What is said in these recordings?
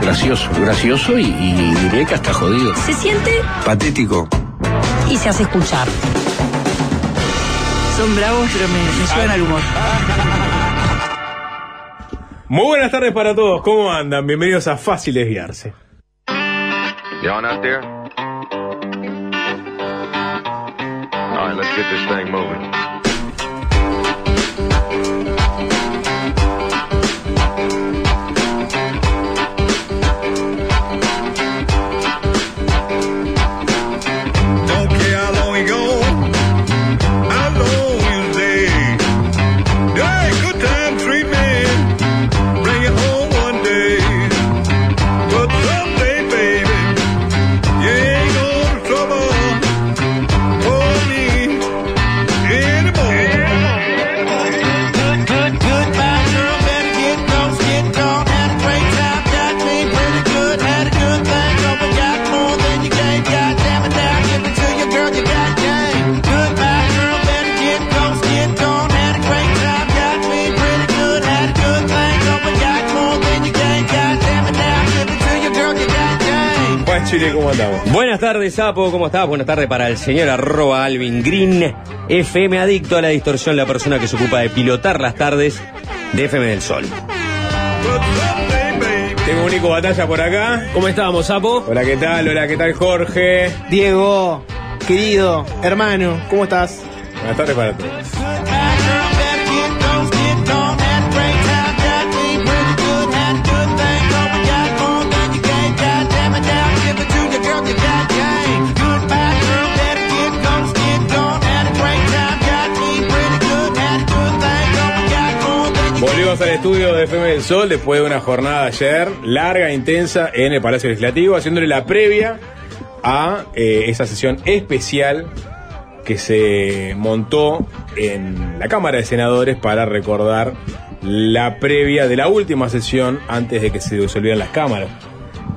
Gracioso, gracioso y, y diré que hasta jodido. Se siente Patético. Y se hace escuchar. Son bravos, pero me, me suben al humor. Muy buenas tardes para todos, ¿cómo andan? Bienvenidos a Fácil Desviarse. Y'all out there? All right, let's get this thing moving. Chile, ¿cómo andamos? Buenas tardes, Sapo, ¿cómo estás? Buenas tardes para el señor arroba Alvin Green, FM adicto a la distorsión, la persona que se ocupa de pilotar las tardes de FM del Sol. Tengo un Nico Batalla por acá. ¿Cómo estábamos, Sapo? Hola, ¿qué tal? Hola, ¿qué tal, Jorge? Diego, querido, hermano, ¿cómo estás? Buenas tardes para todos. Volvimos al estudio de FM del Sol después de una jornada ayer larga, intensa, en el Palacio Legislativo, haciéndole la previa a eh, esa sesión especial que se montó en la Cámara de Senadores para recordar la previa de la última sesión antes de que se disolvieran las cámaras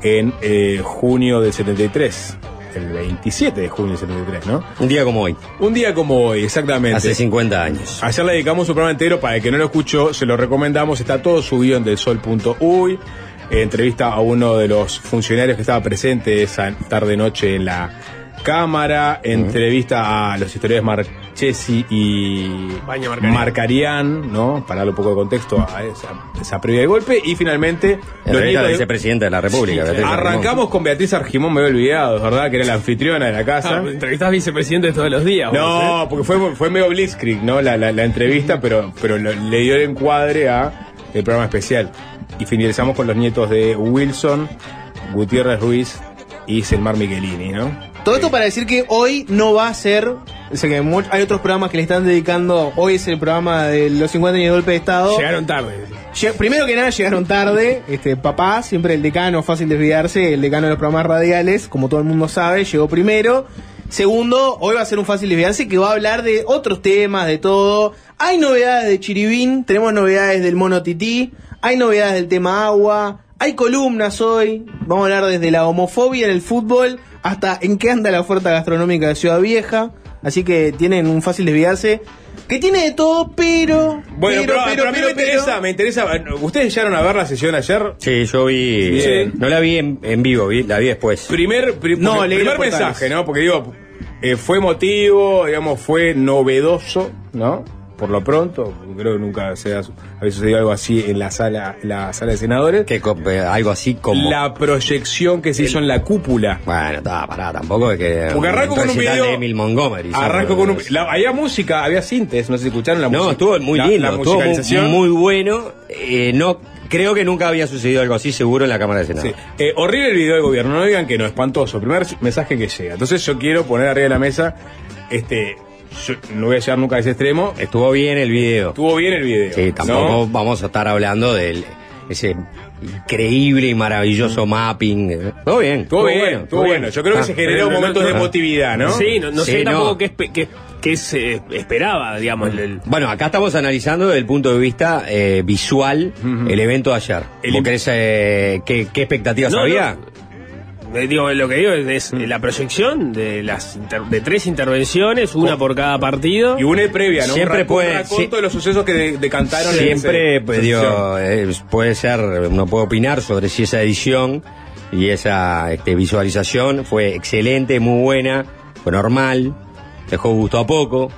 en eh, junio del 73. El 27 de junio del 73, ¿no? Un día como hoy, Un día como hoy, exactamente. hace 50 años. Ayer le dedicamos un programa entero, para el que no lo escuchó, se lo recomendamos, está todo subido en delsol.uy. Eh, entrevista a uno de los funcionarios que estaba presente esa tarde-noche en la Cámara, entrevista a los historiadores Marchesi y Baña. Marcarián, ¿no? Para darle un poco de contexto a esa, esa previa de golpe. Y finalmente, la de- vicepresidenta de la República. Beatriz Arrancamos con Beatriz Argimón, me había olvidado, es verdad, que era la anfitriona de la casa. Ah, entrevistás vicepresidente todos los días. No, ¿eh? porque fue, fue medio blitzkrieg, ¿no? La, la, la entrevista, pero, pero lo- le dio el encuadre a el programa especial. Y finalizamos con los nietos de Wilson, Gutiérrez Ruiz y Selmar Michelini, ¿no? Todo esto para decir que hoy no va a ser. O sea que hay otros programas que le están dedicando. Hoy es el programa de los 50 años de golpe de Estado. Llegaron tarde. Primero que nada llegaron tarde. Este papá, siempre el decano, fácil desviarse, el decano de los programas radiales, como todo el mundo sabe, llegó primero. Segundo, hoy va a ser un fácil desviarse que va a hablar de otros temas, de todo. Hay novedades de Chiribín, tenemos novedades del mono tití, hay novedades del tema agua, Hay columnas hoy, vamos a hablar desde la homofobia en el fútbol hasta en qué anda la oferta gastronómica de Ciudad Vieja. Así que tienen un fácil desviarse. Que tiene de todo, pero. Bueno, pero, pero, pero a mí me interesa, me interesa. ¿Ustedes llegaron a ver la sesión ayer? Sí, yo vi. Bien. No la vi en, en vivo, vi, la vi después. Primer, pri- No, porque- primer mensaje, ¿no? Porque digo, eh, fue emotivo, digamos, fue novedoso, ¿no? Por lo pronto, creo que nunca se ha, había sucedido algo así en la sala, la sala de senadores. Que eh, algo así como. La proyección que se hizo en la cúpula. Bueno, estaba parada, tampoco es que. Porque arranco con un video- de Emil Montgomery. Arranco con un. la- había música, había sintes, no sé si escucharon la música. No, estuvo muy la- lindo, La, estuvo muy, musicalización. muy bueno. Eh, no, creo que nunca había sucedido algo así seguro en la Cámara de Senado. Sí. Eh, horrible el video del gobierno, no digan que no, espantoso. Primer mensaje que llega. Entonces yo quiero poner arriba de la mesa, este, yo no voy a llegar nunca a ese extremo. Estuvo bien el video. Estuvo bien el video. Sí, tampoco ¿no? vamos a estar hablando del ese increíble y maravilloso mapping. eh. Todo bien. Estuvo bien, estuvo bueno. Yo creo que Ah. se generó momentos de emotividad, ¿no? Sí, no, no Sí, sé no. tampoco qué, espe- qué- qué se esperaba, digamos. el- el- Bueno, acá estamos analizando desde el punto de vista eh, visual el evento de ayer. El ¿Vos querés, eh, ¿qué, qué expectativas No, había? No. Eh, Digo, lo que digo es, es la proyección de las inter- de tres intervenciones, una por cada partido. Y una previa, ¿no? Siempre un, puede- un raconto sí. de los sucesos que de- decantaron en Siempre, ese- pues, digo, sesión. eh, puede ser, uno puede opinar sobre si esa edición y esa este, visualización fue excelente, muy buena, fue normal, dejó gusto a poco,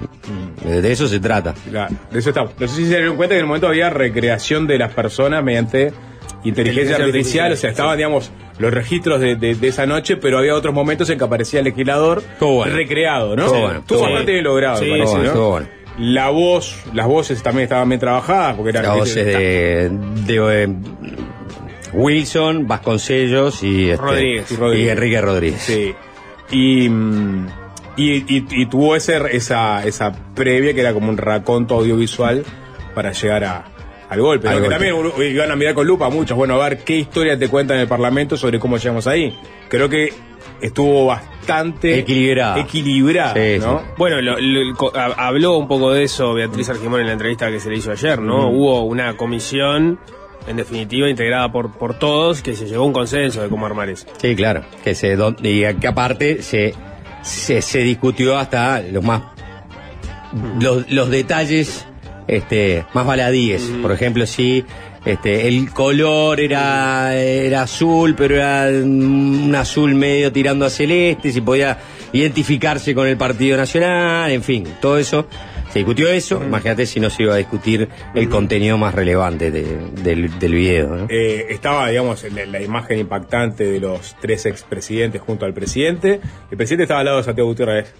de eso se trata. Claro, de eso estamos. No sé si se dieron cuenta que en el momento había recreación de las personas mediante inteligencia Inteligencia artificial, artificial, o sea, estaban, digamos, los registros de, de- de esa noche, pero había otros momentos en que aparecía el legislador bueno. recreado, ¿no? Estuvo bueno, Estuvo estuvo bastante bien logrado, Sí, me parece, bueno, ¿no? estuvo bueno. La voz, las voces también estaban bien trabajadas, porque eran Las voces de, de, eh, Wilson, Vasconcellos y, este, Rodríguez. Y Rodríguez. y Enrique Rodríguez. Sí. Y, mm, y, y- y tuvo ese, esa, esa previa que era como un raconto audiovisual para llegar a, al golpe. Al ¿no? Que golpe. también uno- iban a mirar con lupa muchos. Bueno, a ver qué historia te cuentan en el Parlamento sobre cómo llegamos ahí. Creo que estuvo bastante Equilibrada. equilibrada, Sí, ¿no? sí. Bueno, lo- lo- habló un poco de eso Beatriz Argimón en la entrevista que se le hizo ayer, ¿no? Hubo una comisión, en definitiva, integrada por, por todos, que se llegó a un consenso de cómo armar eso. Sí, claro. Que se y que aparte se, se, se discutió hasta los más los, los detalles este más baladíes. Por ejemplo, si este el color era era azul, pero era un azul medio tirando a celeste, si podía identificarse con el Partido Nacional, en fin, todo eso. Se discutió eso, imagínate si no se iba a discutir el contenido más relevante de- del, del video. ¿no? Eh, estaba, digamos, la, la imagen impactante de los tres expresidentes junto al presidente. El presidente estaba al lado de Santiago Gutiérrez,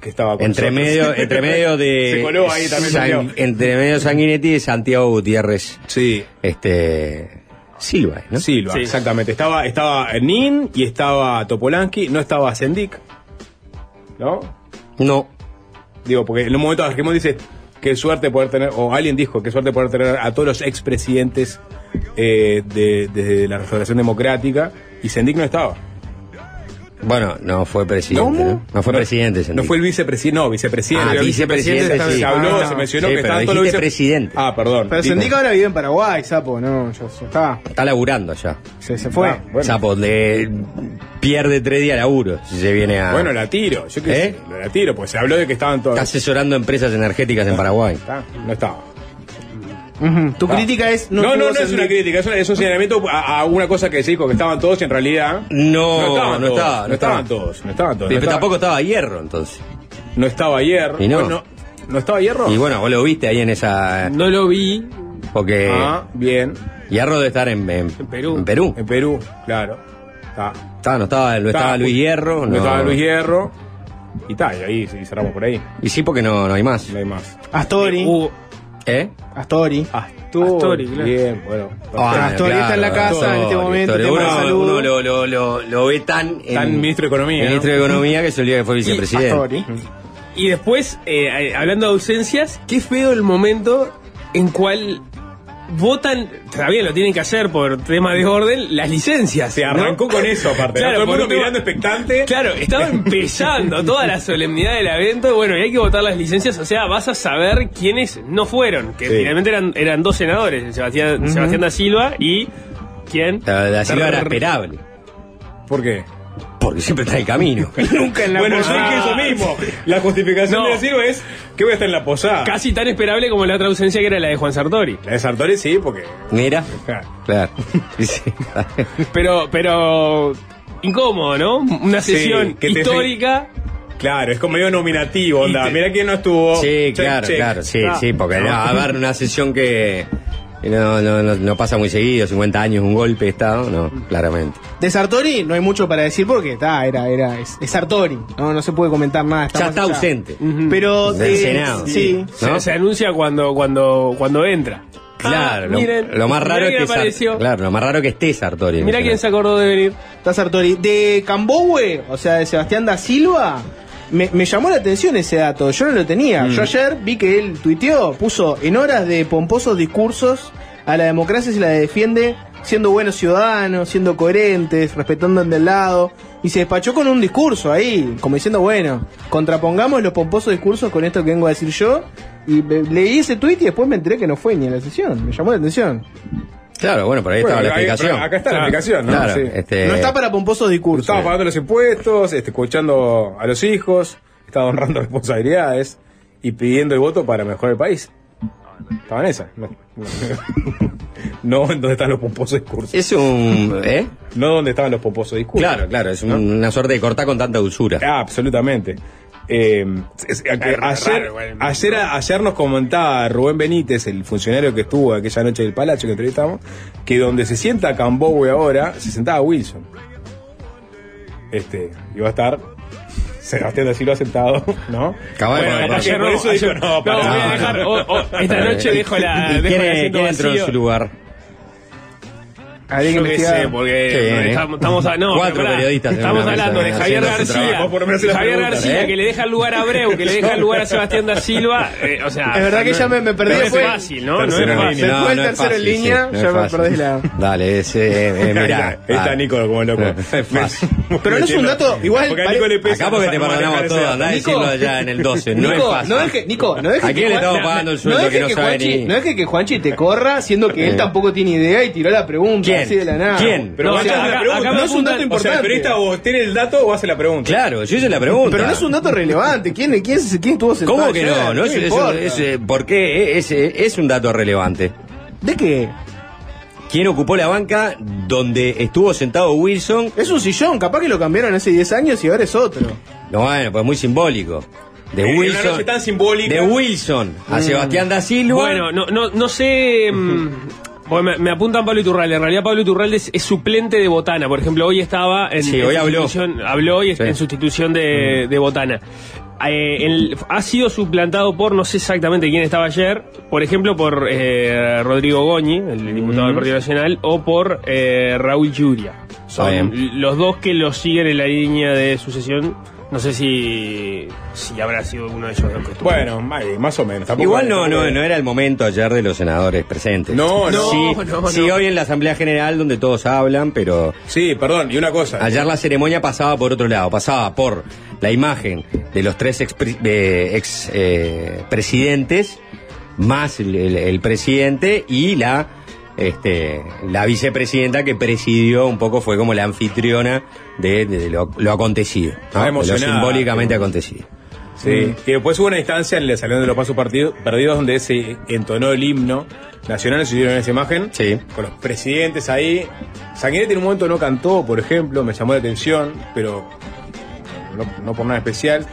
que estaba con Entre nosotros. medio, entre medio de. Se coló ahí también. San- Santiago. entre medio de Sanguinetti y Santiago Gutiérrez. Sí. Este. Silva, ¿no? Silva, Sí. exactamente. Estaba, estaba Nin y estaba Topolanqui, no estaba Sendik. ¿No? No. Digo, porque en un momento Argemón dice qué suerte poder tener, o alguien dijo qué suerte poder tener a todos los expresidentes eh, de, de la restauración democrática, y Sendik no estaba. Bueno, no fue presidente. ¿Cómo? ¿no? No fue presidente. No Sendik. fue el vicepresidente, no, vicepresidente. Ah, vicepresidente, está- sí. Se habló, Ah, se no. mencionó Sí, que pero los dijiste vice- presidente. Ah, perdón. Pero Digo- Sendica ahora vive en Paraguay, sapo, no, ya, ya está. Está laburando ya. Se, se fue. Ah, bueno. Sapo, le pierde tres días laburo si se viene a. Bueno, la tiro, yo qué ¿Eh? sé, la tiro, pues se habló de que estaban todos. Está asesorando empresas energéticas en Paraguay. Está, no estaba. Tu Ah. crítica es. No, no, no, es una crítica, es, es un señalamiento a, a una cosa que se dijo que estaban todos y en realidad. No, estaban no todos, estaba, no no estaban estaba. todos, no estaban todos. Pero no estaba- tampoco estaba hierro entonces. No estaba ayer. Y no. Bueno, ¿No estaba hierro? Y bueno, vos lo viste ahí en esa. No lo vi. Porque Ah, bien. Hierro debe estar en, en- Perú. En Perú. En Perú, claro. Está. Estaba, no estaba, no estaba Luis Hierro. No, estaba Luis Hierro. Y está, y ahí y cerramos por ahí. Y sí, porque no, no hay más. No hay más. Astori. Hubo- ¿Eh? Astori. Astori. Astori, claro. Bien, bueno. Ah, Astori está en la casa en este momento, de Uno, salud. uno lo, lo, lo, lo ve tan. en- Tan ministro de Economía, Ministro ¿no? de Economía que se olvidó que fue vicepresidente. Astori. Y después, eh, hablando de ausencias, qué feo el momento en cual votan, también lo tienen que hacer por tema de orden, las licencias. Se ¿no? arrancó con eso, aparte. ¿no? Claro, Todo el por mundo un tema- mirando expectante. Claro, estaba empezando toda la solemnidad del evento, bueno, y hay que votar las licencias, o sea, vas a saber quiénes no fueron, que Sí. finalmente eran, eran dos senadores, Sebastián, Sebastián da Silva y ¿Quién? La Da Silva era esperable. ¿Por qué? Porque siempre está en camino. Nunca en la Bueno, yo dije eso mismo. La justificación No. de decirlo es que voy a estar en la posada. Casi tan esperable como la otra ausencia que era la de Juan Sartori. La de Sartori sí, porque. Mira, Claro. claro. Sí. Pero, pero incómodo, ¿no? Una Sí, sesión que te- histórica. Claro, es como medio nominativo, onda. Mira quién no estuvo. Sí, Check, claro, check. claro, sí, Ah. sí, porque no, a ver, una sesión que no, no, no, no pasa muy seguido, 50 años, un golpe de Estado, no, claramente. De Sartori no hay mucho para decir porque está, era, era, es, es Sartori, no, no se puede comentar nada. Ya está allá. ausente. Pero Del de- Senado. Sí. ¿No? Se, se anuncia cuando, cuando, cuando entra. Claro, Ah, lo, miren, lo más raro que apareció. claro, lo más raro que esté Sartori. Mira quién se acordó de venir. Está Sartori. De Cambowe, o sea, de Sebastián da Silva, me, me llamó la atención ese dato. Yo no lo tenía. Mm. Yo ayer vi que él tuiteó, puso en horas de pomposos discursos a la democracia se la defiende siendo buenos ciudadanos, siendo coherentes, respetando al del lado. Y se despachó con un discurso ahí, como diciendo, bueno, contrapongamos los pomposos discursos con esto que vengo a decir yo. Y leí ese tuit y después me enteré que no fue ni a la sesión. Me llamó la atención. Claro, bueno, por ahí Bueno, estaba la explicación. acá está la explicación, ¿no? Claro, Sí. este, No está para pomposos discursos. Estaba pagando los impuestos, este, escuchando a los hijos, estaba honrando responsabilidades y pidiendo el voto para mejorar el país. Estaba en esa. No, no, no en donde están los pomposos discursos. Es un... ¿Eh? No donde estaban los pomposos discursos. Claro, claro, es un- una suerte de cortar con tanta dulzura. Ah, absolutamente. Eh, es- raro, ayer, ayer, ayer nos comentaba Rubén Benítez, el funcionario que estuvo aquella noche del Palacio que entrevistamos, que donde se sienta Cambowe ahora, se sentaba Wilson. Este, iba a estar Sebastián da Silva sentado, ¿no? Cabal, Bueno, cabal, capaz que Ayer por no, eso ayer- dijo, no, no, pará. voy a dejar, esta noche dejo la, ¿Y dejo quién, el asiento quién entró en su lugar? Habría que Yo qué investigar. sé, porque Sí, ¿eh? estamos, estamos a- no, Cuatro pará, periodistas Estamos hablando de Javier García, Javier pregunta, García ¿eh? que le deja el lugar a Abreu, que le deja el lugar a Sebastián da Silva, eh, o sea, Es verdad que ya me, me perdí. no es fácil, ¿no? No es fácil. línea. Después no es tercero en fácil, línea, sí, no ya me perdés la- Dale, es, eh, eh, mirá. Ahí está. Nico como loco. Es fácil. Pero no es un dato, igual. Porque a Nico le pesa. Acá porque te no perdonamos todo, ese andá a decirlo allá en el 12, no es Nico, fácil. no deje, Nico, no deje ¿A quién que le estamos pagando el sueldo que no sabe ni- No deje que Juanchi te corra, siendo que él tampoco tiene idea y tiró la pregunta ¿Quién? así de la nada. ¿Quién? Pero No, acá- me no es un dato O sea, el importante. periodista o tiene el dato o hace la pregunta. Claro, yo hice la pregunta. Pero no es un dato relevante. ¿Quién, quién, quién tuvo sentado ¿Cómo que ayer? no? no ¿Qué es, me es- importa? es, eh, ¿Por qué? Es, es- es un dato relevante. ¿De qué? ¿Quién ocupó la banca donde estuvo sentado Wilson? Es un sillón, capaz que lo cambiaron hace 10 años y ahora es otro. No, bueno, pues muy simbólico. De En una Wilson. noche tan simbólica. De Wilson a Sebastián da Silva. Bueno, no, no, no sé. mm, me, me apuntan Pablo Iturralde. En realidad, Pablo Iturralde es, es suplente de Botana. Por ejemplo, hoy estaba en. Sí, en habló. sustitución- Habló Sí. en sustitución de, de Botana. Eh, el- ha sido suplantado por, no sé exactamente quién estaba ayer, por ejemplo, por eh, Rodrigo Goñi, el diputado del Partido Nacional, o por eh, Raúl Yuria. Son los dos que lo siguen en la línea de sucesión. No sé si, si habrá sido uno de ellos dos que estuvo. Bueno, más o menos. Tampoco- Igual no, no, no era el momento ayer de los senadores presentes. No, no. Sí, no, sí, no. hoy en la Asamblea General donde todos hablan, pero Sí, perdón, y una cosa. ayer la ceremonia pasaba por otro lado, pasaba por la imagen de los tres ex, ex eh, presidentes, más el, el- el presidente y la este, la vicepresidenta que presidió un poco fue como la anfitriona de, de lo, lo acontecido, ¿no? Ah, de lo simbólicamente acontecido. Sí. Y después hubo una instancia en el Salón de los Pasos Partido- Perdidos donde se entonó el himno nacional, se dieron esa imagen, Sí. con los presidentes ahí. Sanguinetti en un momento no cantó, por ejemplo, me llamó la atención, pero no, no por nada especial.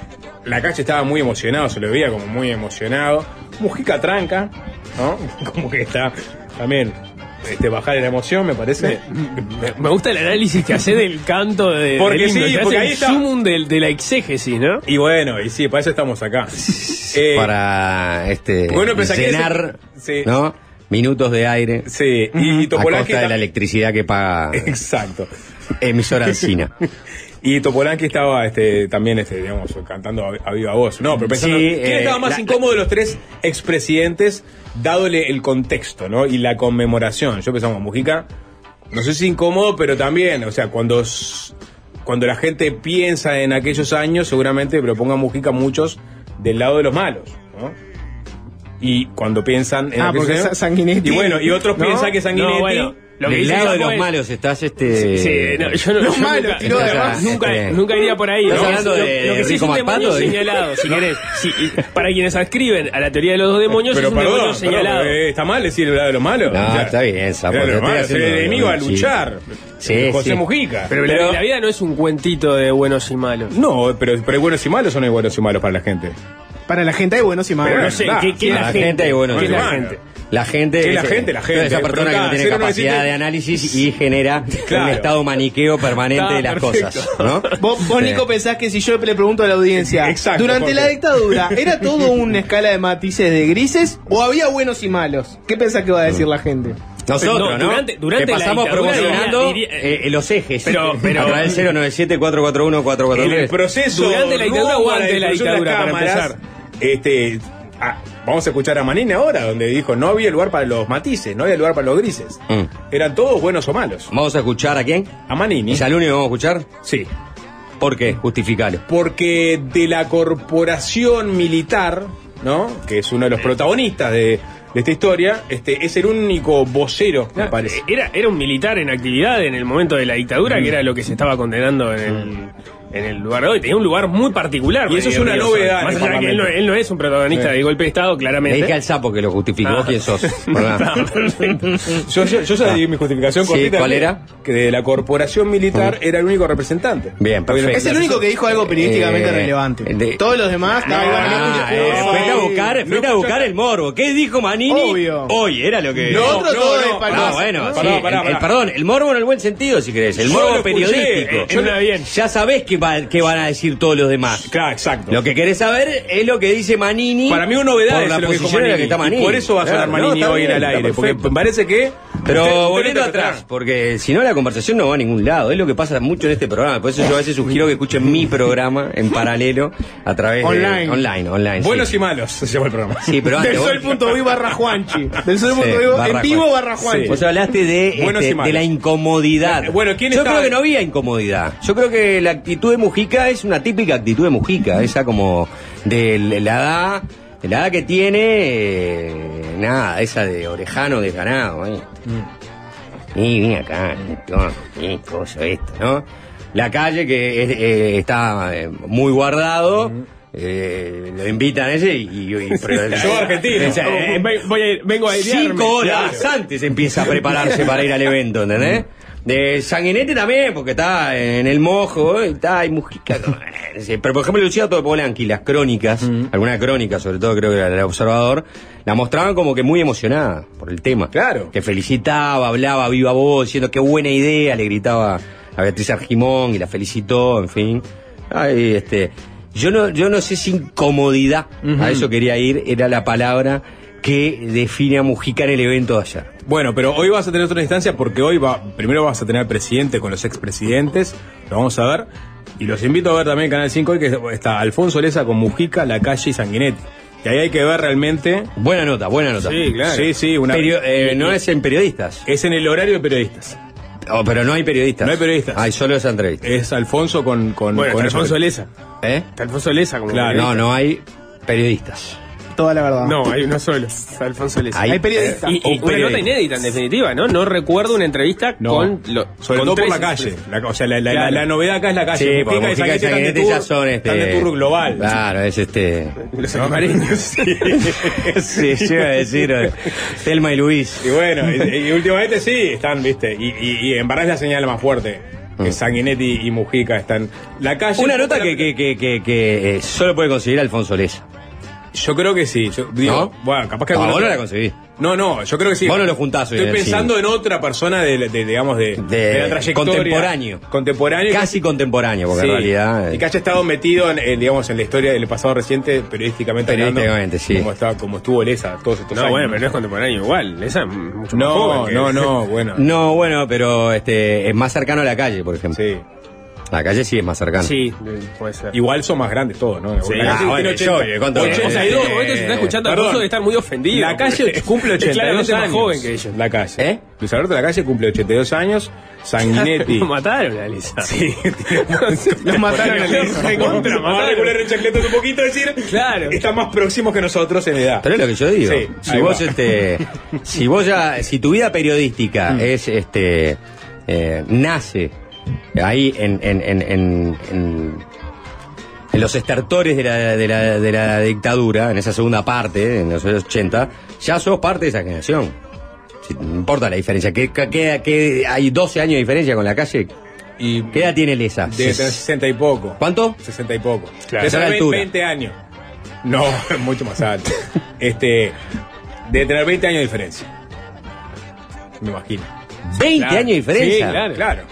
La calle estaba muy emocionado, se lo veía como muy emocionado. Mujica tranca, ¿no? Como que está también este, bajar en la emoción, me parece. Me, me gusta el análisis que hace del canto de, Porque del himno, sí, que porque hace ahí el está- sumum del- de, la exégesis, ¿no? Y bueno, y sí, para eso estamos acá. Eh, para este Bueno, llenar ese- sí. ¿no? minutos de aire Sí, y, y a costa de la tam- electricidad que paga Exacto. emisora Alcina. Y Topolanqui estaba este, también, este, digamos, cantando a, a viva voz. No, pero pensando, Sí, ¿quién eh, estaba más la- incómodo de los tres expresidentes, dádole el contexto, ¿no? Y la conmemoración. Yo pensaba, Mujica, no sé si incómodo, pero también, o sea, cuando, cuando la gente piensa en aquellos años, seguramente proponga Mujica muchos del lado de los malos, ¿no? Y cuando piensan en Ah, porque años- Sa- Sanguinetti- Y bueno, y otros ¿no? piensan que Sanguinetti No, bueno. Lo que Del lado de los es- malos estás este. Sí, no, yo no, Los yo malos, nunca, tiró nunca, además, nunca, este- nunca iría por ahí. ¿Estás ¿no? hablando Lo- de- lo que de sí es Rico un demonio Malpato? señalado, si querés. Si- para quienes adscriben a la teoría de los dos demonios, Pero es un perdón, demonio perdón, señalado. eh, ¿está mal decir el lado de los malos? No, O sea, está bien, Sapo, el de enemigo a luchar. Sí, José sí. Mujica. Pero, la, la vida no es un cuentito de buenos y malos. No, pero, pero hay buenos y malos o no hay buenos y malos para la gente. Para la gente hay buenos y malos. Pero no sé. ¿qué, es La la gente hay buenos ¿Qué es y malos. La gente. ¿Qué es la ese- gente? La gente. Esa persona que no tiene 097. capacidad de análisis y genera Claro. un estado maniqueo permanente de las perfecto. cosas. ¿no? Vos, vos, Sí. Nico, pensás que si yo le pregunto a la audiencia, Exacto, durante la dictadura, ¿era todo una escala de matices de grises o había buenos y malos? ¿Qué pensás que va a decir la gente? Nosotros, No, ¿no? durante- durante que la pasamos dictadura promocionando diría- diría- eh, los ejes. Pero- pero- a través del 097 441 En el 443 proceso. Durante la dictadura o la antes de la discusión de las dictadura, para cámaras, Este, ah, vamos a escuchar a Manini ahora, donde dijo no había lugar para los matices, no había lugar para los grises. Mm. Eran todos buenos o malos. Vamos a escuchar a quién? A Manini. ¿Es al único que vamos a escuchar? Sí. ¿Por qué? Justificalo. Porque de la corporación militar, ¿no? Que es uno de los protagonistas de, de esta historia, este, es el único vocero, me parece. Era, era un militar en actividad en el momento de la dictadura, Mm. que era lo que se estaba condenando en el, en el lugar de hoy. Tenía un lugar muy particular. Y eso es una novedad en Más el allá de que él no, él no es un protagonista Sí. de golpe de Estado, Le claramente. dije al sapo que lo justificó. Ah. ¿Vos quién sos? Ah, perfecto. Yo, yo, yo ya di mi justificación Sí, cortita. ¿cuál que- era? Que de la corporación militar era el único representante. Bien, perfecto. Es el único que dijo algo periodísticamente Eh, relevante. de- Todos los demás estaban Ah, eh, fuiste a buscar, a buscar el morbo. ¿Qué dijo Manini? Obvio. Hoy era lo que. Lo otro no, todo no, no. Ah, bueno, No, perdón, el morbo en el buen sentido, si querés, el morbo periodístico. eh. Ya sabés qué, va- qué van a decir todos los demás. Claro, exacto. Lo que querés saber es lo que dice Manini. Para mí una novedad es la lo que dijo posición en la Manini. que está Manini. Por eso va a sonar Claro, Manini hoy en bien, el está aire. Porque me parece que. Pero usted- volviendo atrás, porque si no la conversación no va a ningún lado. Es lo que pasa mucho en este programa. Por eso yo a veces sugiero que escuchen mi programa en paralelo a través Online. de. Online, online. Buenos sí. y malos se llama el programa. Sí, pero. Del sol.vi barra Juanchi. Del sol.vi en vivo barra Juanchi. Vos hablaste de, este, de la incomodidad. Bueno, ¿quién Yo creo que no había incomodidad. Yo creo que la actitud de Mujica es una típica actitud de Mujica. Esa como de la edad, de la edad que tiene, eh, nada, esa de orejano desganado. ¿eh? Y vine acá, y cosa esto, ¿no? La calle que es- eh, está eh, muy guardado. eh, lo invitan a ese y, y- y- pero- Yo argentino. O sea, eh, Voy- a ir- vengo a. Cinco horas claro. antes empieza a prepararse para ir al evento, ¿entendés? De Sanguinete también, porque está en el mojo, y está, y Mujica. eh, Pero por ejemplo, Luciano Topolanqui, las crónicas, alguna crónica, sobre todo creo que era el observador, la mostraban como que muy emocionada por el tema. Claro. Que felicitaba, hablaba viva voz, diciendo qué buena idea, le gritaba a Beatriz Argimón y la felicitó, en fin. Ay, este, yo no, yo no sé si incomodidad, a eso quería ir, era la palabra que define a Mujica en el evento de ayer. Bueno, pero hoy vas a tener otra instancia porque hoy va, primero vas a tener presidente con los expresidentes, lo vamos a ver. Y los invito a ver también en Canal 5 hoy que está Alfonso Leza con Mujica, La Calle y Sanguinetti. Y ahí hay que ver realmente. Buena nota, buena nota. Sí, claro. Sí, sí, una. Perio- eh, no es en periodistas. Es en el horario de periodistas. Oh, pero no hay periodistas. No hay periodistas. Hay solo esa entrevista. Es Alfonso con. con Bueno, con está Alfonso. Leza. ¿Eh? Está Alfonso Leza como Claro. No, no hay periodistas. Toda la verdad. No, hay uno solo. Alfonso Leza. Hay- Hay periodistas. Y, y Un una nota inédita, en definitiva, ¿no? No recuerdo una entrevista No. con... Lo, Sobre con todo por la calle. La- o sea, la, la- Claro. la novedad acá es la calle. Sí, porque Mujica y Mujica y Sanguinetti están de Sanguinetti ya son este. Están de tour global. Claro, es este. Los amarillos. sí, yo iba a decir eh, Telma y Luis. Y bueno, y, y últimamente sí, están, viste. Y, y, y en verdad es la señal más fuerte. Que Sanguinetti y Mujica están. La calle. Mm. Una nota que, que, que, que, que, eh, solo puede conseguir Alfonso Leza. Yo creo que sí. Yo digo, ¿No? bueno, capaz que No, vos no la conseguís. No, no, yo creo que sí. Vos no lo juntás hoy Estoy en el pensando en otra persona de, de, digamos, de, de la trayectoria. contemporáneo. Contemporáneo. Casi contemporáneo, porque Sí. en realidad. eh, Y que haya estado metido en, en, digamos, en la historia del pasado reciente, periodísticamente hablando, Periodísticamente, sí. Como, estaba, como estuvo Lesa todos estos No, años. bueno, pero no es contemporáneo igual. Esa es mucho más No, joven que- no, no, bueno. No, bueno, pero este es más cercano a la calle, por ejemplo. Sí. La calle sí es más cercana. Sí, puede ser. Igual son más grandes todos, ¿no? Sí. La calle Ah, tiene bueno, 80. yo, eh, ¿cuánto? 82. En este momento se está escuchando a. Alfonso de estar muy ofendido. La calle cumple Es 82 claramente años. más joven que ellos. La calle. ¿Eh? Luis Alberto de la calle cumple 82 años. Sanguinetti. Lo mataron a Lisa. Sí, Los mataron a Lisa. Recontra, Vamos a regular el chacleto un poquito, decir. Claro. Están más próximos que nosotros en edad. Pero es lo que yo digo. Sí, si vos va. este, si vos ya, si tu vida periodística Mm. es este eh, nace ahí en, en, en, en, en- en los estertores de la, de, la, de la dictadura, en esa segunda parte, en los años 80, ya sos parte de esa generación. Si- no importa la diferencia. ¿Qué, qué- qué- qué- hay 12 años de diferencia con la calle? Y ¿Qué edad tiene Lesa? Debe tener 60 y poco. ¿Cuánto? 60 y poco. Claro. Debe tener altura. 20 años. No, es mucho más alto. este. Debe tener 20 años de diferencia. Me imagino. 20 Claro. años de diferencia. Sí, claro. claro.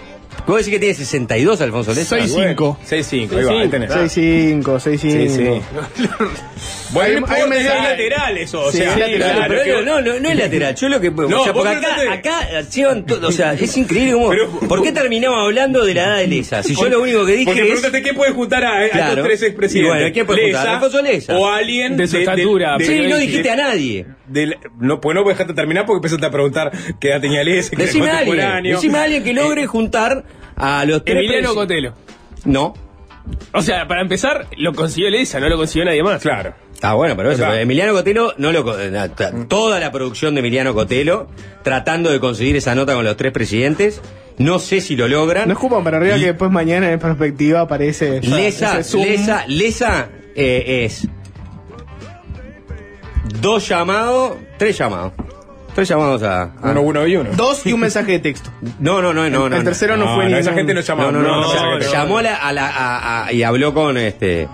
¿Puedo decir que tiene 62 Alfonso Lesa? 6'5". 6-5, ahí va, ahí tenés. 6'5, 6'5. Sí, sí. Bueno, Hay- no hay un importa, es mensaje- lateral eso, o Sí, sea, es lateral, Claro, pero que- no, no, no es lateral. Yo lo que. No, o sea, porque acá, acá llevan todo. O sea, es increíble cómo. Pero- ¿Por qué terminamos hablando de la edad de Lesa? Si yo lo único que dije Porque es. pregúntate qué puede juntar a, a Claro. estos tres expresidentes. Bueno, ¿quién puede juntar? Alfonso Lesa. O alguien De su estatura. Sí, no dijiste a nadie. del- no, pues no voy a dejarte terminar porque empezaste a preguntar qué edad tenía Lesa, Decime a alguien. Decime a alguien que logre juntar a los tres. Emiliano Cotelo. No. O sea, para empezar, lo consiguió Lisa, no lo consiguió nadie más. Claro. Ah, bueno, pero eso. Emiliano Cotelo, no lo, na- ta- toda la producción de Emiliano Cotelo, tratando de conseguir esa nota con los tres presidentes, no sé si lo logran. No escupan para arriba Y- que después mañana en perspectiva aparece. esa- Lesa. Lesa, Lesa eh, es dos llamados, tres llamados. Tres llamados a. a- Uno, uno y uno. Dos y un mensaje de texto. No, no, no, no. El- no, el tercero no, No, fue no, ni esa gente no llama. No, no, no. No, o sea, no, no. llamó a la, a la- a- a- y habló con este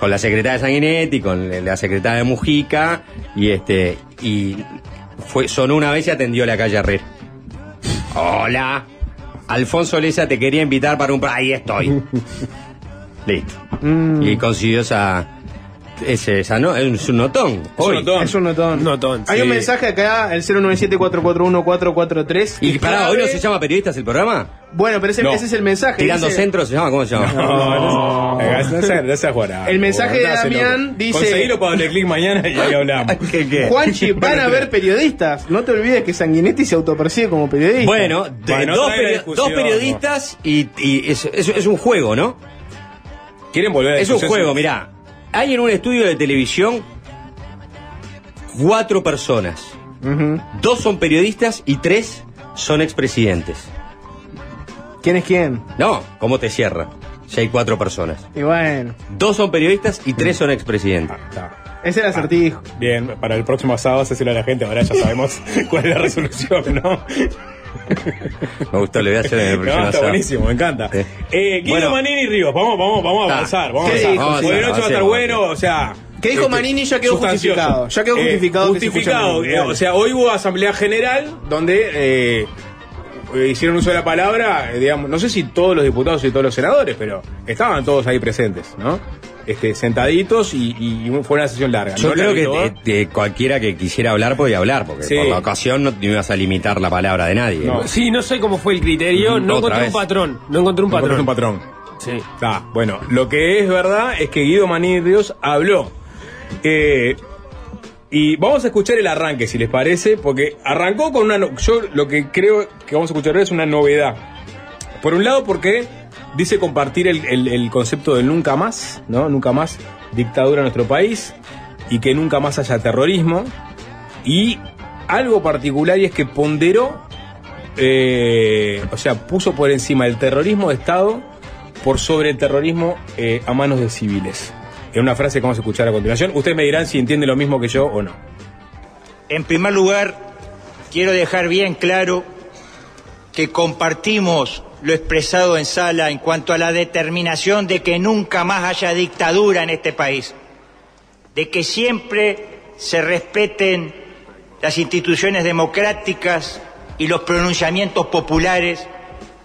con la secretaria Sanguinetti, con la secretaria de Mujica y este y fue sonó una vez y atendió la calle Herrera. Hola. Alfonso Leza te quería invitar para un ahí estoy. Listo. Mm, Y consiguió esa ese esa no es un notón. Hoy. notón. es un notón. Notón, Hay sí. un mensaje acá, el 097-441-443. Y pará, hoy no clave- se llama periodistas el programa. Bueno, pero ese, No. ese es el mensaje. Tirando dice- centro se llama, ¿cómo se llama? No, no, no, seas- no guarado. El mensaje de. Damián dice- Conseguilo para darle clic mañana y ahí hablamos. ¿Qué, qué? Juanchi, van a ver periodistas. No te olvides que Sanguinetti se autopercibe como periodista. Bueno, de- Bueno, dos, peri- dos periodistas y, y es, es- es un juego, ¿no? ¿Quieren volver a Es un juego, mirá. Hay en un estudio de televisión cuatro personas. Dos son periodistas y tres son expresidentes. ¿Quién es quién? No, ¿cómo te cierra? Si hay cuatro personas. Y bueno, Dos son periodistas y tres son expresidentes. Está. ese era el acertijo. Bien, para el próximo sábado hacéselo a la gente, ahora ya sabemos cuál es la resolución, ¿no? Me gustó, le voy a hacer en el No, está buenísimo, me encanta. Sí. Eh, Guido Bueno. Manini y Ríos, vamos, vamos, vamos a Está. avanzar, vamos a ¿Qué avanzar. avanzar, noche va a estar bueno, o sea. ¿Qué dijo Manini? Ya quedó justificado. Ya quedó Eh, justificado que se justificado. escucha eh, Manini. o sea, hoy hubo asamblea general donde eh, eh, hicieron uso de la palabra, eh, digamos, no sé si todos los diputados y todos los senadores, pero estaban todos ahí presentes, ¿no? Este, sentaditos y, fue una sesión larga. Yo No creo que de cualquiera que quisiera hablar podía hablar, porque Sí. por la ocasión no te ibas a limitar la palabra de nadie. No. Sí, no sé cómo fue el criterio, no otra encontré vez. un patrón, no encontré un No patrón. encontré un patrón. Sí. Ah, bueno, lo que es verdad es que Guido Manini Ríos habló. Eh, y vamos a escuchar el arranque, si les parece, porque arrancó con una... no- Yo lo que creo que vamos a escuchar ahora es una novedad. Por un lado, porque dice compartir el, el- concepto del nunca más, ¿no? Nunca más dictadura en nuestro país y que nunca más haya terrorismo. Y algo particular y es que ponderó, eh, o sea, puso por encima el terrorismo de Estado por sobre el terrorismo eh, a manos de civiles. En una frase que vamos a escuchar a continuación. Ustedes me dirán si entienden lo mismo que yo o no. En primer lugar, quiero dejar bien claro que compartimos lo expresado en sala en cuanto a la determinación de que nunca más haya dictadura en este país, de que siempre se respeten las instituciones democráticas y los pronunciamientos populares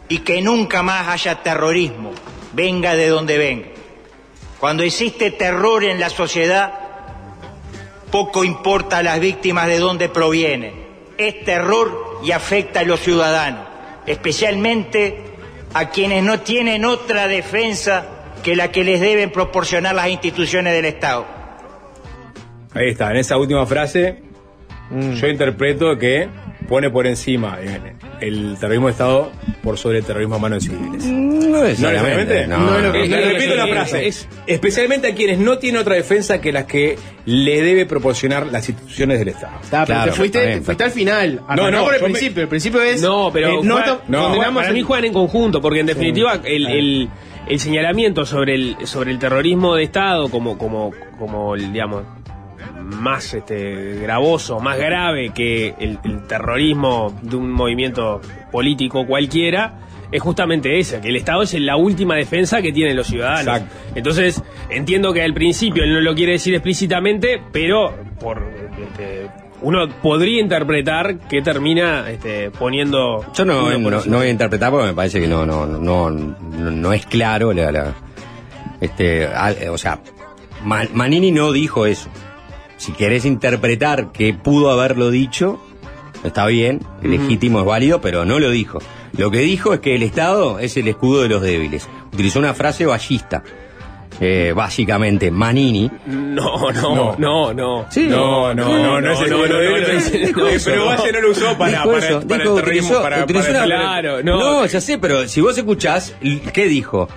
y que nunca más haya terrorismo, venga de donde venga. Cuando existe terror en la sociedad, poco importa a las víctimas de dónde provienen. Es terror y afecta a los ciudadanos, especialmente a quienes no tienen otra defensa que la que les deben proporcionar las instituciones del Estado. Ahí está, en esa última frase, Mm. yo interpreto que pone por encima eh, el terrorismo de Estado por sobre el terrorismo a manos de civiles. No necesariamente. No, No, no, no, Eh, no, repito no, la no, frase. es- especialmente a quienes no tienen otra defensa que las que le debe proporcionar las instituciones del Estado. Está, pero te fuiste, te fuiste al final. Arrancá no, por el me- principio. El principio es. No, pero eh, no, to- no, condenamos para mí juegan en conjunto, porque en definitiva el, el- el señalamiento sobre el sobre el terrorismo de Estado como como como el digamos más este gravoso, más grave que el, el terrorismo de un movimiento político cualquiera. Es justamente ese, que el Estado es la última defensa que tienen los ciudadanos. Exacto. Entonces, entiendo que al principio él no lo quiere decir explícitamente, pero por este, uno podría interpretar que termina este, poniendo. Yo no, no, no voy a interpretar porque me parece que no, no, no, no, no es claro la, la- este, al- o sea, Ma- Manini no dijo eso. Si querés interpretar que pudo haberlo dicho, está bien, es legítimo, es válido, pero no lo dijo. Lo que dijo es que el Estado es el escudo de los débiles. Utilizó una frase ballista. Eh, básicamente, Manini. No, no, no, no. Sí. No, no, no, no no, no, no, Pero Valle no lo usó para, para, eso, para dijo, el terrorismo, utilizó- para, utilizó para- una- Claro, no, no. ya sé, pero si vos escuchás, ¿qué dijo?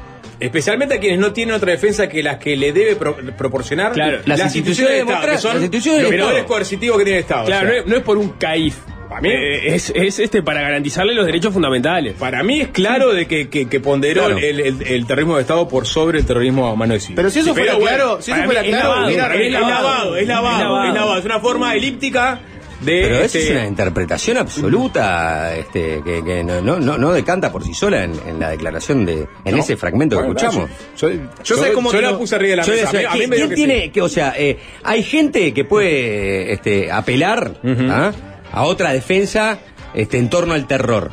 Especialmente a quienes no tienen otra defensa que las que le debe pro- proporcionar Claro, las, las instituciones, instituciones del Estado, que son las instituciones los poderes coercitivos que tiene el Estado. Claro, o sea, no es, no es por un caif. Para mí- Eh, es, es este para garantizarle los derechos fundamentales. Para mí es claro de que, que, que ponderó Claro. el, el- el terrorismo de Estado por sobre el terrorismo a mano de civil. Pero si eso fuera claro, si eso fuera claro, es lavado, es lavado, es lavado. Es una forma elíptica de. Pero esa este, es una interpretación absoluta este, que, que no, no, no, no decanta por sí sola en, en la declaración de. en ese fragmento Bueno, que escuchamos. Yo, yo, Yo sé cómo yo te la puse arriba de la mesa. decía, a mí, a mí ¿quién, me dio quién que tiene sí. que, o sea, eh, hay gente que puede este, apelar ¿ah? a otra defensa este, en torno al terror?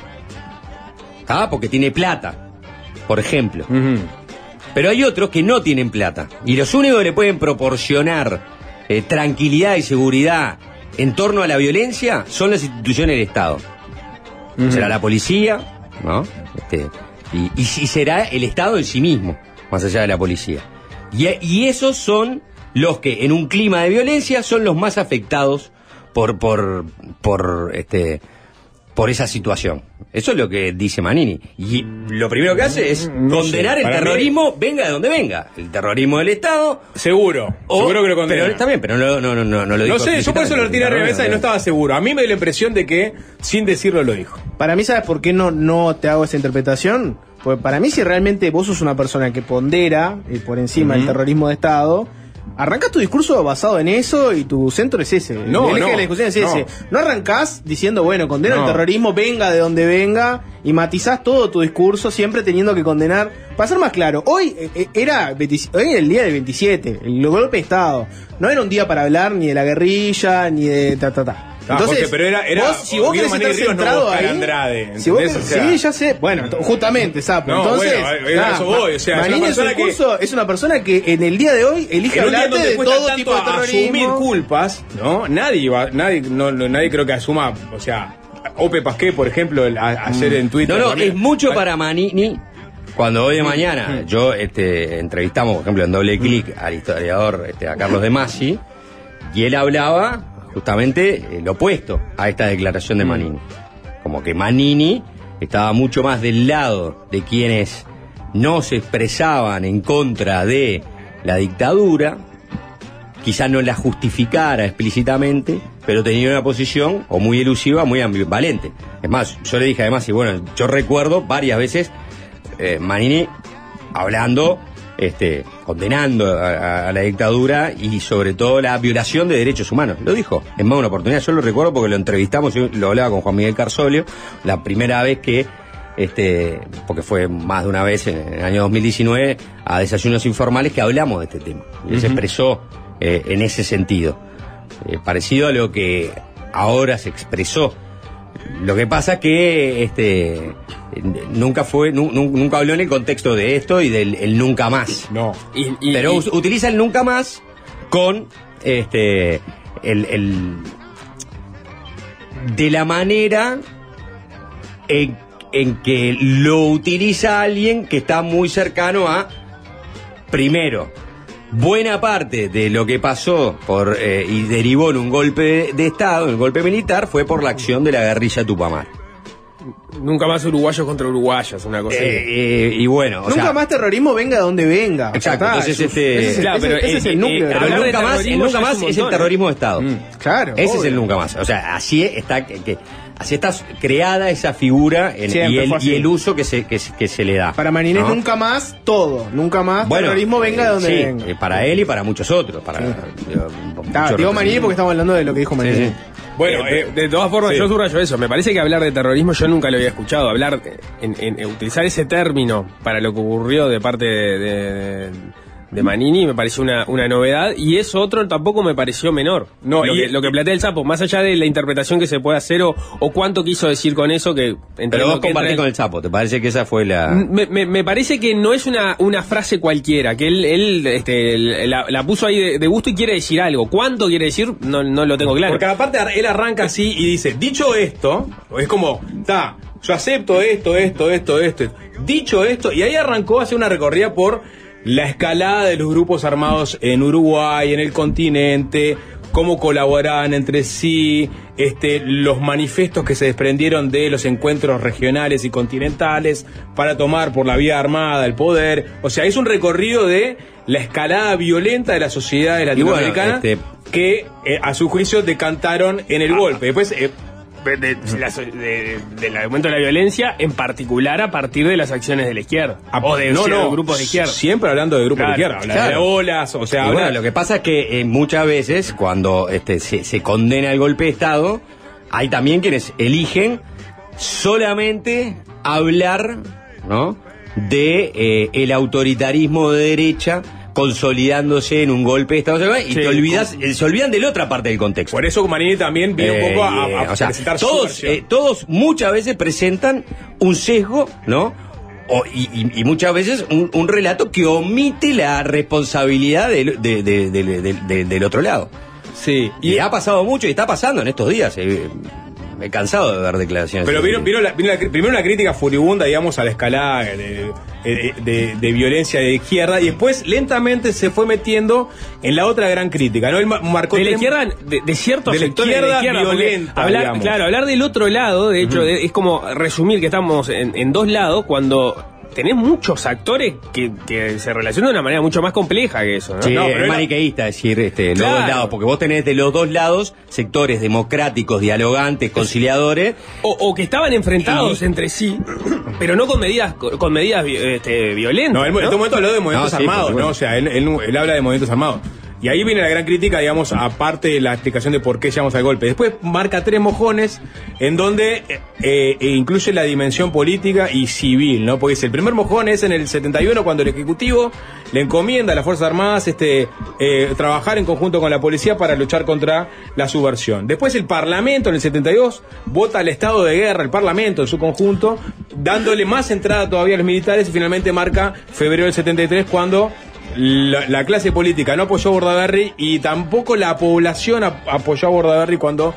¿Ah? Porque tiene plata, por ejemplo. Pero hay otros que no tienen plata. Y los únicos que le pueden proporcionar eh, tranquilidad y seguridad en torno a la violencia son las instituciones del Estado. Será la policía, ¿no? Este, y, será el Estado en sí mismo, más allá de la policía. Y, y esos son los que en un clima de violencia son los más afectados por, por, por, este, por esa situación. Eso es lo que dice Manini. Y lo primero que hace es No condenar sé, el mí- terrorismo, venga de donde venga. El terrorismo del Estado. Seguro, o- seguro que lo condena. Pero está bien, pero no, no, no, no, no lo dijo No sé, yo por eso lo de la mesa y no estaba seguro. A mí me dio la impresión de que, sin decirlo, lo dijo. Para mí, ¿sabes por qué no, no te hago esa interpretación? Porque para mí, si realmente vos sos una persona que pondera eh, por encima el terrorismo de Estado, arrancas tu discurso basado en eso y tu centro es ese. No, el eje no, de la discusión es no. ese. No arrancás diciendo, bueno, condeno No. el terrorismo, venga de donde venga, y matizás todo tu discurso siempre teniendo que condenar. Para ser más claro, hoy eh, eh, era, 20 hoy era el día del 27, el golpe de Estado. No era un día para hablar ni de la guerrilla, ni de ta, ta, ta. Ah, Jorge, pero era- era vos, si vos querés Manini estar no centrado ahí, Andrade, si vos querés- O sea- sí, ya sé. Bueno, justamente, Sapo. No, Entonces, bueno, eso voy, o sea, es una Manini persona que- es una persona que en el día de hoy elige hablarte de todo tipo de terrorismo. asumir culpas, ¿no? Nadie va, nadie, no, no- nadie creo que asuma, o sea, Ope Pasqué, por ejemplo, el- a- ayer en Twitter. No, no, también. es mucho para Manini. Cuando hoy de mañana yo este, entrevistamos, por ejemplo, en doble clic al historiador este, a Carlos de Masi, y él hablaba justamente eh, lo opuesto a esta declaración de Manini. Como que Manini estaba mucho más del lado de quienes no se expresaban en contra de la dictadura, quizás no la justificara explícitamente, pero tenía una posición o muy elusiva, muy ambivalente. Es más, yo le dije además, y bueno, yo recuerdo varias veces eh, Manini hablando, este, condenando a, la dictadura y sobre todo la violación de derechos humanos. Lo dijo en más de una oportunidad. Yo lo recuerdo porque lo entrevistamos, yo lo hablaba con Juan Miguel Carsolio, la primera vez que este, porque fue más de una vez en el año 2019 a desayunos informales que hablamos de este tema. Y él se expresó eh, en ese sentido, Eh, parecido a lo que ahora se expresó. Lo que pasa que este nunca fue, nu- nu- nunca habló en el contexto de esto y del el nunca más. No. Pero us- utiliza el nunca más con este el, el- de la manera en, en que lo utiliza alguien que está muy cercano a, primero, buena parte de lo que pasó por eh, y derivó en un golpe de, de Estado, en un golpe militar, fue por la acción de la guerrilla Tupamar. Nunca más uruguayos contra uruguayos, una cosa. Eh, eh, y bueno, o Nunca sea, más terrorismo venga de donde venga. Exacto, entonces ese- este- ese, es el- Claro, ese- pero, ese es eh, el núcleo. eh, Pero de nunca más, el nunca más es el terrorismo de Estado. Claro. Ese es el nunca más. O sea, así está que, que- así está creada esa figura y, el, y uso que se, que, se- que se le da. Para Marinés ¿no? nunca más todo. Nunca más Bueno, terrorismo venga de eh, donde sí, venga. eh, para él y para muchos otros. Para, digo, muchos digo Marinés porque estamos hablando de lo que dijo Marinés. Sí, Bueno, eh, de todas formas, sí. yo subrayo eso. Me parece que hablar de terrorismo yo nunca lo había escuchado. Hablar, en, en- en utilizar ese término para lo que ocurrió de parte de, de- de Manini me pareció una, una novedad y eso otro tampoco me pareció menor. No, lo, y- que, lo que plantea el Chapo, más allá de la interpretación que se puede hacer o, o cuánto quiso decir con eso, que entiendo Pero vos que compartís con el Chapo, ¿te parece que esa fue la...? me, me- me parece que no es una, una frase cualquiera, que él, él este, la, la puso ahí de, de gusto y quiere decir algo. ¿Cuánto quiere decir? No, no lo tengo claro. Porque aparte él arranca así y dice, dicho esto, es como, está, yo acepto esto, esto, esto, esto. Dicho esto, y ahí arrancó a hacer una recorrida por la escalada de los grupos armados en Uruguay, en el continente, cómo colaboraban entre sí, este, los manifestos que se desprendieron de los encuentros regionales y continentales para tomar por la vía armada el poder. O sea, es un recorrido de la escalada violenta de las sociedades Y bueno, latinoamericanas este- que eh, a su juicio decantaron en el golpe. Después, eh, de, de- del aumento de la violencia, en particular a partir de las acciones de la izquierda. o de no, grupos de izquierda. Siempre hablando de grupos Claro, de izquierda, de olas, o sea, bueno, lo que pasa es que eh, muchas veces cuando este, se, se condena el golpe de Estado, hay también quienes eligen solamente hablar ¿no? de eh, el autoritarismo de derecha consolidándose en un golpe de Estado y Sí, te olvidas, eh, se olvidan de la otra parte del contexto. Por eso Marini también vino un poco a, Eh, a o sea, presentar su todos, eh, todos muchas veces presentan un sesgo, ¿no? O- y, y- y muchas veces un, un relato que omite la responsabilidad del, de- de- de- de- de- del otro lado. Sí. Y ha pasado mucho y está pasando en estos días. eh, me he cansado de ver declaraciones. Pero vino, vino la- vino la primero una crítica furibunda, digamos, a la escalada de, de- de- de violencia de izquierda y después lentamente se fue metiendo en la otra gran crítica, ¿no? Él ma- marcó de la izquierda, de, de ciertos de la sectores de la izquierda porque violenta, hablar, claro, hablar del otro lado, de hecho, es como resumir que estamos en, en dos lados cuando tenés muchos actores que, que se relacionan de una manera mucho más compleja que eso, ¿no? Sí, No, es pero él- maniqueísta decir este, los Claro. dos lados, porque vos tenés de los dos lados sectores democráticos, dialogantes, conciliadores. o, o que estaban enfrentados Y- entre sí, pero no con medidas con medidas este, violentas. No, él en este momento habló de movimientos No, sí, armados. ¿no? O sea, él, él- él habla de movimientos armados. Y ahí viene la gran crítica, digamos, aparte de la explicación de por qué llegamos al golpe. Después marca tres mojones en donde eh, eh, incluye la dimensión política y civil, ¿no? Porque dice, el primer mojón es en el 71 cuando el Ejecutivo le encomienda a las Fuerzas Armadas este, eh, trabajar en conjunto con la policía para luchar contra la subversión. Después el Parlamento en el 72 vota al estado de guerra, el Parlamento en su conjunto, dándole más entrada todavía a los militares y finalmente marca febrero del 73 cuando la, la clase política no apoyó a Bordaberry y tampoco la población ap- apoyó a Bordaberry cuando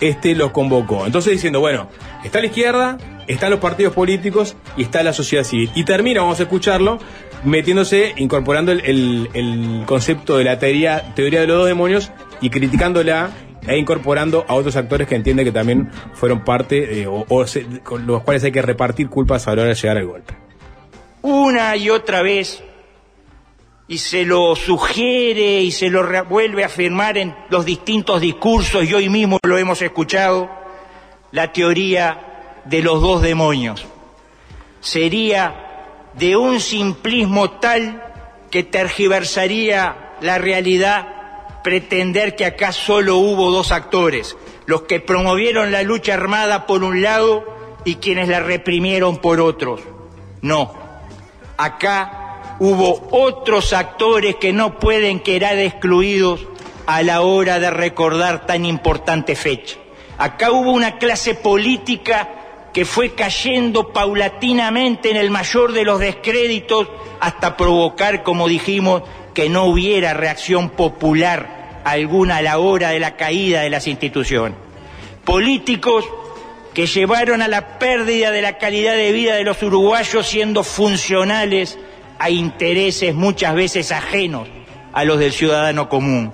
este los convocó. Entonces diciendo, bueno, está la izquierda, están los partidos políticos y está la sociedad civil. Y termina, vamos a escucharlo, metiéndose, incorporando el, el- concepto de la teoría, teoría de los dos demonios y criticándola e incorporando a otros actores que entiende que también fueron parte o, o se- con los cuales hay que repartir culpas a la hora de llegar al golpe. una y otra vez y se lo sugiere y se lo vuelve a afirmar en los distintos discursos y hoy mismo lo hemos escuchado, la teoría de los dos demonios. Sería de un simplismo tal que tergiversaría la realidad pretender que acá solo hubo dos actores, los que promovieron la lucha armada por un lado y quienes la reprimieron por otros. No, acá hubo otros actores que no pueden quedar excluidos a la hora de recordar tan importante fecha. Acá hubo una clase política que fue cayendo paulatinamente en el mayor de los descréditos hasta provocar, como dijimos, que no hubiera reacción popular alguna a la hora de la caída de las instituciones. Políticos que llevaron a la pérdida de la calidad de vida de los uruguayos siendo funcionales a intereses muchas veces ajenos a los del ciudadano común.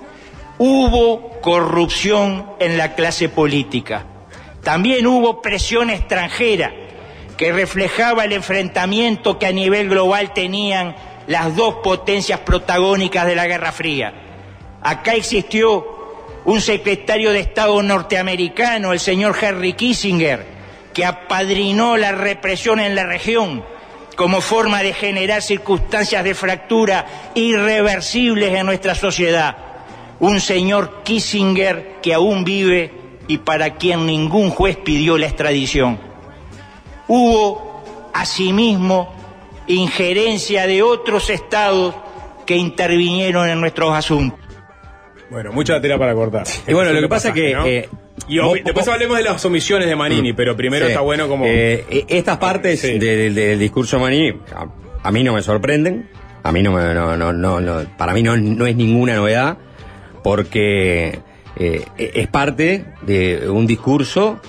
Hubo corrupción en la clase política. También hubo presión extranjera que reflejaba el enfrentamiento que a nivel global tenían las dos potencias protagónicas de la Guerra Fría. Acá existió un secretario de Estado norteamericano, el señor Henry Kissinger, que apadrinó la represión en la región como forma de generar circunstancias de fractura irreversibles en nuestra sociedad. Un señor Kissinger que aún vive y para quien ningún juez pidió la extradición. Hubo, asimismo, injerencia de otros estados que intervinieron en nuestros asuntos. Bueno, mucha tela para cortar. Y bueno, lo que pasa es que, ¿no? eh, y vos- después vos- hablemos de las omisiones de Manini, pero primero Sí. está bueno como... Eh, eh, estas partes de- de- del discurso de Manini a, a mí no me sorprenden, a mí no me, no, no, no, no- para mí no, no es ninguna novedad, porque eh, es parte de un discurso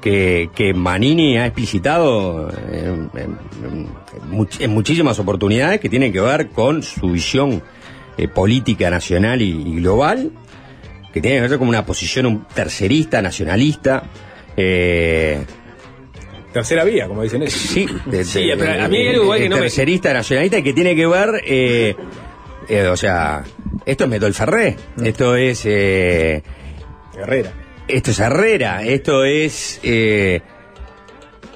que, que Manini ha explicitado en, en- en much- en muchísimas oportunidades que tienen que ver con su visión eh, política nacional y, y global, que tiene que ver con una posición un tercerista, nacionalista. eh, Tercera vía, como dicen ellos. Sí, de- Sí, de- pero a mí hay algo igual que no me- tercerista, nacionalista, y que tiene que ver, eh, eh, o sea, esto es Metol Ferré, esto es... eh, Herrera. Esto es Herrera, esto es el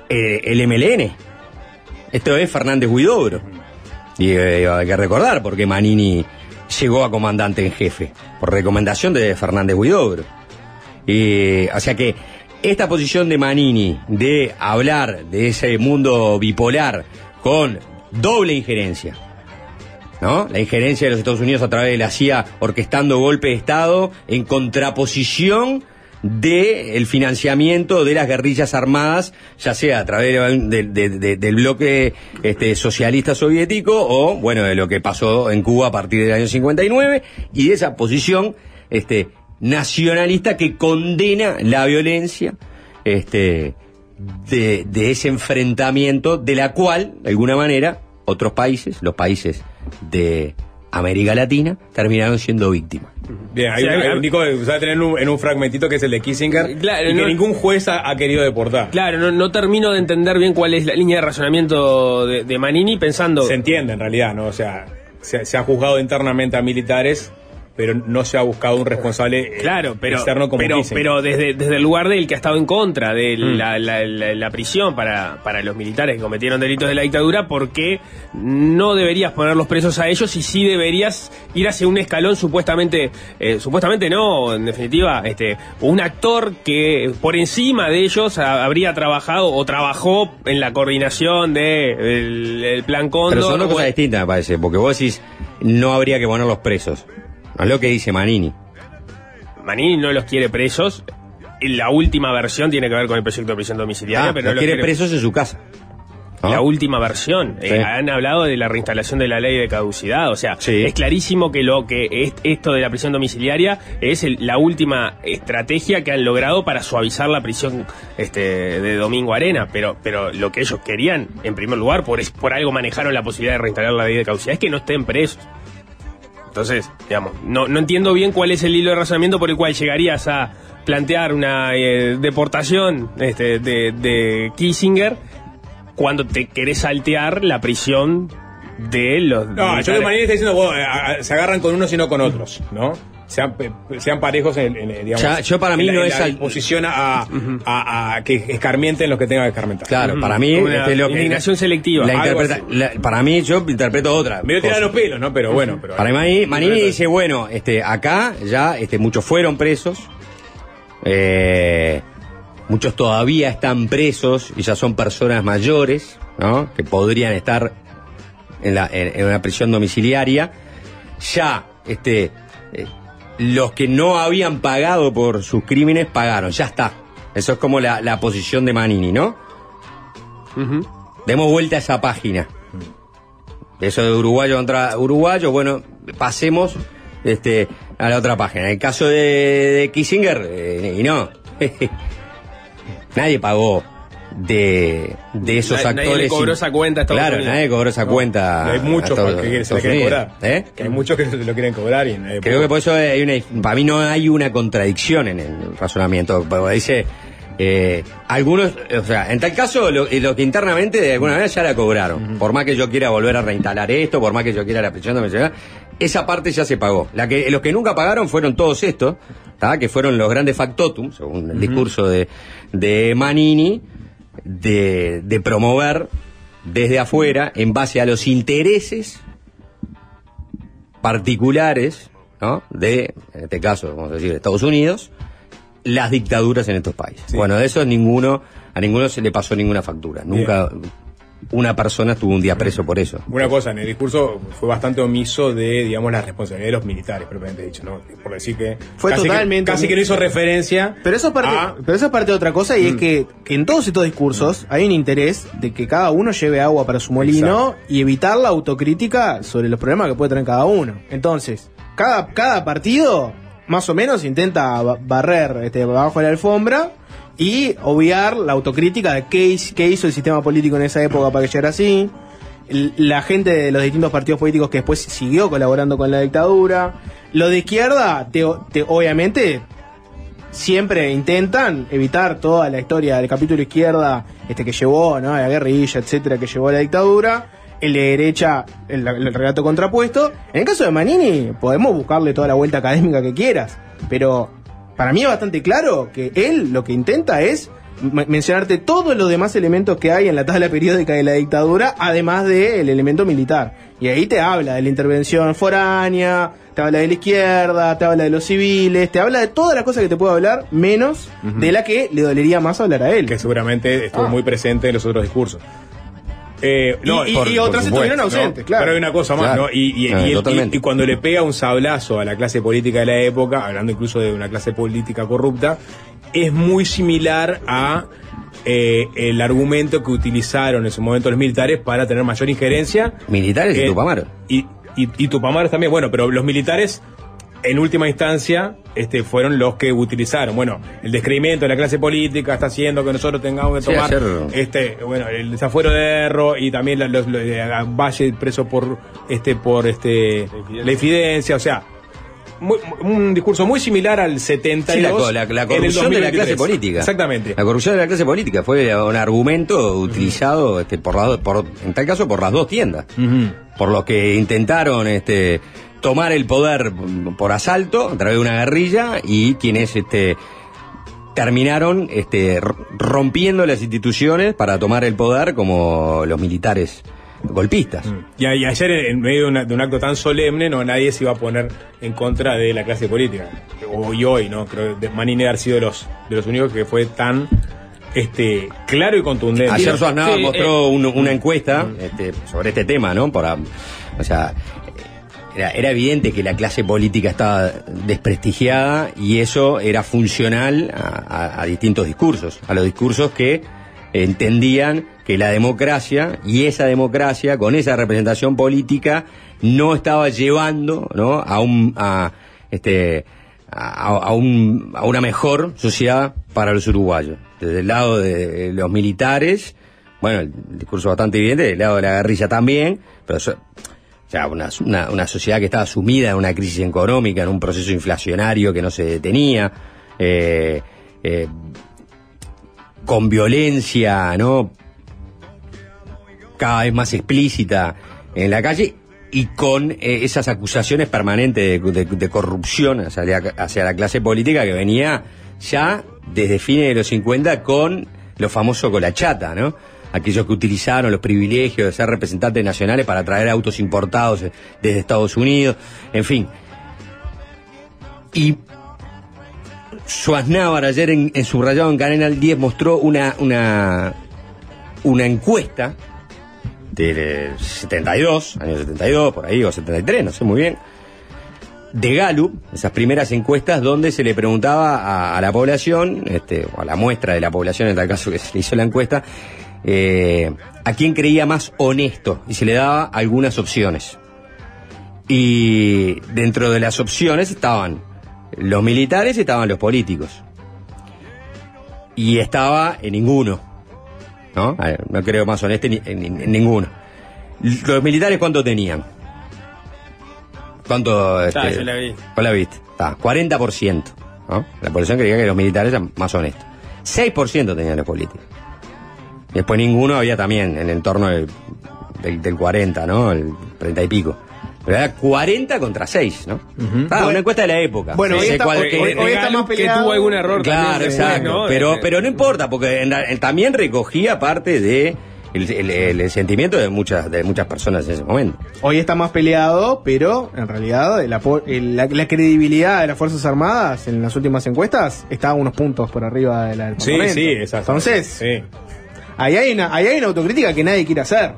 MLN, esto es Fernández Huidobro. Y hay que recordar porque Manini llegó a comandante en jefe, por recomendación de Fernández Huidobro. Y, o sea que esta posición de Manini de hablar de ese mundo bipolar con doble injerencia, ¿no? La injerencia de los Estados Unidos a través de la CIA orquestando golpe de Estado en contraposición de el financiamiento de las guerrillas armadas, ya sea a través de- de- de- del bloque este, socialista soviético o, bueno, de lo que pasó en Cuba a partir del año 59 y de esa posición este, nacionalista que condena la violencia este, de, de ese enfrentamiento de la cual, de alguna manera, otros países, los países de América Latina, terminaron siendo víctimas. Bien, hay, Sí, un- hay- hay un Nico a tener un- en un fragmentito que es el de Kissinger Claro, y que ningún juez ha, ha querido deportar. Claro, no, no termino de entender bien cuál es la línea de razonamiento de, de Manini pensando... Se entiende en realidad, ¿no? O sea, se, se ha juzgado internamente a militares, pero no se ha buscado un responsable eh, Claro, pero, externo como pero, Kissinger. pero desde, desde el lugar del que ha estado en contra de Mm. la, la- la- la prisión para, para los militares que cometieron delitos de la dictadura, ¿por qué no deberías ponerlos presos a ellos y sí deberías ir hacia un escalón supuestamente, eh, supuestamente no, en definitiva, este, un actor que por encima de ellos ha- habría trabajado o trabajó en la coordinación de el, el plan Cóndor? Pero son dos cosas distintas, me parece, porque vos decís, no habría que ponerlos presos. No es lo que dice Manini. Manini no los quiere presos. La última versión tiene que ver con el proyecto de prisión domiciliaria, Ah, pero los no quiere presos en su casa. ¿no? La última versión. Sí. Eh, han hablado de la reinstalación de la ley de caducidad. O sea, Sí. es clarísimo que lo que es esto de la prisión domiciliaria es el- la última estrategia que han logrado para suavizar la prisión este, de Domingo Arena. Pero, pero lo que ellos querían, en primer lugar, por, por algo manejaron la posibilidad de reinstalar la ley de caducidad, es que no estén presos. Entonces, digamos, no, no entiendo bien cuál es el hilo de razonamiento por el cual llegarías a plantear una eh, deportación este, de, de Kissinger cuando te querés saltear la prisión de los... No, yo que Manini está diciendo, a- a- se agarran con unos y no con otros, ¿no? Sean, parejos en, en, digamos, Ya, yo para mí en no en es la al- a, a- a que escarmienten los que tengan que escarmentar. Claro, para mí una este, lo que- indignación selectiva. la Algo interpreta- así. la- para mí yo interpreto otra. Me voy a tirar cosa. los pelos, ¿no? Pero bueno, pero... Para Manini, Manini dice, bueno, este, acá ya este, muchos fueron presos, eh, muchos todavía están presos y ya son personas mayores, ¿no? Que podrían estar en, la, en, en una prisión domiciliaria. Ya, este, los que no habían pagado por sus crímenes pagaron, ya está. Eso es como la, la posición de Manini, ¿no? Demos vuelta a esa página. Eso de uruguayo contra uruguayo, bueno, pasemos este, a la otra página. En el caso de, de Kissinger, eh, y no. nadie pagó de, de esos Nadie- nadie actores. le cobró esa cuenta a Claro, Unidos. nadie cobró esa No, cuenta. hay muchos a que se le quieren cobrar. ¿Eh? Que hay muchos que se lo quieren cobrar y nadie Creo que por eso hay una, para mí no hay una contradicción en el razonamiento. Dice, eh, algunos, o sea, en tal caso, lo, eh, lo que internamente de alguna manera ya la cobraron. Por más que yo quiera volver a reinstalar esto, por más que yo quiera la presión de mencionar, esa parte ya se pagó. La que, los que nunca pagaron fueron todos estos, ¿tá? que fueron los grandes factotum, según el discurso de, de Manini, de, de promover desde afuera, en base a los intereses particulares, ¿no? De, en este caso, vamos a decir, de Estados Unidos, las dictaduras en estos países. Bueno, de eso ninguno, a ninguno se le pasó ninguna factura. Nunca una persona estuvo un día preso por eso. Una cosa, en el discurso fue bastante omiso de, digamos, la responsabilidad de los militares, propiamente dicho, ¿no? Por decir que. Fue casi totalmente Que, casi que no hizo referencia. Pero eso es parte, a- pero eso es parte de otra cosa y es Mm. que, que en todos estos discursos hay un interés de que cada uno lleve agua para su molino y evitar la autocrítica sobre los problemas que puede tener cada uno. Entonces, cada, cada partido más o menos intenta ba- barrer este, bajo la alfombra y obviar la autocrítica de qué, hiz- qué hizo el sistema político en esa época para que llegara así. La gente de los distintos partidos políticos que después siguió colaborando con la dictadura. Lo de izquierda, te- te- obviamente, siempre intentan evitar toda la historia del capítulo izquierda este que llevó ¿no? la guerrilla, etcétera, que llevó a la dictadura. El de derecha, el, el relato contrapuesto. En el caso de Manini, podemos buscarle toda la vuelta académica que quieras, pero para mí es bastante claro que él lo que intenta es mencionarte todos los demás elementos que hay en la tabla periódica de la dictadura, además del elemento militar. Y ahí te habla de la intervención foránea, te habla de la izquierda, te habla de los civiles, te habla de todas las cosas que te puedo hablar, menos de la que le dolería más hablar a él. Que seguramente estuvo Ah. muy presente en los otros discursos. Eh, no, Y- por- otras supuesto, estuvieron ausentes, ¿no? claro. Pero hay una cosa más, Claro. ¿no? Y, y- cuando le pega un sablazo a la clase política de la época, hablando incluso de una clase política corrupta, es muy similar a eh, el argumento que utilizaron en su momento los militares para tener mayor injerencia. Militares y Eh, Tupamaro. Y, y, y Tupamaros también, bueno, pero los militares en última instancia este, fueron los que utilizaron. Bueno, el descreimiento de la clase política está haciendo que nosotros tengamos que Sí, tomar ayer- este, bueno, el desafuero de Erro y también la- los, los- Valle preso por este por este la infidencia, o sea, muy- un discurso muy similar al 72 Sí, la, la- la corrupción de la 2023. clase política. Exactamente. La corrupción de la clase política fue un argumento utilizado este, por, las dos- por, en tal caso, por las dos tiendas. Por los que intentaron este, tomar el poder por asalto a través de una guerrilla y quienes este, terminaron este, rompiendo las instituciones para tomar el poder como los militares golpistas. Y, a- y ayer, en medio de, una- de un acto tan solemne, no nadie se iba a poner en contra de la clase política. Hoy, hoy, ¿no? Creo que Manini haber sido de los, de los únicos que fue tan este claro y contundente. Ayer Suaznava Sí, mostró eh, un- una encuesta este, sobre este tema, ¿no? Para, o sea, era, evidente que la clase política estaba desprestigiada y eso era funcional a, distintos discursos, a los discursos que entendían que la democracia y esa democracia con esa representación política no estaba llevando, ¿no? A un a, este a, un- a una mejor sociedad para los uruguayos. Desde el lado de los militares, bueno, el discurso bastante evidente, del lado de la guerrilla también, pero sea, una, sociedad que estaba sumida en una crisis económica, en un proceso inflacionario que no se detenía, eh, eh, con violencia, ¿no? Cada vez más explícita en la calle y con eh, esas acusaciones permanentes de, corrupción hacia la, clase política que venía ya desde fines de los 50 con lo famoso con la chata, ¿no? Aquellos que utilizaron los privilegios de ser representantes nacionales para traer autos importados eh, desde Estados Unidos, en fin. Y Schwarzenegger ayer en, en subrayado en Canal 10 mostró una, una, encuesta del 72, año 72, por ahí, o 73, no sé muy bien, de Gallup, esas primeras encuestas donde se le preguntaba a, a la población, este, o a la muestra de la población, en tal caso que se le hizo la encuesta, eh, a quién creía más honesto, y se le daba algunas opciones. Y dentro de las opciones estaban los militares y estaban los políticos. y estaba en ninguno. ¿No? No creo más honesto en, en- en ninguno. ¿Los militares cuánto tenían? ¿Cuánto? Ah, este, yo la vi. ¿Cuál la viste? Está, 40%. ¿no? La población creía que los militares eran más honestos. 6% tenían los políticos. Después ninguno había también en el entorno del, del, del 40, ¿no? El 30 y pico. Pero era 40 contra 6, ¿no? Ah, Bueno, una encuesta de la época. bueno, hoy está- hoy- que- hoy- hoy está más que peleado. tuvo algún error Claro, exacto. ¿no? Pero, Eh, pero no importa, porque en la- en- también recogía parte de el, el- el- el sentimiento de muchas, de muchas personas en ese momento. Hoy está más peleado, pero en realidad el la, la credibilidad de las Fuerzas Armadas en las últimas encuestas está a unos puntos por arriba de la del Sí, sí, exacto. Entonces, Sí. Ahí hay, una, ahí hay una autocrítica que nadie quiere hacer.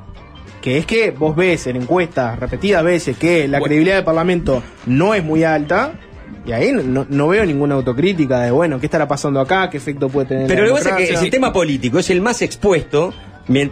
Que es que vos ves en encuestas repetidas veces que la credibilidad del Parlamento no es muy alta. Y ahí no, no veo ninguna autocrítica de, bueno, ¿qué estará pasando acá? ¿Qué efecto puede tener? Pero lo que pasa es que el sistema político es el más expuesto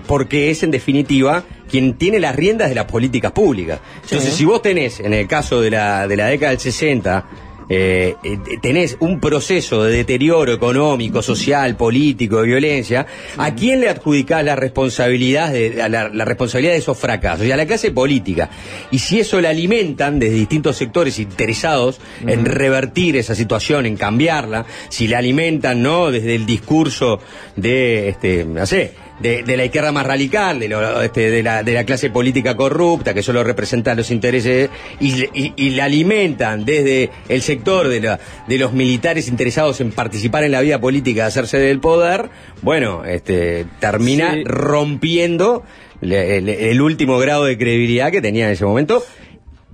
porque es en definitiva quien tiene las riendas de las políticas públicas. Entonces, Sí. si vos tenés, en el caso de la, de la década del 60, eh, eh, tenés un proceso de deterioro económico, social, político, de violencia, ¿a quién le adjudicás la responsabilidad de, la responsabilidad de esos fracasos? Y a la clase política. Y si eso la alimentan desde distintos sectores interesados en revertir esa situación, en cambiarla, si la alimentan, ¿no? Desde el discurso de, este, no sé, de, de la izquierda más radical, de, lo- este, de, la, de la clase política corrupta, que solo representa los intereses, y, y- y la alimentan desde el sector de, la- de los militares interesados en participar en la vida política, de hacerse del poder, bueno, este, termina Sí. rompiendo le- el, el último grado de credibilidad que tenía en ese momento.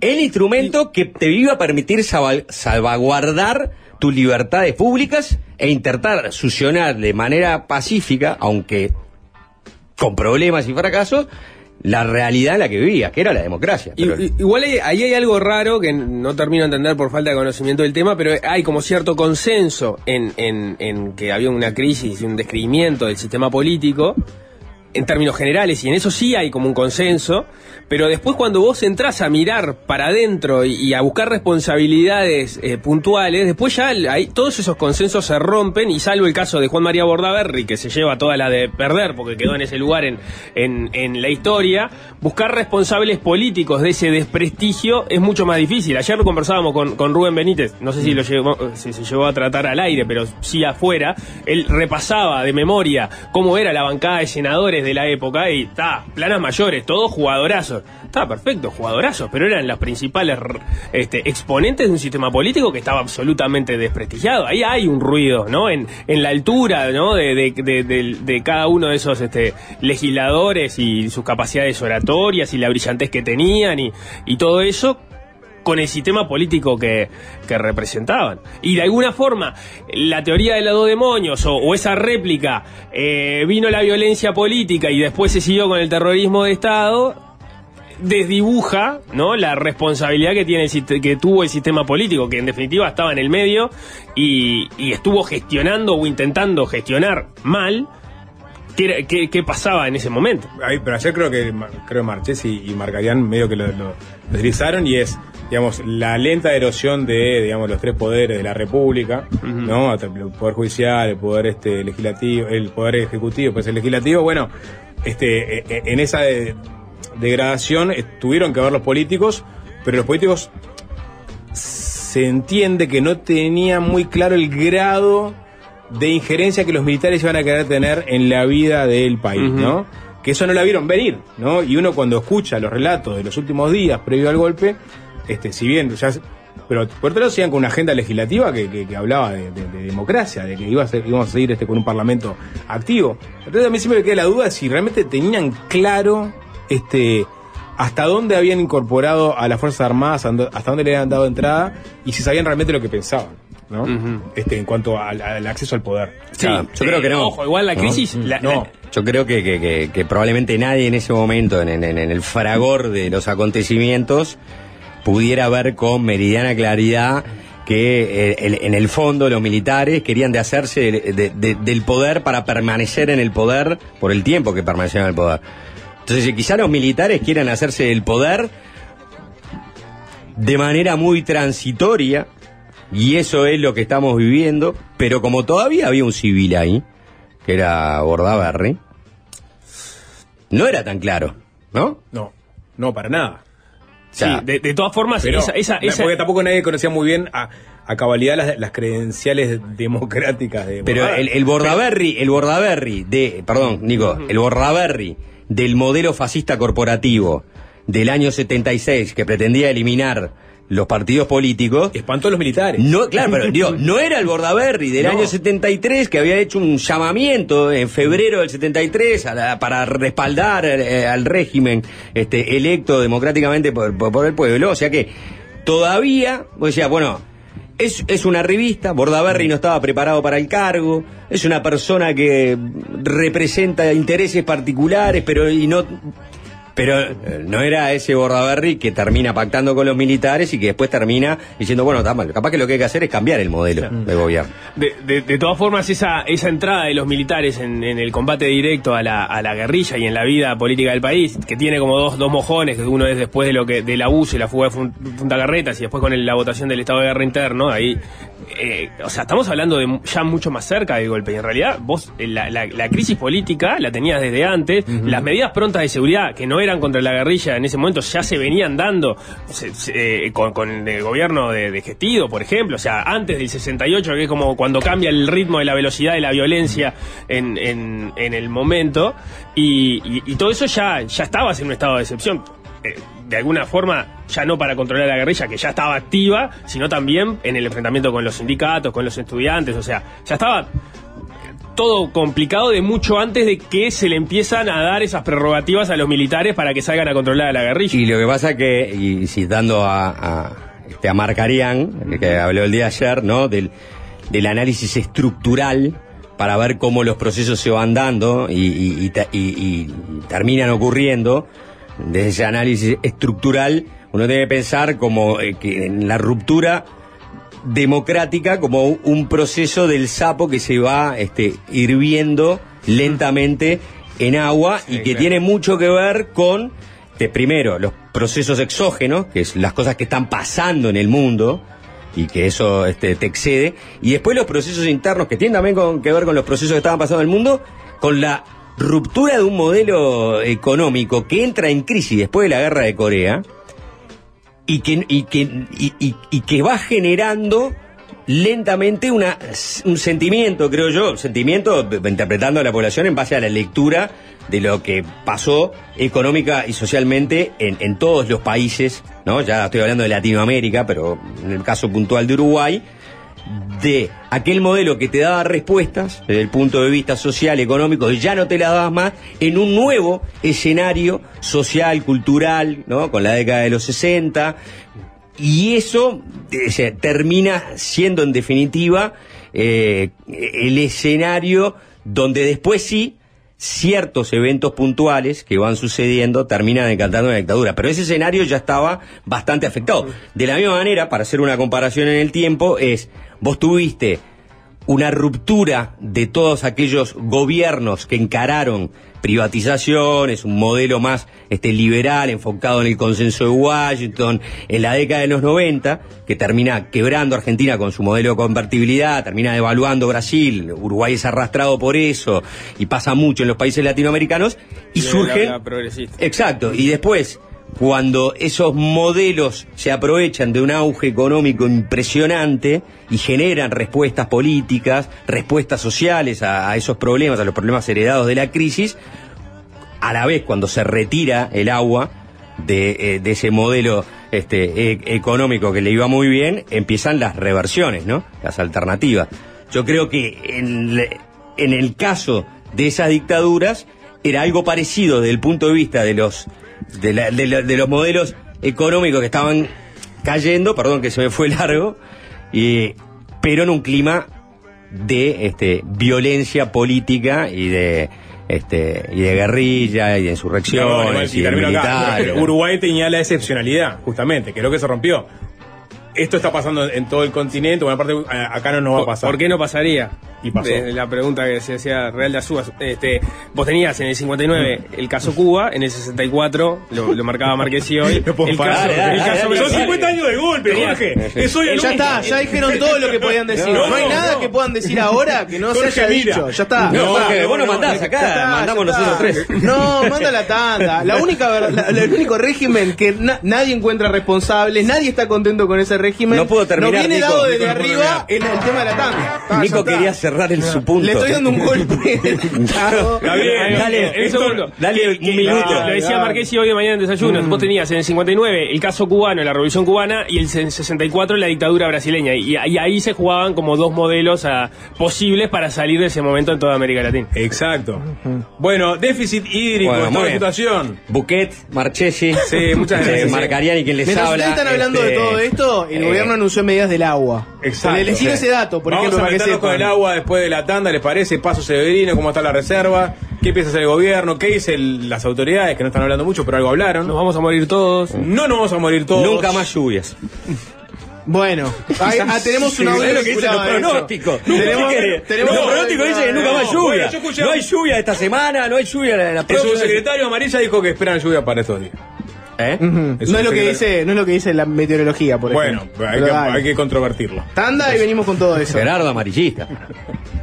El instrumento que te iba a permitir salva- salvaguardar tus libertades públicas e intentar succionar de manera pacífica, aunque con problemas y fracasos, la realidad en la que vivías, que era la democracia. Pero- igual hay- ahí hay algo raro que no termino de entender por falta de conocimiento del tema, pero hay como cierto consenso en, en- en que había una crisis y un descreimiento del sistema político en términos generales, y en eso sí hay como un consenso, pero después cuando vos entrás a mirar para adentro y, a buscar responsabilidades eh, puntuales, después ya ahí, todos esos consensos se rompen, y salvo el caso de Juan María Bordaberry, que se lleva toda la de perder porque quedó en ese lugar en, en, en la historia, buscar responsables políticos de ese desprestigio es mucho más difícil. Ayer lo conversábamos con, con Rubén Benítez, no sé si, lo llegó, si se llegó a tratar al aire, pero sí afuera, él repasaba de memoria cómo era la bancada de senadores de la época y está, planas mayores, todos jugadorazos. Está perfecto, jugadorazos, pero eran las principales este, exponentes de un sistema político que estaba absolutamente desprestigiado. Ahí hay un ruido, ¿no? En, en la altura, ¿no? De- de- de cada uno de esos este, legisladores y sus capacidades oratorias y la brillantez que tenían y, y todo eso con el sistema político que, representaban. Y de alguna forma, la teoría de los dos demonios o, esa réplica, eh, vino la violencia política y después se siguió con el terrorismo de Estado, desdibuja ¿no? la responsabilidad que, tiene el, que tuvo el sistema político, que en definitiva estaba en el medio y, estuvo gestionando o intentando gestionar mal qué, pasaba en ese momento. Ahí, pero ayer creo que creo Marchés y, y medio que lo- lo deslizaron y es, digamos, la lenta erosión de, digamos, los tres poderes de la República, ¿no? El poder judicial, el poder este legislativo, el poder ejecutivo, pues el legislativo, bueno, este, eh, eh, en esa de- degradación eh, tuvieron que ver los políticos, pero los políticos se entiende que no tenían muy claro el grado de injerencia que los militares iban a querer tener en la vida del país. ¿no? Que eso no la vieron venir, ¿no? Y uno cuando escucha los relatos de los últimos días previo al golpe, este, si bien ya pero por otro lado sigan con una agenda legislativa que, que- que hablaba de, de- de democracia, de que iba a ser- íbamos a seguir este, con un parlamento activo. Entonces a mí siempre me queda la duda de si realmente tenían claro este hasta dónde habían incorporado a las Fuerzas Armadas, hasta dónde le habían dado entrada y si sabían realmente lo que pensaban, ¿no? este, en cuanto al, al acceso al poder. Sí, yo creo que no. Ojo, igual la ¿No? crisis... la- No. Yo creo que, que- que- que probablemente nadie en ese momento, en, en- en el fragor de los acontecimientos, pudiera ver con meridiana claridad que eh, en el fondo los militares querían de hacerse de- de- de- del poder para permanecer en el poder por el tiempo que permanecieron en el poder. Entonces, quizá los militares quieran hacerse del poder de manera muy transitoria, y eso es lo que estamos viviendo, pero como todavía había un civil ahí, que era Bordaberry, no era tan claro, ¿no? No, no, para nada. Sí, de, de todas formas, Pero, esa, esa, esa- porque tampoco nadie conocía muy bien a, a cabalidad las, las credenciales democráticas de Pero el, el Bordaberry, el Bordaberry de, perdón, Nico, el Bordaberry del modelo fascista corporativo del año 76 que pretendía eliminar los partidos políticos. Espantó a los militares. No, claro, pero digo, no era el Bordaberry del No. año 73 que había hecho un llamamiento en febrero del 73 a la- para respaldar eh, al régimen este, electo democráticamente por, por- el pueblo. O sea que todavía, vos decías, bueno, es, es una revista, Bordaberry no estaba preparado para el cargo, es una persona que representa intereses particulares, pero y no pero eh, no era ese Bordaberry que termina pactando con los militares y que después termina diciendo, bueno, está mal, capaz que lo que hay que hacer es cambiar el modelo de gobierno. De, de- de todas formas, esa, esa entrada de los militares en, en el combate directo a la, a la guerrilla y en la vida política del país, que tiene como dos, dos mojones, que uno es después de lo que del abuso y la fuga de Fun- Punta Carretas y después con el- la votación del estado de guerra interno, ahí, eh, o sea, estamos hablando de ya mucho más cerca del golpe. Y en realidad, vos, eh, la, la- la crisis política la tenías desde antes, las medidas prontas de seguridad que no eran contra la guerrilla en ese momento ya se venían dando eh, con, el gobierno de, Gestido, por ejemplo, o sea, antes del 68, que es como cuando cambia el ritmo de la velocidad de la violencia en, en- el momento, y todo eso ya, ya estabas en un estado de excepción. Eh, de alguna forma, ya no para controlar la guerrilla, que ya estaba activa, sino también en el enfrentamiento con los sindicatos, con los estudiantes, o sea, ya estaba todo complicado de mucho antes de que se le empiezan a dar esas prerrogativas a los militares para que salgan a controlar a la guerrilla. Y lo que pasa que, y citando a, a, este, a Marcarián, que habló el día de ayer, ¿no? Del, del análisis estructural para ver cómo los procesos se van dando y, y- y terminan ocurriendo. Desde ese análisis estructural, uno debe pensar como eh, que en la ruptura democrática como un- proceso del sapo que se va este, hirviendo lentamente en agua y que tiene mucho que ver con, este, primero, los procesos exógenos, que es las cosas que están pasando en el mundo y que eso este, te excede, y después los procesos internos que tienen también con- que ver con los procesos que estaban pasando en el mundo, con la ruptura de un modelo económico que entra en crisis después de la guerra de Corea, y que, y que, y, que va generando lentamente una, un sentimiento, creo yo, sentimiento interpretando a la población en base a la lectura de lo que pasó económica y socialmente en, en todos los países, ¿no? Ya estoy hablando de Latinoamérica, pero en el caso puntual de Uruguay, de aquel modelo que te daba respuestas desde el punto de vista social, económico, y ya no te las dabas más, en un nuevo escenario social, cultural, ¿no? Con la década de los 60. Y eso eh, termina siendo en definitiva eh, el escenario donde después sí ciertos eventos puntuales que van sucediendo terminan decantando una dictadura. Pero ese escenario ya estaba bastante afectado. De la misma manera, para hacer una comparación en el tiempo, es, vos tuviste una ruptura de todos aquellos gobiernos que encararon privatizaciones, un modelo más este, liberal, enfocado en el consenso de Washington, en la década de los 90, que termina quebrando Argentina con su modelo de convertibilidad, termina devaluando Brasil, Uruguay es arrastrado por eso, y pasa mucho en los países latinoamericanos, y la- surgen... Exacto, y después, cuando esos modelos se aprovechan de un auge económico impresionante y generan respuestas políticas, respuestas sociales a, esos problemas, a los problemas heredados de la crisis, a la vez cuando se retira el agua de, eh, ese modelo este, e- económico que le iba muy bien, empiezan las reversiones, ¿no? Las alternativas. Yo creo que en el caso de esas dictaduras era algo parecido desde el punto de vista de los, de, la- de la- de los modelos económicos que estaban cayendo, perdón que se me fue largo, y, pero en un clima de este, violencia política y de este y de guerrilla y de No, si militares. Uruguay tenía la excepcionalidad, justamente, que es lo que se rompió. Esto está pasando en todo el continente, bueno, aparte a- acá no nos va a pasar. ¿Por qué no pasaría? Y pasó. de la pregunta que se hacía Real de Azúas. Este, vos tenías en el 59 el caso Cuba, en el 64 lo, lo marcaba Marquesi hoy. No el parar, caso, dale, el dale, caso dale, Son 50 años de golpe, Jorge. Soy el ya está, ya dijeron todo lo que podían decir. No, No, hay nada no. que puedan decir ahora que no Jorge, se haya mira. dicho. Ya está. No, Jorge, vos no mandás acá, está, mandamos nosotros tres. No, manda la tanda. La única, la- el único régimen que na- nadie encuentra responsable, nadie está contento con ese régimen. No puedo terminar, Nos viene Nico. dado desde Nico, no arriba el, el tema de la ya Nico está. quería cerrar el su punto. Le estoy dando un golpe. Bien, Dale, esto-. Dale un minuto. Lo decía. Marquesi hoy de mañana en desayunos. Vos tenías en el 59 el caso cubano, la revolución cubana, y el 64 la dictadura brasileña. Y, y ahí se jugaban como dos modelos ah, posibles para salir de ese momento en toda América Latina. Exacto. Bueno, déficit hídrico, Bueno, bien. situación. Buquet, Marchesi, Sí, muchas gracias. Marcariani, quien les Mientras habla. ustedes están hablando de este, todo esto, el eh, gobierno anunció medidas del agua. Exacto. Les tiro Sí. ese dato, por Vamos ejemplo, a para que meternos con sepan. el agua después de la tanda, ¿les parece? Paso Severino, ¿cómo está la reserva? ¿Qué piensa hacer el gobierno? ¿Qué dicen las autoridades? Que no están hablando mucho, pero algo hablaron. Nos vamos a morir todos. No nos vamos a morir todos. Nunca más lluvias. Bueno, ahí- ah, tenemos un Sí, audio es lo que dicen los pronósticos. Tenemos- tenemos- los pronósticos dicen que nunca más No, lluvia. bueno, yo escuché- no hay lluvia esta semana, no hay lluvia la, la El próxima. subsecretario Amarilla dijo que esperan lluvia para estos días. ¿Eh? No es lo que dice, no es lo que dice la meteorología, por Bueno, ejemplo. hay Pero que, dale. hay que controvertirlo. Tanda y venimos con todo eso. Gerardo amarillista.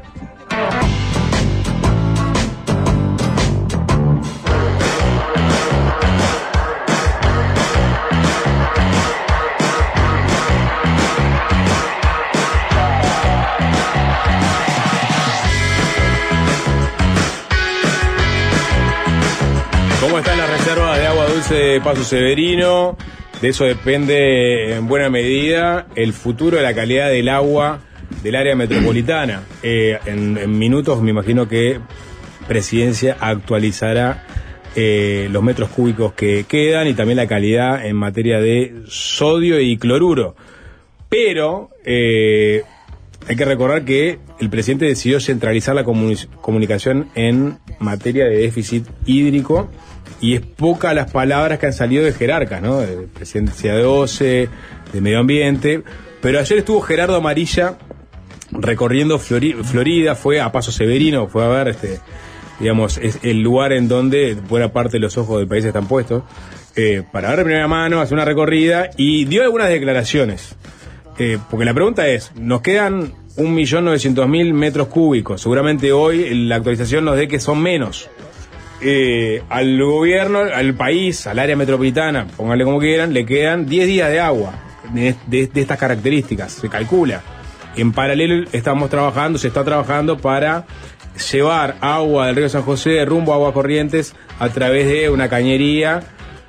Paso Severino? De eso depende en buena medida el futuro de la calidad del agua del área metropolitana. Eh, en, minutos me imagino que Presidencia actualizará eh, los metros cúbicos que quedan y también la calidad en materia de sodio y cloruro. Pero eh, hay que recordar que el presidente decidió centralizar la comuni- comunicación en materia de déficit hídrico y es poca las palabras que han salido de jerarcas, ¿no? De presidencia de OCE, de medio ambiente. Pero ayer estuvo Gerardo Amarilla recorriendo Flori- Florida, fue a Paso Severino, fue a ver este, digamos, es el lugar en donde buena parte de los ojos del país están puestos, eh, para ver de primera mano, hacer una recorrida y dio algunas declaraciones. Eh, porque la pregunta es, nos quedan 1.900.000 metros cúbicos, seguramente hoy la actualización nos dé que son menos. Eh, al gobierno, al país, al área metropolitana, pónganle como quieran, le quedan 10 días de agua de, estas características, se calcula. En paralelo estamos trabajando, se está trabajando para llevar agua del río San José rumbo a Aguas Corrientes a través de una cañería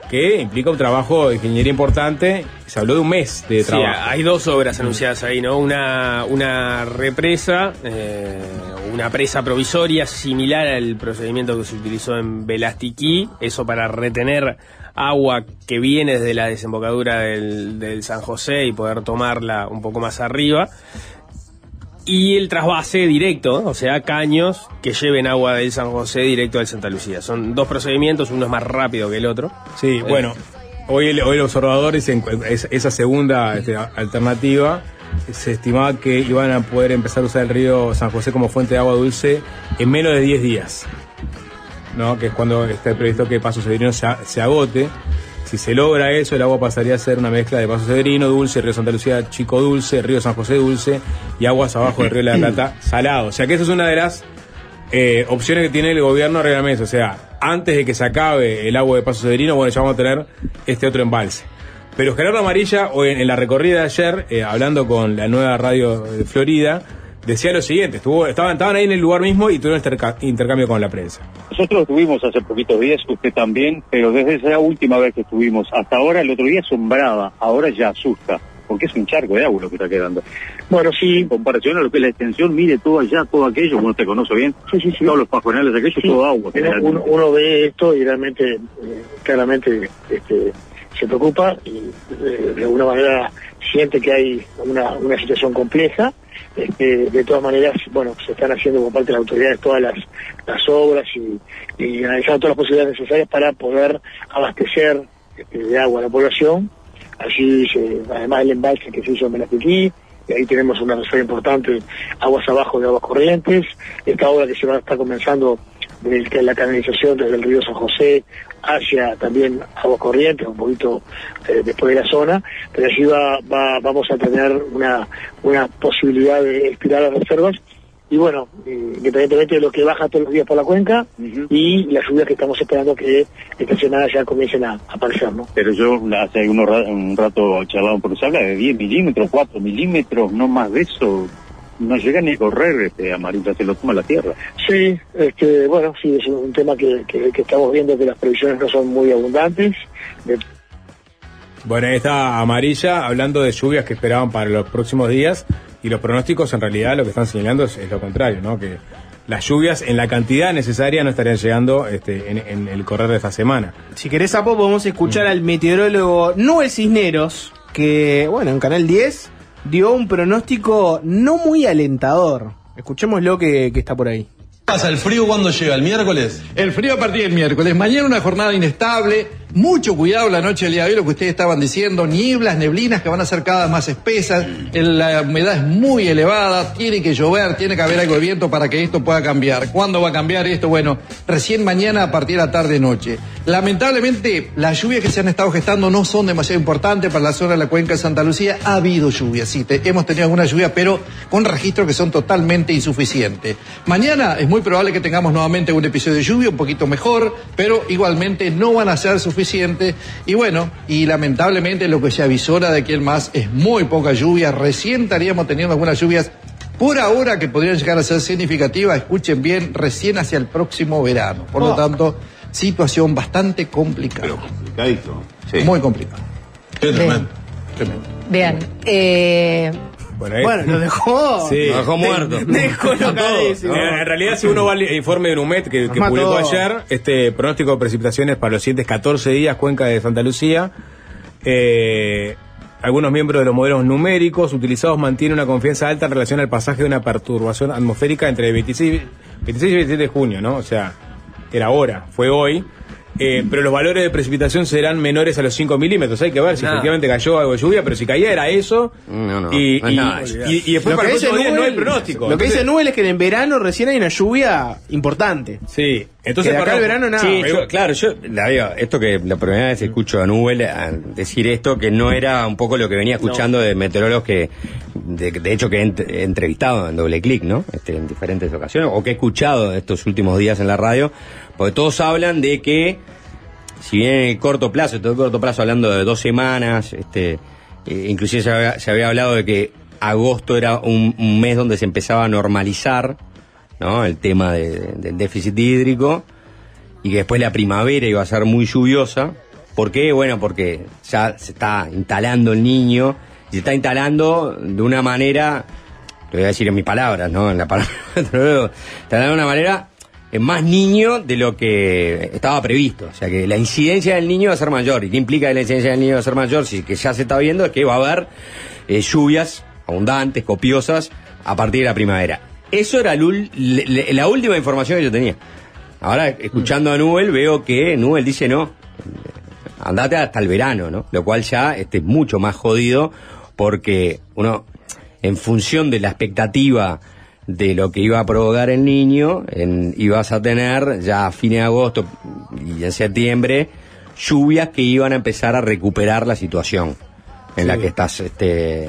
que implica un trabajo de ingeniería importante. Se habló de un mes de Sí, trabajo. hay dos obras anunciadas ahí, ¿no? Una, una represa, eh, una presa provisoria similar al procedimiento que se utilizó en Velastiquí, eso para retener agua que viene desde la desembocadura del, del San José y poder tomarla un poco más arriba. Y el trasvase directo, o sea, caños que lleven agua del San José directo al Santa Lucía. Son dos procedimientos, uno es más rápido que el otro. Sí, Eh, bueno, hoy el, hoy el observador dice es- esa segunda este, alternativa se estimaba que iban a poder empezar a usar el río San José como fuente de agua dulce en menos de 10 días. ¿no? Que es cuando está previsto que Paso Severino se agote. Si se logra eso, el agua pasaría a ser una mezcla de Paso Severino, dulce, Río Santa Lucía, Chico Dulce, Río San José Dulce y aguas abajo del Río de la Plata salado. O sea que esa es una de las eh, opciones que tiene el gobierno realmente. O sea, antes de que se acabe el agua de Paso Severino, bueno, ya vamos a tener este otro embalse. Pero Gerardo Amarilla, hoy en, en la recorrida de ayer, eh, hablando con la nueva radio de Florida, decía lo siguiente, estuvo, estaban, estaban ahí en el lugar mismo y tuvieron interca- intercambio con la prensa. Nosotros estuvimos hace poquitos días, usted también, pero desde esa última vez que estuvimos hasta ahora, el otro día asombraba, ahora ya asusta, porque es un charco de agua lo que está quedando. Bueno, sí, en comparación a lo que es la extensión, mire todo allá, todo aquello, uno te conoce bien, sí, sí, sí. todos los pajonales, aquello, Sí, todo agua. uno, uno- uno ve esto y realmente, eh, claramente, este, se preocupa y eh, de alguna manera siente que hay una, una situación compleja. Este, de todas maneras, bueno, se están haciendo por parte de las autoridades todas las, las obras y, analizando todas las posibilidades necesarias para poder abastecer este, de agua a la población. Allí, se- además del embalse que se hizo en Melastiquí, y ahí tenemos una reserva importante, aguas abajo de aguas corrientes, esta obra que se va a estar comenzando de de la canalización desde el río San José hacia también aguas corrientes, un poquito eh, después de la zona, pero allí va, va- vamos a tener una, una posibilidad de estirar las reservas y bueno, eh, independientemente de lo que baja todos los días por la cuenca y las lluvias que estamos esperando que esta semana ya comiencen a, a aparecer, ¿no? Pero yo hace unos un rato charlamos, porque se habla de 10 milímetros, 4 milímetros, no más de eso. No llega ni a correr este amarilla, se lo toma la tierra. Sí, este, bueno, sí, es un tema que, que- que estamos viendo que las previsiones no son muy abundantes. De- Bueno, ahí está amarilla hablando de lluvias que esperaban para los próximos días y los pronósticos en realidad lo que están señalando es, es lo contrario, ¿no? Que las lluvias en la cantidad necesaria no estarían llegando este, en, en el correr de esta semana. Si querés, Sapo, podemos escuchar al meteorólogo Noel Cisneros, que, bueno, en Canal 10 dio un pronóstico no muy alentador. Escuchémoslo que, que está por ahí. pasa el frío cuando llega? ¿El miércoles? El frío a partir del miércoles. Mañana una jornada inestable. Mucho cuidado la noche del día de hoy, lo que ustedes estaban diciendo. Nieblas, neblinas que van a ser cada vez más espesas. La humedad es muy elevada. Tiene que llover, tiene que haber algo de viento para que esto pueda cambiar. ¿Cuándo va a cambiar esto? Bueno, recién mañana a partir de la tarde-noche. Lamentablemente, las lluvias que se han estado gestando no son demasiado importantes para la zona de la cuenca de Santa Lucía. Ha habido lluvias, sí, te- hemos tenido algunas lluvias, pero con registros que son totalmente insuficientes. Mañana es muy probable que tengamos nuevamente un episodio de lluvia, un poquito mejor, pero igualmente no van a ser suficientes. Y bueno, y lamentablemente lo que se avisora de aquí en más es muy poca lluvia. Recién estaríamos teniendo algunas lluvias por ahora que podrían llegar a ser significativas, escuchen bien, recién hacia el próximo verano. Por lo tanto, situación bastante complicada. complicadito. Muy complicada. Bien. Bien. Eh, Bueno, lo dejó. Sí. Lo dejó muerto. Descolocadísimo. Eh, En realidad, si uno va al informe de NUMET que, que publicó ayer, este pronóstico de precipitaciones para los siguientes 14 días, cuenca de Santa Lucía. eh, algunos miembros de los modelos numéricos utilizados mantienen una confianza alta en relación al pasaje de una perturbación atmosférica entre el 26, 26 y 27 de junio, ¿no? O sea, era ahora, fue hoy. Eh, pero los valores de precipitación serán menores a los 5 milímetros. Hay que ver si Nada. efectivamente cayó algo de lluvia, pero si caía era eso. No, no, y, no y- nada. y- y después Lo para que el próximo no hay pronóstico. Lo que Entonces- dice Nubel es que en verano recién hay una lluvia importante. Sí, entonces acá el verano nada. Sí, yo- claro, yo la digo, esto que la primera vez escucho a Nubel a decir esto, que no era un poco lo que venía escuchando de meteorólogos que, de, de hecho, que he ent- he entrevistado en doble clic, ¿no? Este, en diferentes ocasiones, o que he escuchado estos últimos días en la radio, porque todos hablan de que, si bien en el corto plazo, todo el corto plazo hablando de dos semanas, este, eh, inclusive se había, se había hablado de que agosto era un, un mes donde se empezaba a normalizar, ¿no? El tema de- del déficit hídrico y que después la primavera iba a ser muy lluviosa. ¿Por qué? Bueno, porque ya se está instalando el niño y se está instalando de una manera, lo voy a decir en mis palabras, ¿no? En la palabra, instalando de una manera eh, más niño de lo que estaba previsto. O sea que la incidencia del niño va a ser mayor. ¿Y qué implica que la incidencia del niño va a ser mayor? Si que ya se está viendo es que va a haber eh, lluvias abundantes, copiosas, a partir de la primavera. Eso era el le- la última información que yo tenía. Ahora, escuchando a Nubel, veo que Nubel dice no, andate hasta el verano, ¿no? Lo cual ya este, es mucho más jodido porque uno, en función de la expectativa de lo que iba a provocar el niño, en, ibas a tener ya a fines de agosto y en septiembre lluvias que iban a empezar a recuperar la situación en la que estás este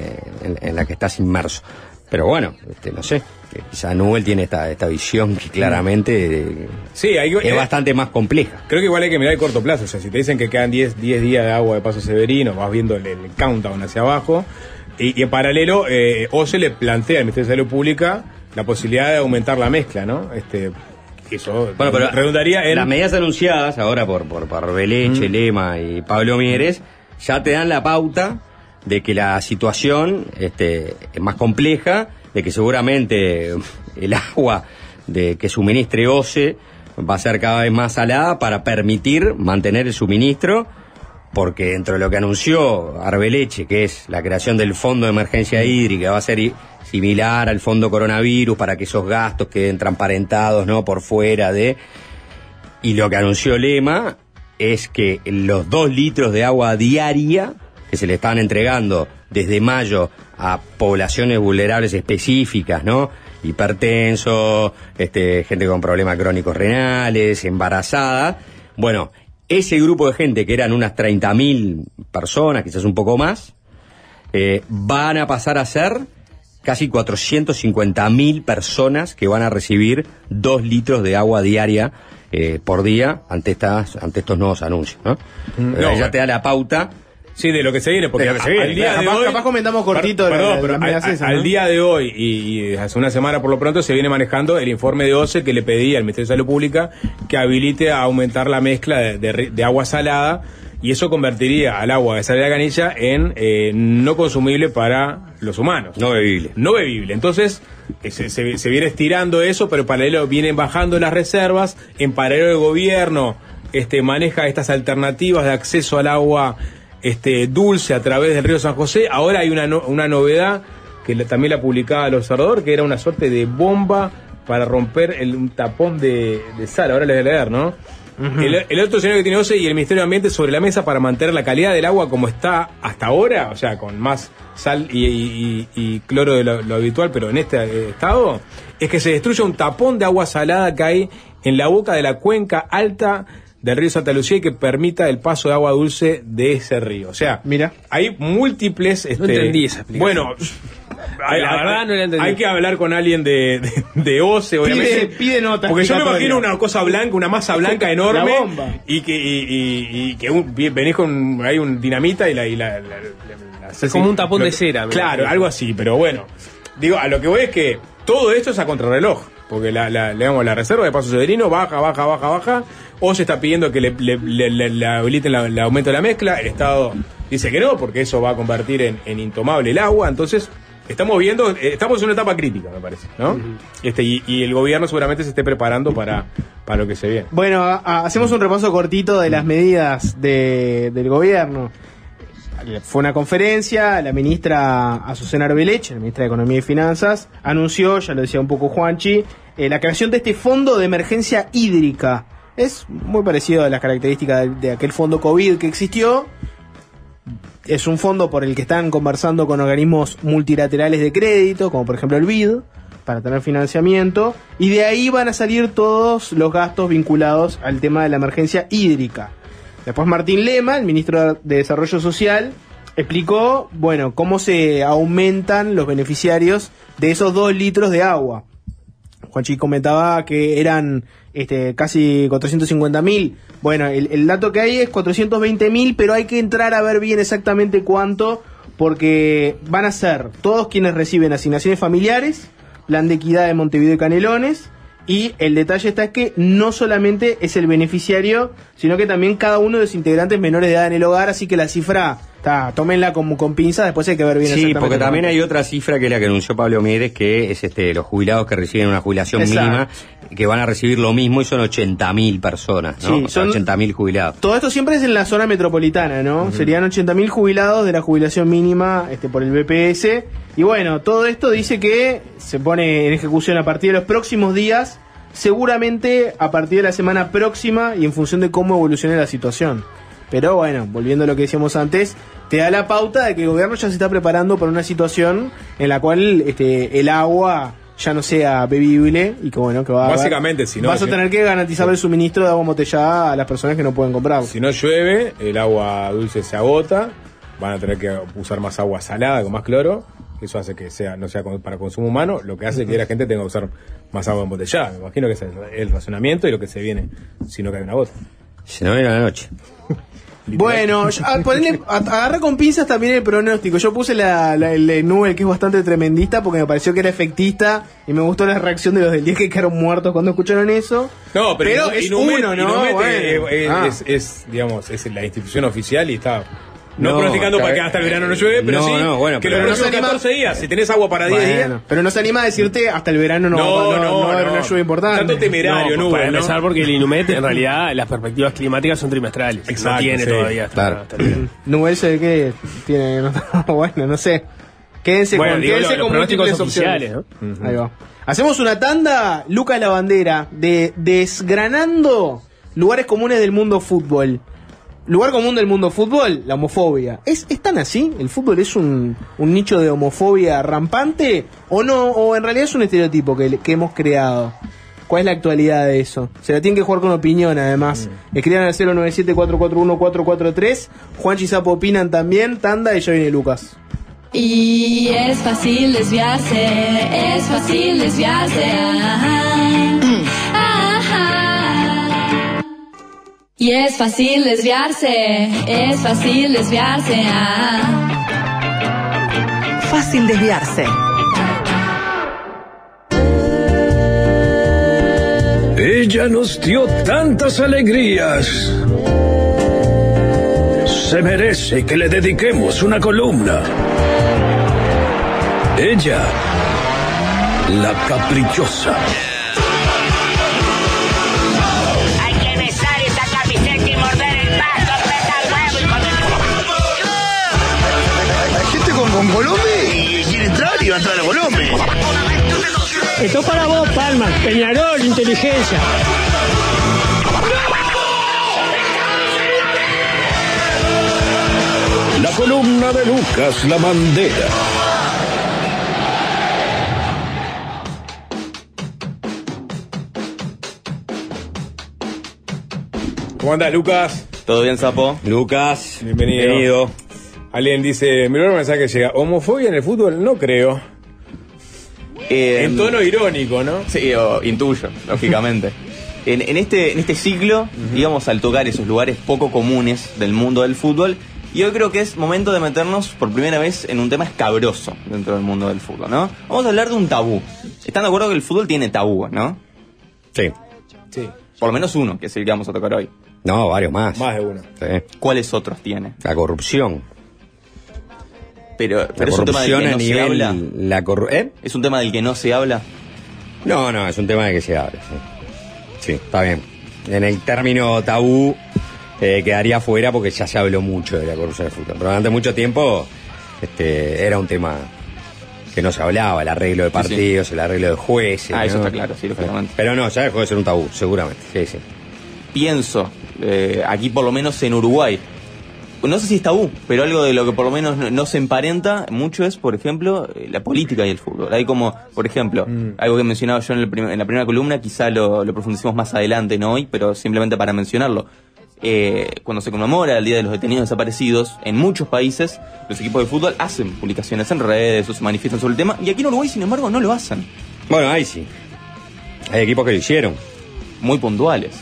en, en la que estás inmerso. Pero bueno, este, no sé, eh, quizá Nubel tiene esta, esta visión que claramente eh, Sí, hay, es bastante más compleja. Creo que igual hay que mirar el corto plazo. O sea, si te dicen que quedan 10, 10 días de agua de paso severino, vas viendo el, el countdown hacia abajo. Y, y en paralelo, eh, OCE le plantea al Ministerio de Salud Pública la posibilidad de aumentar la mezcla, ¿no? Este, eso Bueno, pero redundaría en. las medidas anunciadas ahora por, por, por Beleche, Lema y Pablo Mieres ya te dan la pauta de que la situación este, es más compleja, de que seguramente el agua de que suministre OCE va a ser cada vez más salada para permitir mantener el suministro, porque dentro de lo que anunció Arbeleche, que es la creación del Fondo de Emergencia Hídrica, va a ser similar al Fondo Coronavirus para que esos gastos queden transparentados, ¿no? Por fuera de... Y lo que anunció Lema es que los dos litros de agua diaria que se le están entregando desde mayo a poblaciones vulnerables específicas, ¿no? Hipertenso, este, gente con problemas crónicos renales, embarazada. Bueno, ese grupo de gente, que eran unas 30.000 personas, quizás un poco más, eh, van a pasar a ser casi 450.000 personas que van a recibir dos litros de agua diaria eh, por día ante, estas, ante estos nuevos anuncios. ¿no? Mm, Eh, ya te da la pauta. Sí, de lo que se viene, porque De lo que se viene, al día de hoy, capaz comentamos cortito Perdón, la- pero al, esas, al ¿no? día de hoy y, y hace una semana por lo pronto se viene manejando el informe de OCE que le pedía al Ministerio de Salud Pública que habilite a aumentar la mezcla de, de ri- de agua salada y eso convertiría al agua que sale de la canilla en eh, no consumible para los humanos. No bebible. No bebible. Entonces, eh, se, se- se viene estirando eso, pero en paralelo vienen bajando las reservas. En paralelo el gobierno este, maneja estas alternativas de acceso al agua este, dulce a través del río San José. Ahora hay una, no- una novedad que la- también la publicaba el observador, que era una suerte de bomba para romper el, un tapón de, de sal. Ahora les voy a leer, ¿no? el, el otro escenario que tiene OCE y el Ministerio de Ambiente sobre la mesa para mantener la calidad del agua como está hasta ahora, o sea, con más sal y, y- y- y cloro de lo, lo habitual, pero en este eh, estado, es que se destruya un tapón de agua salada que hay en la boca de la cuenca alta del río Santa Lucía y que permita el paso de agua dulce de ese río. O sea, Mira. hay múltiples... Este, entendí esa explicación. Bueno... La verdad no la entendí. Hay que hablar con alguien de, de, de OCE, obviamente. Pide, pide nota. Porque yo me imagino una cosa blanca, una masa blanca enorme. La bomba. Y que, y, y- y que un- venís con hay un dinamita y la. Y la, la- la- la- Es como un tapón de cera, Claro, algo así, pero bueno. Digo, a lo que voy es que todo esto es a contrarreloj. Porque la, la, digamos, la reserva de Paso Severino baja, baja, baja, baja. O se está pidiendo que le, le, le- le- le habiliten el aumento de la mezcla. El Estado dice que no, porque eso va a convertir en, en intomable el agua. Entonces, estamos viendo, eh, estamos en una etapa crítica, me parece, ¿no? este, y, y el gobierno seguramente se esté preparando para, para lo que se viene. Bueno, a- a- hacemos un repaso cortito de las medidas de- del gobierno. Fue una conferencia, la ministra Azucena Arbelech, la ministra de Economía y Finanzas, anunció, ya lo decía un poco Juanchi, eh, la creación de este fondo de emergencia hídrica. Es muy parecido a las características de, de aquel fondo COVID que existió. Es un fondo por el que están conversando con organismos multilaterales de crédito, como por ejemplo el BID, para tener financiamiento, y de ahí van a salir todos los gastos vinculados al tema de la emergencia hídrica. Después Martín Lema, el ministro de Desarrollo Social, explicó, bueno, cómo se aumentan los beneficiarios de esos dos litros de agua. Juanchi comentaba que eran este, casi 450 mil. Bueno, el, el dato que hay es 420 mil, pero hay que entrar a ver bien exactamente cuánto, porque van a ser todos quienes reciben asignaciones familiares, plan de equidad de Montevideo y Canelones, y el detalle está es que no solamente es el beneficiario, sino que también cada uno de los integrantes menores de edad en el hogar, así que la cifra, está, tómenla como con pinzas, después hay que ver bien Sí, porque también hay otra cifra que es la que anunció Pablo Mieres, que es este los jubilados que reciben una jubilación Exacto. mínima, que van a recibir lo mismo y son 80.000 personas, ¿no? Sí, O sea, son- 80.000 jubilados. Todo esto siempre es en la zona metropolitana, ¿no? Serían 80.000 jubilados de la jubilación mínima este, por el BPS. Y bueno, todo esto dice que se pone en ejecución a partir de los próximos días, seguramente a partir de la semana próxima y en función de cómo evolucione la situación. Pero bueno, volviendo a lo que decíamos antes, te da la pauta de que el gobierno ya se está preparando para una situación en la cual este, el agua ya no sea bebible y que bueno, que va a Básicamente, si no- vas a tener que garantizar el suministro de agua embotellada a las personas que no pueden comprar. Si no llueve, el agua dulce se agota, van a tener que usar más agua salada con más cloro. Eso hace que sea no sea para consumo humano, lo que hace que la gente tenga que usar más agua embotellada. Me imagino que es el, razonamiento y lo que se viene si no cae una gota. Se nos viene la noche. Bueno, yo- a- ponele- a- agarra con pinzas también el pronóstico. Yo puse la, la- el Nubel, que es bastante tremendista, porque me pareció que era efectista y me gustó la reacción de los del 10 que quedaron muertos cuando escucharon eso. No, pero, es Inumet- uno, ¿no? Bueno. eh, Ah. es, es, digamos, es la institución oficial y está no, No, pronosticando para que hasta el verano no llueve, pero No, sí no, bueno, que pero- los no próximos anima- 14 días, si tenés agua para 10 días. Pero no se anima a decirte hasta el verano no, no, no, va a haber una lluvia importante. Tanto temerario, No, no, para ¿no? empezar porque el Inumet en realidad las perspectivas climáticas son trimestrales. no Exacto, tiene sí, todavía hasta, claro. hasta el verano. Nubel se ve que tiene. bueno, no sé. Quédense Bueno, con, digo, quédense con múltiples opciones. Ahí va. Hacemos una tanda, Lucas La Bandera, de desgranando lugares comunes del mundo fútbol. Lugar común del mundo fútbol, la homofobia. ¿Es, ¿Es tan así? ¿El fútbol es un, un nicho de homofobia rampante? ¿O no? ¿O en realidad es un estereotipo que, que hemos creado? ¿Cuál es la actualidad de eso? Se la tienen que jugar con opinión, además. Escriban al 097-441-443. Juan Chisapo opinan también. Tanda y ya viene Lucas. Y es fácil desviarse, es fácil desviarse. ajá. Y es fácil desviarse, es fácil desviarse. ajá. Fácil desviarse. Ella nos dio tantas alegrías. Se merece que le dediquemos una columna. Ella, la caprichosa. Va a entrar a Colombia. Esto para vos, Palma. Peñarol, inteligencia. La columna de Lucas La Bandera. ¿Cómo andas, Lucas? ¿Todo bien, Sapo? Lucas, bienvenido. bienvenido. Alguien dice, mi primer mensaje llega, ¿homofobia en el fútbol? No creo. en tono irónico, ¿no? Sí, o intuyo, lógicamente. en, en este, en este ciclo, íbamos al tocar esos lugares poco comunes del mundo del fútbol. Y hoy creo que es momento de meternos por primera vez en un tema escabroso dentro del mundo del fútbol, ¿no? Vamos a hablar de un tabú. ¿Están de acuerdo que el fútbol tiene tabú, no? Sí. Sí. Por lo menos uno, que es el que vamos a tocar hoy. No, varios más. Más de uno. Sí. ¿Cuáles otros tiene? La corrupción. Pero, pero es un tema del que a no se nivel. habla. La ¿Eh? ¿Es un tema del que no se habla? No, no, es un tema de que se hable, sí. Sí, está bien. En el término tabú eh, quedaría fuera porque ya se habló mucho de la corrupción del fútbol. Pero durante mucho tiempo este, era un tema que no se hablaba, el arreglo de partidos, el arreglo de jueces. Ah, eso está claro, sí, lógicamente. Pero no, ya dejó de ser un tabú, seguramente. Sí, sí. pienso, eh, aquí por lo menos en Uruguay, no sé si es tabú, pero algo de lo que por lo menos no, no se emparenta mucho es, por ejemplo, eh, la política y el fútbol. Hay como, por ejemplo, algo que mencionaba yo en, el en la primera columna, quizá lo, lo profundicemos más adelante, no hoy, pero simplemente para mencionarlo. Eh, cuando se conmemora el Día de los Detenidos Desaparecidos, en muchos países los equipos de fútbol hacen publicaciones en redes o se manifiestan sobre el tema, y aquí en Uruguay, sin embargo, no lo hacen. Bueno, ahí sí. Hay equipos que lo hicieron. Muy puntuales.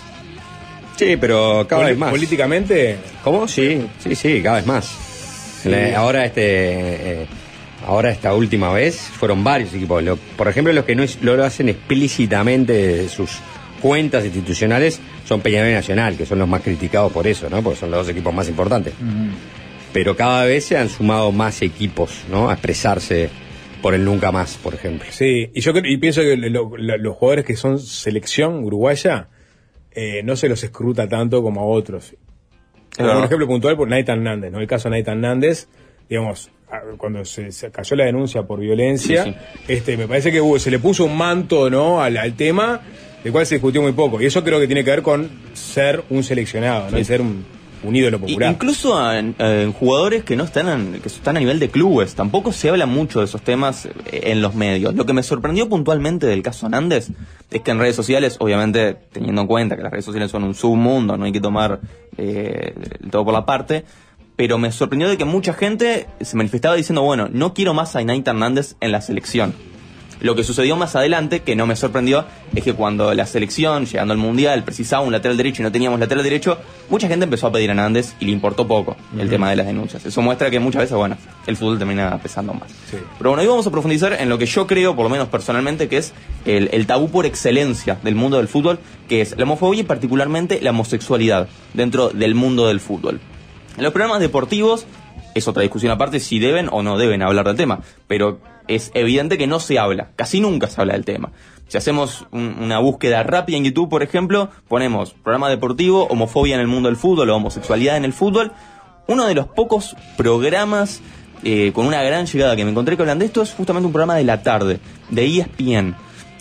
Sí, pero cada vez más. Políticamente. ¿Cómo? Sí, sí, sí, cada vez más. Ahora este eh, ahora esta última vez fueron varios equipos. Lo- por ejemplo, los que no, es- lo hacen explícitamente de sus cuentas institucionales son Peñarol y Nacional, que son los más criticados por eso, ¿no? Porque son los dos equipos más importantes. Pero cada vez se han sumado más equipos, ¿no? A expresarse por el nunca más, por ejemplo. Sí, y yo creo- y pienso que lo- lo- los jugadores que son selección uruguaya eh, no se los escruta tanto como a otros. Como verdad. un ejemplo puntual por Nathan Hernández, ¿no? El caso de Nathan Hernández, digamos, cuando se, se cayó la denuncia por violencia, Sí, este me parece que se le puso un manto, ¿no? Al, al tema, del cual se discutió muy poco. Y eso creo que tiene que ver con ser un seleccionado, ¿no? Sí. Y ser un, un ídolo popular. Incluso en, en jugadores que no están en, que están a nivel de clubes, tampoco se habla mucho de esos temas eh, en los medios. Lo que me sorprendió puntualmente del caso Hernández es que en redes sociales, obviamente teniendo en cuenta que las redes sociales son un submundo, no hay que tomar eh, todo por la parte, pero me sorprendió de que mucha gente se manifestaba diciendo, bueno, no quiero más a Inaita Hernández en la selección. Lo que sucedió más adelante, que no me sorprendió, es que cuando la selección, llegando al Mundial, precisaba un lateral derecho y no teníamos lateral derecho, mucha gente empezó a pedir a Hernández y le importó poco el tema de las denuncias. Eso muestra que muchas veces, bueno, el fútbol termina pesando más. Pero bueno, hoy vamos a profundizar en lo que yo creo, por lo menos personalmente, que es el, el tabú por excelencia del mundo del fútbol, que es la homofobia y particularmente la homosexualidad dentro del mundo del fútbol. En los programas deportivos es otra discusión aparte si deben o no deben hablar del tema, pero es evidente que no se habla, casi nunca se habla del tema. Si hacemos un- una búsqueda rápida en YouTube, por ejemplo, ponemos programa deportivo, homofobia en el mundo del fútbol o homosexualidad en el fútbol, uno de los pocos programas eh, con una gran llegada que me encontré que hablan de esto es justamente un programa de la tarde, de ESPN,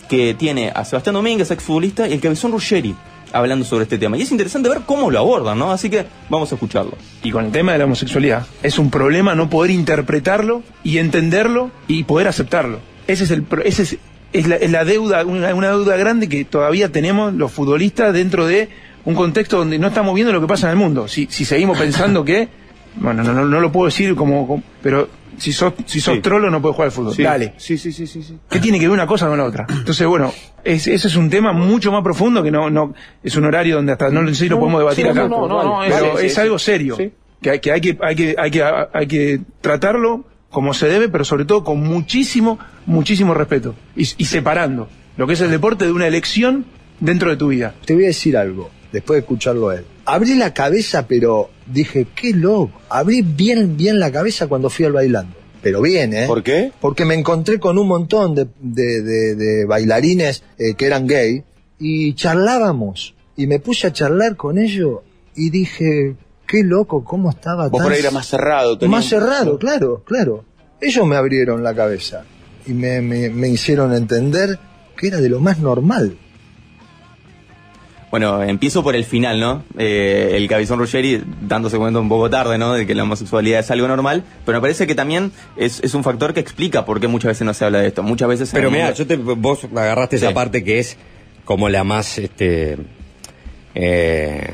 que tiene a Sebastián Domínguez, exfutbolista, y el Cabezón Ruggeri, hablando sobre este tema. Y es interesante ver cómo lo abordan, ¿no? Así que vamos a escucharlo. Y con el tema de la homosexualidad, es un problema no poder interpretarlo y entenderlo y poder aceptarlo. Ese es el ese es, es la deuda, una, una deuda grande que todavía tenemos los futbolistas dentro de un contexto donde no estamos viendo lo que pasa en el mundo. Si, si seguimos pensando que, bueno, no, no, no lo puedo decir como, como- pero si sos, si sos Sí. trolo no puedes jugar al fútbol. Sí. Dale. Sí, sí, sí, sí, sí. ¿Qué tiene que ver una cosa con la otra? Entonces, bueno, es, ese es un tema mucho más profundo que no, no es un horario donde hasta no, sé si lo No, podemos debatir sí, acá. no, no, no, es- pero sí, es sí, algo serio. Sí. Que, hay, que, hay, que, hay, que, hay, que, hay que tratarlo como se debe, pero sobre todo con muchísimo, muchísimo respeto. Y, y separando lo que es el deporte de una elección dentro de tu vida. Te voy a decir algo, después de escucharlo a él. Abrí la cabeza, pero dije, qué loco. Abrí bien, bien la cabeza cuando fui al bailando. Pero bien, ¿eh? ¿Por qué? Porque me encontré con un montón de, de- de- de bailarines eh, que eran gay y charlábamos. Y me puse a charlar con ellos y dije, qué loco, cómo estaba Vos tan- por ahí eras más cerrado. Más un- cerrado, claro, claro. Ellos me abrieron la cabeza y me, me- me hicieron entender que era de lo más normal. Bueno, empiezo por el final, ¿no? Eh, el Cabezón Ruggeri dándose cuenta un poco tarde, ¿no? De que la homosexualidad es algo normal, pero me parece que también es, es un factor que explica por qué muchas veces no se habla de esto. Muchas veces... Pero mira, mundo- yo te, vos agarraste esa parte que es como la más, este, eh,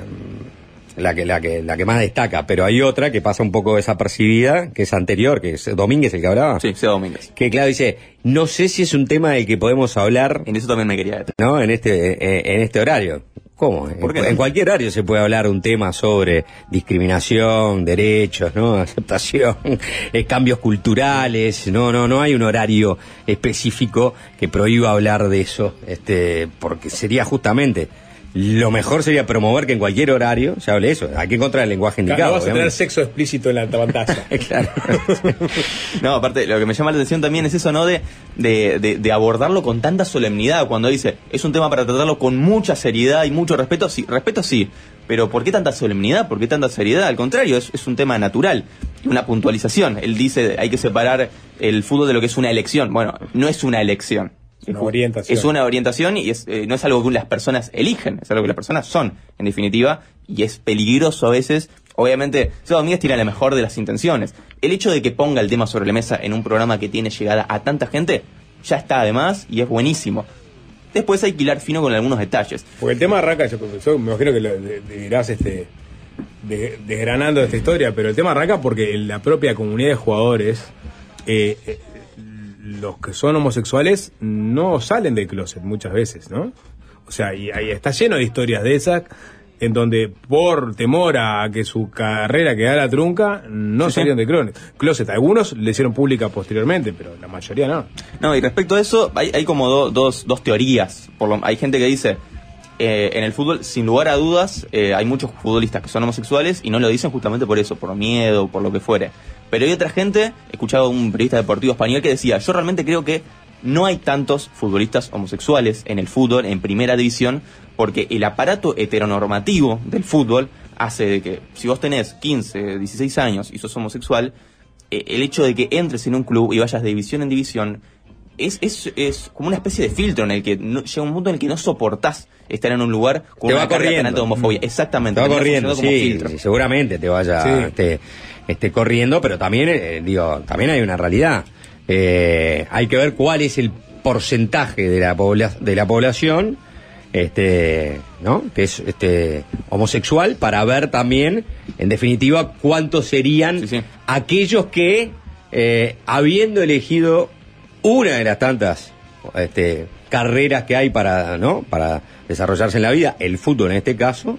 la que, la que, la que más destaca. Pero hay otra que pasa un poco desapercibida, que es anterior, que es Domínguez el que hablaba. Sí, sea Domínguez. Que claro dice, no sé si es un tema del que podemos hablar. En eso también me quería detener. ¿No? En este, eh, en este horario. ¿Cómo? ¿Por qué en, no? en cualquier horario se puede hablar un tema sobre discriminación, derechos, ¿no? Aceptación, eh, cambios culturales. No, no, no hay un horario específico que prohíba hablar de eso, este, porque sería justamente lo mejor sería promover que en cualquier horario se hable eso. Hay que encontrar el lenguaje Claro, indicado. no vas a tener sexo explícito en la pantalla. claro. No, aparte, lo que me llama la atención también es eso, ¿no? De, de, de- de abordarlo con tanta solemnidad. Cuando dice, es un tema para tratarlo con mucha seriedad y mucho respeto. Sí, respeto sí. Pero ¿por qué tanta solemnidad? ¿Por qué tanta seriedad? Al contrario, es, es un tema natural. Una puntualización. Él dice, hay que separar el fútbol de lo que es una elección. Bueno, no es una elección. Es una orientación. Es una orientación y es, eh, no es algo que las personas eligen, es algo que las personas son, en definitiva, y es peligroso a veces. Obviamente, Seba Domínguez tiene la mejor de las intenciones. El hecho de que ponga el tema sobre la mesa en un programa que tiene llegada a tanta gente, ya está además y es buenísimo. Después hay que hilar fino con algunos detalles. Porque el tema arranca, yo, yo me imagino que lo de- de- irás este, de- desgranando esta historia, pero el tema arranca porque la propia comunidad de jugadores, eh, eh, los que son homosexuales no salen del closet muchas veces, ¿no? O sea, y ahí está lleno de historias de esas en donde por temor a que su carrera quedara la trunca, no Sí, sí. salieron de closet. Algunos le hicieron pública posteriormente, pero la mayoría no. No, y respecto a eso, hay, hay como do- dos, dos teorías. Por lo- hay gente que dice, eh, en el fútbol, sin lugar a dudas, eh, hay muchos futbolistas que son homosexuales y no lo dicen justamente por eso, por miedo, por lo que fuere. Pero hay otra gente, he escuchado a un periodista deportivo español que decía, yo realmente creo que no hay tantos futbolistas homosexuales en el fútbol, en primera división, porque el aparato heteronormativo del fútbol hace de que si vos tenés 15, 16 años y sos homosexual, eh, el hecho de que entres en un club y vayas de división en división es, es, es como una especie de filtro en el que no- llega un punto en el que no soportás estar en un lugar con Te una va carga tan corriendo. alta de homofobia. Exactamente. Te va corriendo, como sí, seguramente te vaya Sí. este, este, corriendo, pero también, eh, digo, también hay una realidad. Eh, hay que ver cuál es el porcentaje de la, pobla- de la población este, ¿no? que es este, homosexual para ver también, en definitiva, cuántos serían aquellos que, eh, habiendo elegido una de las tantas este, carreras que hay para, ¿no? para desarrollarse en la vida, el fútbol en este caso,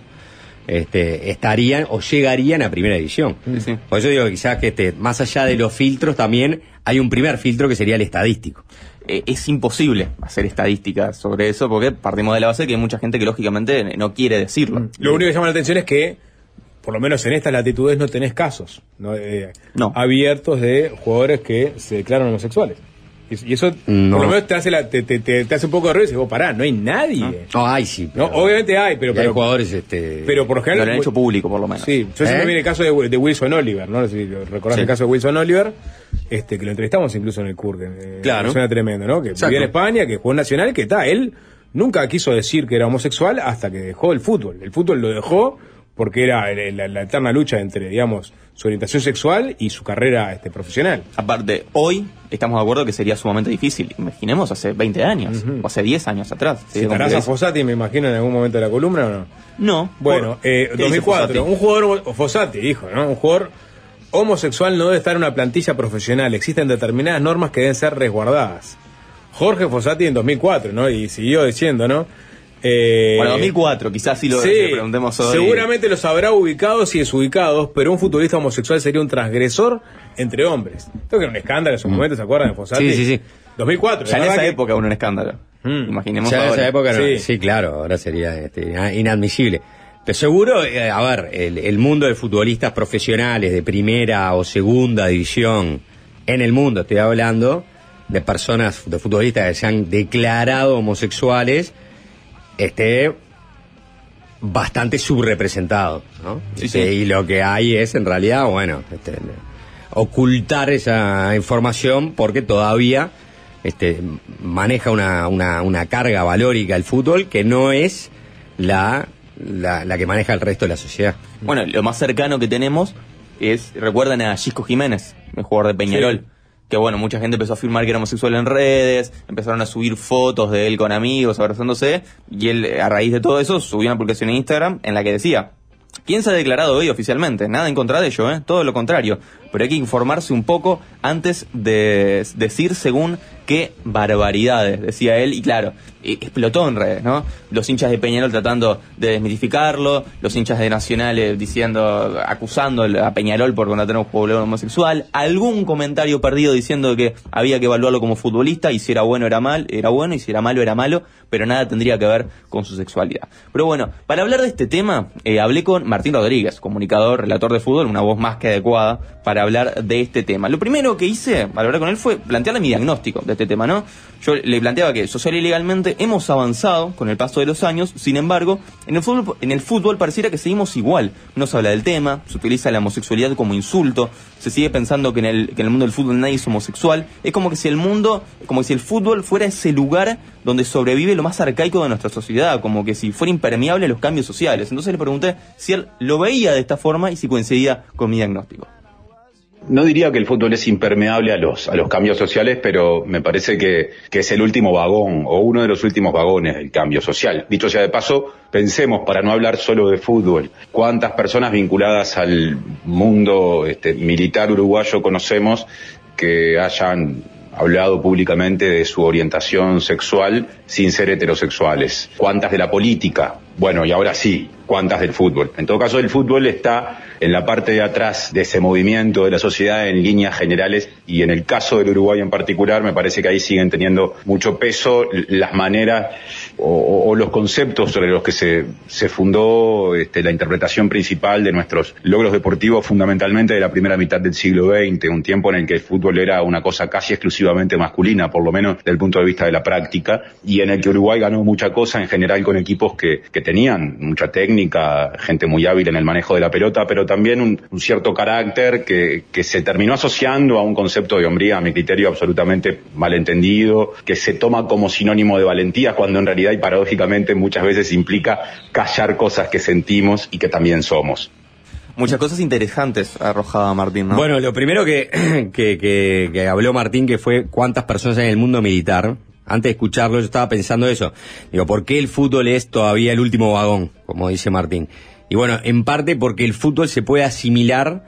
este, estarían o llegarían a primera división. Por eso digo que quizás que este, más allá de los filtros también hay un primer filtro que sería el estadístico. Eh, es imposible hacer estadísticas sobre eso porque partimos de la base que hay mucha gente que lógicamente no quiere decirlo. Lo único que llama la atención es que, por lo menos en estas latitudes, no tenés casos ¿no? Eh, abiertos de jugadores que se declaran homosexuales. Y, eso, No. por lo menos, te hace, la- te, te- hace un poco de ruido y dices, vos, pará, no hay nadie. No, hay sí. No, obviamente hay, pero, Y hay pero, jugadores, este. pero por lo general. Lo han hecho público, por lo menos. Sí, yo siempre ¿Eh? vi el caso de, de Wilson Oliver, ¿no? No si recordás Sí. el caso de Wilson Oliver, este, que lo entrevistamos incluso en el CUR. que, eh, Claro. Suena tremendo, ¿no? Que Exacto. vivía en España, que jugó en Nacional, que está, él nunca quiso decir que era homosexual hasta que dejó el fútbol. El fútbol lo dejó porque era la eterna lucha entre, digamos, su orientación sexual y su carrera este, profesional. Aparte, hoy estamos de acuerdo que sería sumamente difícil. Imaginemos hace 20 años o hace 10 años atrás. ¿Citarás a. Fossati, me imagino, en algún momento de la columna o no? No. Bueno, Por- eh, ¿Qué dice 2004, Fossati? un jugador, Fossati dijo, ¿no? Un jugador homosexual no debe estar en una plantilla profesional. Existen determinadas normas que deben ser resguardadas. Jorge Fossati en 2004, ¿no? Y siguió diciendo, ¿no? Eh, Bueno, 2004, quizás si lo sí, le preguntemos hoy. Seguramente los habrá ubicados y desubicados, pero un futbolista homosexual sería un transgresor entre hombres. Esto que era un escándalo en su momento, ¿se acuerdan de Fossati? Mm. Sí, sí, sí. 2004. Ya en esa que- época uno un escándalo. Imaginemos Ya en esa época no. Sí. Sí, claro, ahora sería este, ina- inadmisible. Pero seguro, eh, a ver, el, el mundo de futbolistas profesionales de primera o segunda división en el mundo, estoy hablando de personas, de futbolistas que se han declarado homosexuales, esté bastante subrepresentado, ¿no? Sí, Este, sí. Y lo que hay es, en realidad, bueno, este, ocultar esa información porque todavía este, maneja una, una, una carga valórica el fútbol que no es la, la, la que maneja el resto de la sociedad. Bueno, lo más cercano que tenemos es, recuerdan a Gisco Jiménez, el jugador de Peñarol. Que bueno, mucha gente empezó a afirmar que era homosexual en redes, empezaron a subir fotos de él con amigos, abrazándose, y él, a raíz de todo eso, subió una publicación en Instagram en la que decía, ¿quién se ha declarado hoy oficialmente? Nada en contra de ello, ¿eh? todo lo contrario. Pero hay que informarse un poco antes de decir según qué barbaridades, decía él, y claro, e- explotó en redes, ¿no? Los hinchas de Peñarol tratando de desmitificarlo, los hinchas de Nacional diciendo, acusando a Peñarol por contratar a un jugador homosexual, algún comentario perdido diciendo que había que evaluarlo como futbolista y si era bueno era mal, era bueno y si era malo era malo, pero nada tendría que ver con su sexualidad. Pero bueno, para hablar de este tema, eh, hablé con Martín Rodríguez, comunicador, relator de fútbol, una voz más que adecuada para hablar de este tema. Lo primero que hice al hablar con él fue plantearle mi diagnóstico de este tema, ¿no? Yo le planteaba que social y legalmente hemos avanzado con el paso de los años, sin embargo, en el fútbol, en el fútbol pareciera que seguimos igual. No se habla del tema, se utiliza la homosexualidad como insulto, se sigue pensando que en el, que en el mundo del fútbol nadie es homosexual. Es como que si el mundo, como si el fútbol fuera ese lugar donde sobrevive lo más arcaico de nuestra sociedad, como que si fuera impermeable a los cambios sociales. Entonces le pregunté si él lo veía de esta forma y si coincidía con mi diagnóstico. No diría que el fútbol es impermeable a los, a los cambios sociales, pero me parece que, que es el último vagón o uno de los últimos vagones del cambio social. Dicho sea de paso, pensemos, para no hablar solo de fútbol, cuántas personas vinculadas al mundo este, militar uruguayo conocemos que hayan hablado públicamente de su orientación sexual sin ser heterosexuales. ¿Cuántas de la política? Bueno, y ahora sí, ¿cuántas del fútbol? En todo caso, el fútbol está en la parte de atrás de ese movimiento de la sociedad en líneas generales y en el caso del Uruguay en particular, me parece que ahí siguen teniendo mucho peso las maneras o, los conceptos sobre los que se, se fundó este, la interpretación principal de nuestros logros deportivos fundamentalmente de la primera mitad del siglo XX, un tiempo en el que el fútbol era una cosa casi exclusivamente masculina, por lo menos desde el punto de vista de la práctica, y en el que Uruguay ganó mucha cosa en general con equipos que, que tenían mucha técnica, gente muy hábil en el manejo de la pelota, pero también un, un cierto carácter que, que se terminó asociando a un concepto de hombría, a mi criterio, absolutamente malentendido, que se toma como sinónimo de valentía, cuando en realidad y paradójicamente muchas veces implica callar cosas que sentimos y que también somos. Muchas cosas interesantes arrojaba Martín, ¿no? Bueno, lo primero que, que, que- que habló Martín, que fue cuántas personas hay en el mundo militar. Antes de escucharlo, yo estaba pensando eso. Digo, ¿por qué el fútbol es todavía el último vagón? Como dice Martín. Y bueno, en parte porque el fútbol se puede asimilar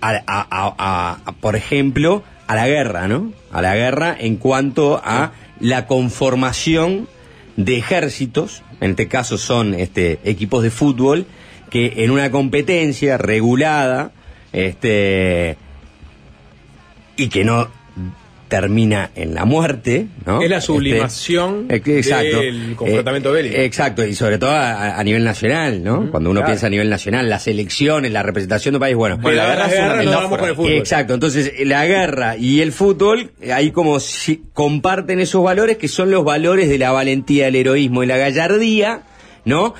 a, a- a- a- a, por ejemplo, a la guerra, ¿no? A la guerra en cuanto a la conformación de ejércitos, en este caso son este, equipos de fútbol, que en una competencia regulada, este, y que no termina en la muerte, ¿no? Es la Este, sublimación que- exacto. del confrontamiento Eh, bélico. Exacto, y sobre todo a, a nivel nacional, ¿no? Cuando uno claro. piensa a nivel nacional, las elecciones, la representación de un país, bueno. Bueno, la guerra es una con el fútbol. Exacto, entonces la guerra y el fútbol, ahí como si comparten esos valores que son los valores de la valentía, el heroísmo y la gallardía, ¿no?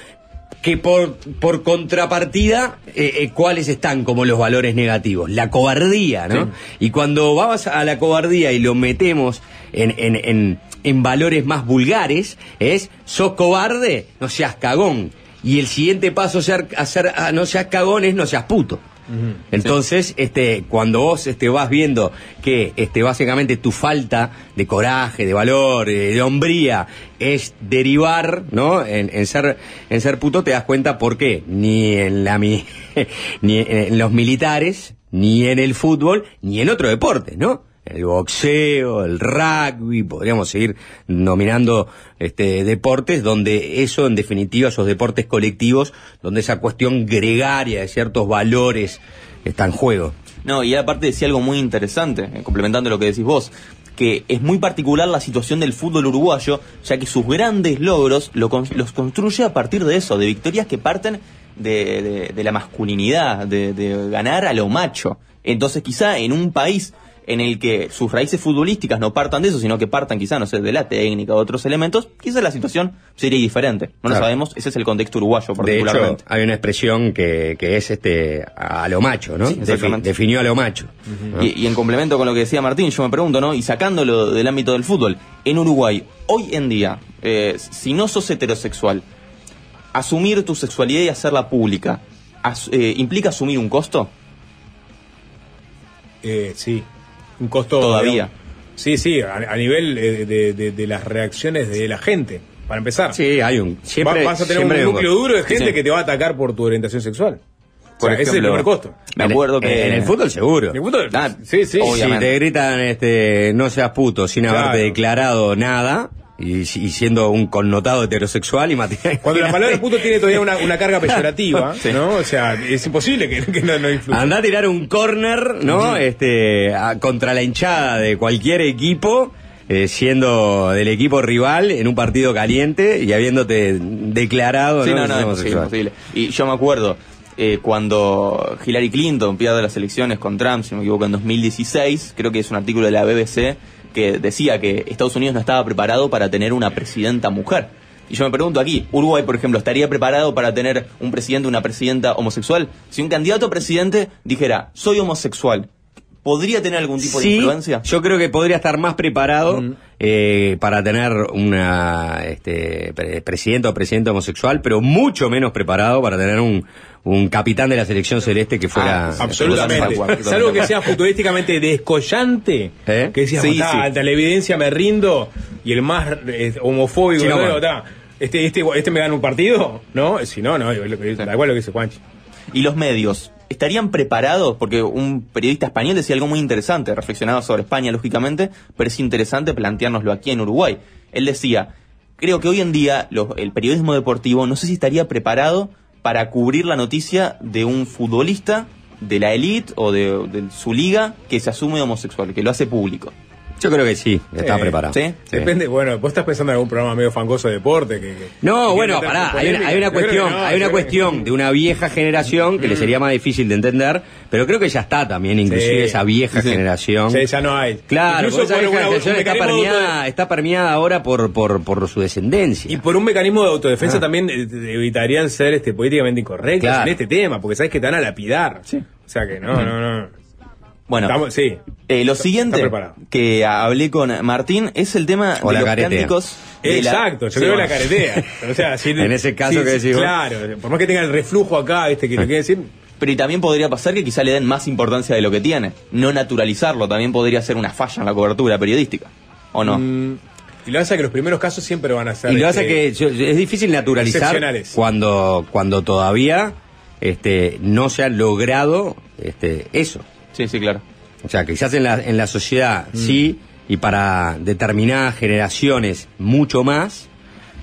Que por, por contrapartida, eh, eh, ¿cuáles están como los valores negativos? La cobardía, ¿no? Y cuando vamos a la cobardía y lo metemos en, en, en, en valores más vulgares, es, sos cobarde, no seas cagón. Y el siguiente paso a ser, a no seas cagón es no seas puto. Entonces, este, cuando vos este, vas viendo que este, básicamente tu falta de coraje, de valor, eh, de hombría, es derivar, ¿no? En, en ser, en ser puto, te das cuenta por qué. Ni en la mi- ni en los militares, ni en el fútbol, ni en otro deporte, ¿no? El boxeo, el rugby, podríamos seguir nominando este, deportes donde eso, en definitiva, esos deportes colectivos, donde esa cuestión gregaria de ciertos valores está en juego. No, y aparte decía algo muy interesante, eh, complementando lo que decís vos, que es muy particular la situación del fútbol uruguayo, ya que sus grandes logros los construye a partir de eso, de victorias que parten de, de- de la masculinidad, de, de ganar a lo macho. Entonces quizá en un país en el que sus raíces futbolísticas no partan de eso, sino que partan quizá, no sé, de la técnica o otros elementos, quizá la situación sería diferente. No lo sabemos, ese es el contexto uruguayo De hecho, particularmente. hay una expresión que, que es este a lo macho, ¿no? Sí, Defi- definió a lo macho. ¿no? Y, y en complemento con lo que decía Martín, yo me pregunto, ¿no? Y sacándolo del ámbito del fútbol, en Uruguay, hoy en día, eh, si no sos heterosexual, asumir tu sexualidad y hacerla pública, as- eh, ¿implica asumir un costo? Eh, sí, un costo. Todavía. digamos, sí, sí, a, a nivel eh, de, de- de las reacciones de la gente, para empezar. Sí, hay un. Siempre, Va- vas a tener siempre un núcleo duro de gente Sí. que te va a atacar por tu orientación sexual. Por O sea, ese es el primer costo. Me acuerdo que... En el fútbol seguro. En el fútbol, Ah, sí, sí. Si te gritan este no seas puto sin Claro. haberte declarado nada y, y siendo un connotado heterosexual y material. Cuando la palabra puto tiene todavía una, una carga peyorativa, ¿no? O sea, es imposible que, que no, no influya. Anda a tirar un corner, ¿no? Este, a- contra la hinchada de cualquier equipo, eh, siendo del equipo rival en un partido caliente y habiéndote declarado, Sí, ¿no? no, es imposible. Y yo me acuerdo eh, cuando Hillary Clinton pierde las elecciones con Trump, si no me equivoco, en 2016, creo que es un artículo de la BBC que decía que Estados Unidos no estaba preparado para tener una presidenta mujer. Y yo me pregunto aquí, Uruguay, por ejemplo, ¿estaría preparado para tener un presidente o una presidenta homosexual? Si un candidato a presidente dijera, soy homosexual, ¿podría tener algún tipo de Sí, influencia? Yo creo que podría estar más preparado eh, para tener una este, pre- presidente o presidente homosexual, pero mucho menos preparado para tener un, un capitán de la selección celeste que fuera. Ah, Absolutamente. Salvo que sea futurísticamente descollante, que decías, Sí, "Tá, sí. ante la evidencia me rindo, y el más eh, homofóbico, Sí, no, este, este, este me gana un partido, ¿no? Si no, no, tal cual lo que dice Juanchi. ¿Y los medios? ¿Estarían preparados? Porque un periodista español decía algo muy interesante, reflexionaba sobre España, lógicamente, pero es interesante planteárnoslo aquí en Uruguay. Él decía, creo que hoy en día el periodismo deportivo no sé si estaría preparado para cubrir la noticia de un futbolista de la elite o de, de su liga que se asume homosexual, que lo hace público. Yo creo que sí, está Eh, preparado. ¿sí? Depende, bueno, vos estás pensando en algún programa medio fangoso de deporte que... que- No, que bueno, pará, hay una, hay una cuestión, no, hay una cuestión de una vieja generación que le Mm. sería más difícil de entender, pero creo que ya está también, inclusive Sí. esa vieja Sí. generación. Sí, ya no hay. Claro, esa vieja generación está de permeada, está permeada ahora por, por, por su descendencia. Y por un mecanismo de autodefensa Ah. también eh, evitarían ser este, políticamente incorrectos Claro. en este tema, porque sabes que te van a lapidar. O sea que no, no, no. Bueno, Estamos- sí. eh, lo Está siguiente que hablé con Martín es el tema O de la los caretea. cánticos. de la- Exacto, yo Sí, creo la caretea. O sea, si- En ese caso sí, que vos. Claro, por más que tenga el reflujo acá, este que lo quiere decir. Pero y también podría pasar que quizá le den más importancia de lo que tiene. No naturalizarlo también podría ser una falla en la cobertura periodística. ¿O no? Mm, y lo que pasa es que los primeros casos siempre van a ser. Y lo que pasa este, es que yo- es difícil naturalizar excepcionales. cuando, cuando todavía este, no se ha logrado este, eso. Sí, sí, claro. O sea, quizás en la, en la sociedad Mm. sí, y para determinadas generaciones mucho más,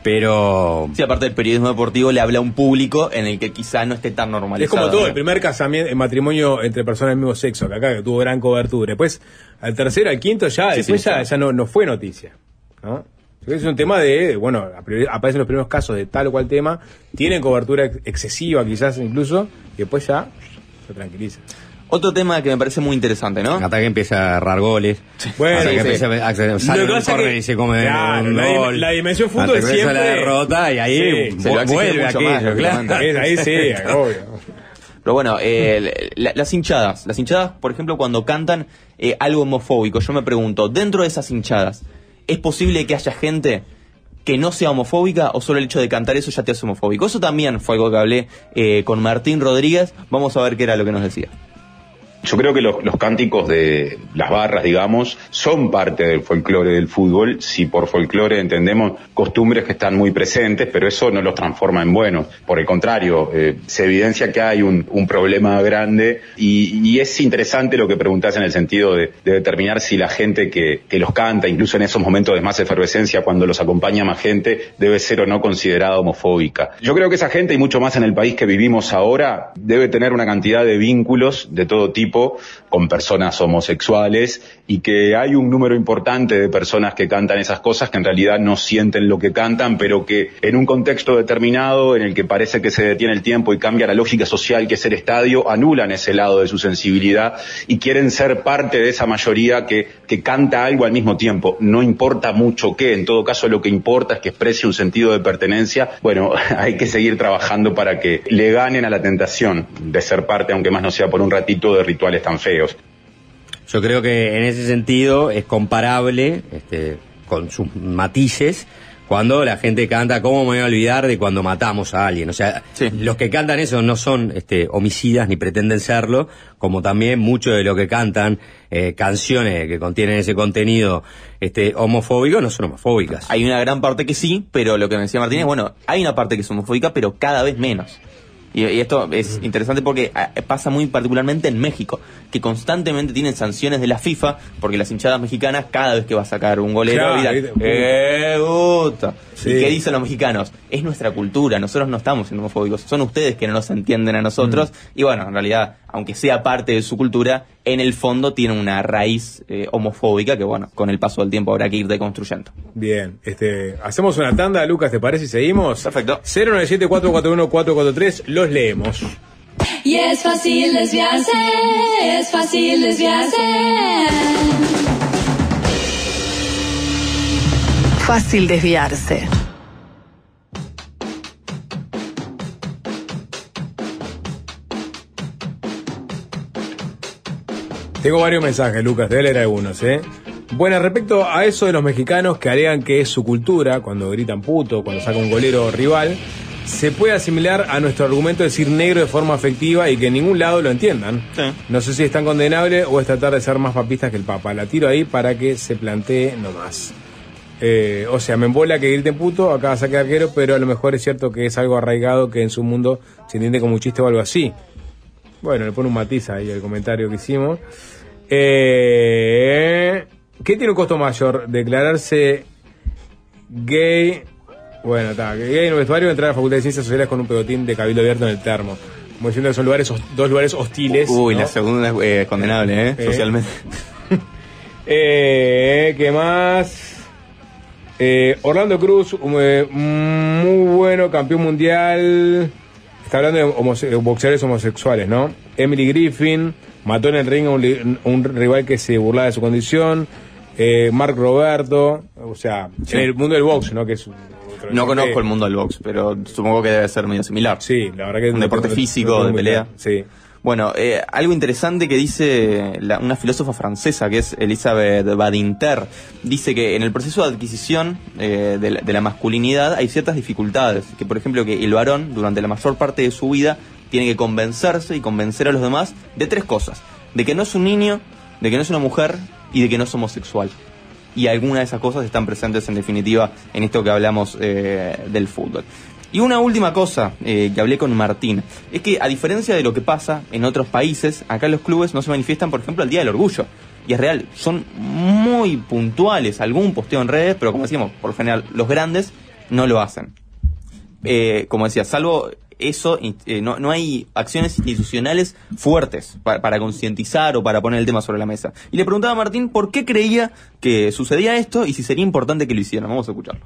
pero... Sí, aparte del periodismo deportivo le habla a un público en el que quizá no esté tan Es normalizado. como todo, ¿no? el primer casamiento, el matrimonio entre personas del mismo sexo, que acá que tuvo gran cobertura. Después, al tercero, al quinto, ya, Sí, después sí, ya, sí. ya no, no fue noticia. ¿no? Es un tema de, bueno, a priori- aparecen los primeros casos de tal o cual tema, tienen cobertura ex- excesiva quizás incluso, y después ya se tranquiliza. Otro tema que me parece muy interesante, ¿no? Hasta que empieza a agarrar goles. Bueno, hasta que sí. empieza a, un que- y se come Claro, un la dim- gol. la dimensión fútbol Hasta que siempre- la derrota y ahí Sí, vu- vuelve mucho aquello, más, claro. lógicamente. Ahí sí, obvio. Pero bueno, eh, la- las hinchadas. Las hinchadas, por ejemplo, cuando cantan eh, algo homofóbico, yo me pregunto, dentro de esas hinchadas, ¿es posible que haya gente que no sea homofóbica o solo el hecho de cantar eso ya te hace homofóbico? Eso también fue algo que hablé eh, con Martín Rodríguez. Vamos a ver qué era lo que nos decía. Yo creo que los, cánticos de las barras, digamos, son parte del folclore del fútbol. Si por folclore entendemos costumbres que están muy presentes, pero eso no los transforma en buenos. Por el contrario, eh, se evidencia que hay un, problema grande y, es interesante lo que preguntás en el sentido de, de determinar si la gente que, que los canta, incluso en esos momentos de más efervescencia, cuando los acompaña más gente, debe ser o no considerada homofóbica. Yo creo que esa gente, y mucho más en el país que vivimos ahora, debe tener una cantidad de vínculos de todo tipo con personas homosexuales y que hay un número importante de personas que cantan esas cosas que en realidad no sienten lo que cantan, pero que en un contexto determinado en el que parece que se detiene el tiempo y cambia la lógica social que es el estadio, anulan ese lado de su sensibilidad y quieren ser parte de esa mayoría que, que canta algo al mismo tiempo. No importa mucho qué, en todo caso lo que importa es que exprese un sentido de pertenencia. Bueno, hay que seguir trabajando para que le ganen a la tentación de ser parte, aunque más no sea por un ratito, de tan feos. Yo creo que en ese sentido es comparable, este, con sus matices, cuando la gente canta, ¿cómo me voy a olvidar de cuando matamos a alguien? O sea, los que cantan eso no son este, homicidas ni pretenden serlo, como también mucho de lo que cantan eh, canciones que contienen ese contenido este, homofóbico no son homofóbicas. Hay una gran parte que sí, pero lo que me decía Martín es, bueno, hay una parte que es homofóbica, pero cada vez menos. Y, y esto es interesante porque ah, pasa muy particularmente en México, que constantemente tienen sanciones de la FIFA, porque las hinchadas mexicanas cada vez que va a sacar un golero, Claro, dirán. ¡eh! Sí. ¿Y qué dicen los mexicanos? Es nuestra cultura, nosotros no estamos siendo homofóbicos, son ustedes que no nos entienden a nosotros, Mm. y bueno, en realidad, aunque sea parte de su cultura, en el fondo tiene una raíz eh, homofóbica que bueno, con el paso del tiempo habrá que ir deconstruyendo. Bien, este, hacemos una tanda, Lucas, ¿te parece? y seguimos. Perfecto. 097-441-443, los leemos. Y es fácil desviarse, es fácil desviarse. Fácil desviarse. Tengo varios mensajes, Lucas, te voy a leer algunos, ¿eh? Bueno, respecto a eso de los mexicanos que alegan que es su cultura, cuando gritan puto, cuando saca un golero rival, se puede asimilar a nuestro argumento de decir negro de forma afectiva y que en ningún lado lo entiendan. No sé si es tan condenable o es tratar de ser más papistas que el Papa. La tiro ahí para que se plantee nomás. Eh, o sea, me embola que griten puto, acá saque arquero, pero a lo mejor es cierto que es algo arraigado que en su mundo se entiende como un chiste o algo así. Bueno, le pone un matiz ahí el comentario que hicimos. Eh, ¿Qué tiene un costo mayor? Declararse gay. Bueno, está. Gay en el vestuario, entrar a la Facultad de Ciencias Sociales con un pegotín de cabildo abierto en el termo. Como diciendo que son lugares, dos lugares hostiles. Uy, ¿no? la segunda es eh, condenable, ¿eh? Eh. Socialmente. Eh, ¿Qué más? Eh, Orlando Cruz, um, eh, muy bueno, campeón mundial. Está hablando de homose- boxeadores homosexuales, ¿no? Emily Griffin mató en el ring a un, un rival que se burlaba de su condición. Eh, Mark Roberto, o sea, Sí. en el mundo del box, ¿no? Que es No conozco el mundo del box, pero supongo que debe ser medio similar. Sí, la verdad que es un deporte físico, de pelea. claro, Sí. Bueno, eh, algo interesante que dice la- una filósofa francesa que es Elisabeth Badinter, dice que en el proceso de adquisición eh, de, la, de la masculinidad hay ciertas dificultades, que por ejemplo que el varón durante la mayor parte de su vida tiene que convencerse y convencer a los demás de tres cosas, de que no es un niño, de que no es una mujer y de que no es homosexual. Y algunas de esas cosas están presentes en definitiva en esto que hablamos eh, del fútbol. Y una última cosa eh, que hablé con Martín, es que a diferencia de lo que pasa en otros países, acá los clubes no se manifiestan, por ejemplo, el Día del Orgullo. Y es real, son muy puntuales, algún posteo en redes, pero como decíamos, por general los grandes no lo hacen. Eh, como decía, salvo eso, eh, no, no hay acciones institucionales fuertes pa- para, concientizar o para poner el tema sobre la mesa. Y le preguntaba a Martín por qué creía que sucedía esto y si sería importante que lo hicieran. Vamos a escucharlo.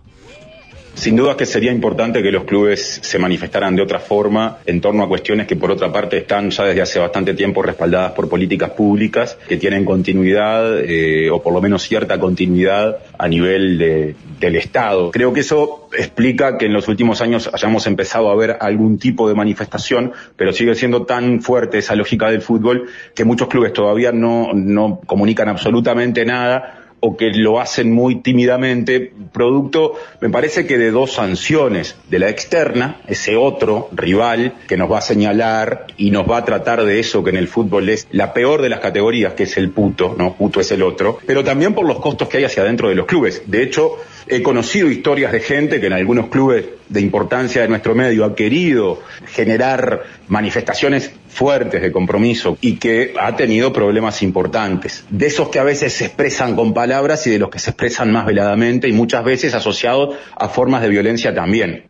Sin duda que sería importante que los clubes se manifestaran de otra forma en torno a cuestiones que por otra parte están ya desde hace bastante tiempo respaldadas por políticas públicas que tienen continuidad eh, o por lo menos cierta continuidad a nivel de, del Estado. Creo que eso explica que en los últimos años hayamos empezado a ver algún tipo de manifestación, pero sigue siendo tan fuerte esa lógica del fútbol que muchos clubes todavía no, no comunican absolutamente nada o que lo hacen muy tímidamente, producto, me parece que de dos sanciones, de la externa, ese otro rival que nos va a señalar y nos va a tratar de eso que en el fútbol es la peor de las categorías, que es el puto, ¿no? Puto es el otro, pero también por los costos que hay hacia adentro de los clubes. De hecho, he conocido historias de gente que en algunos clubes de importancia de nuestro medio ha querido generar manifestaciones fuertes de compromiso y que ha tenido problemas importantes. De esos que a veces se expresan con palabras y de los que se expresan más veladamente y muchas veces asociados a formas de violencia también.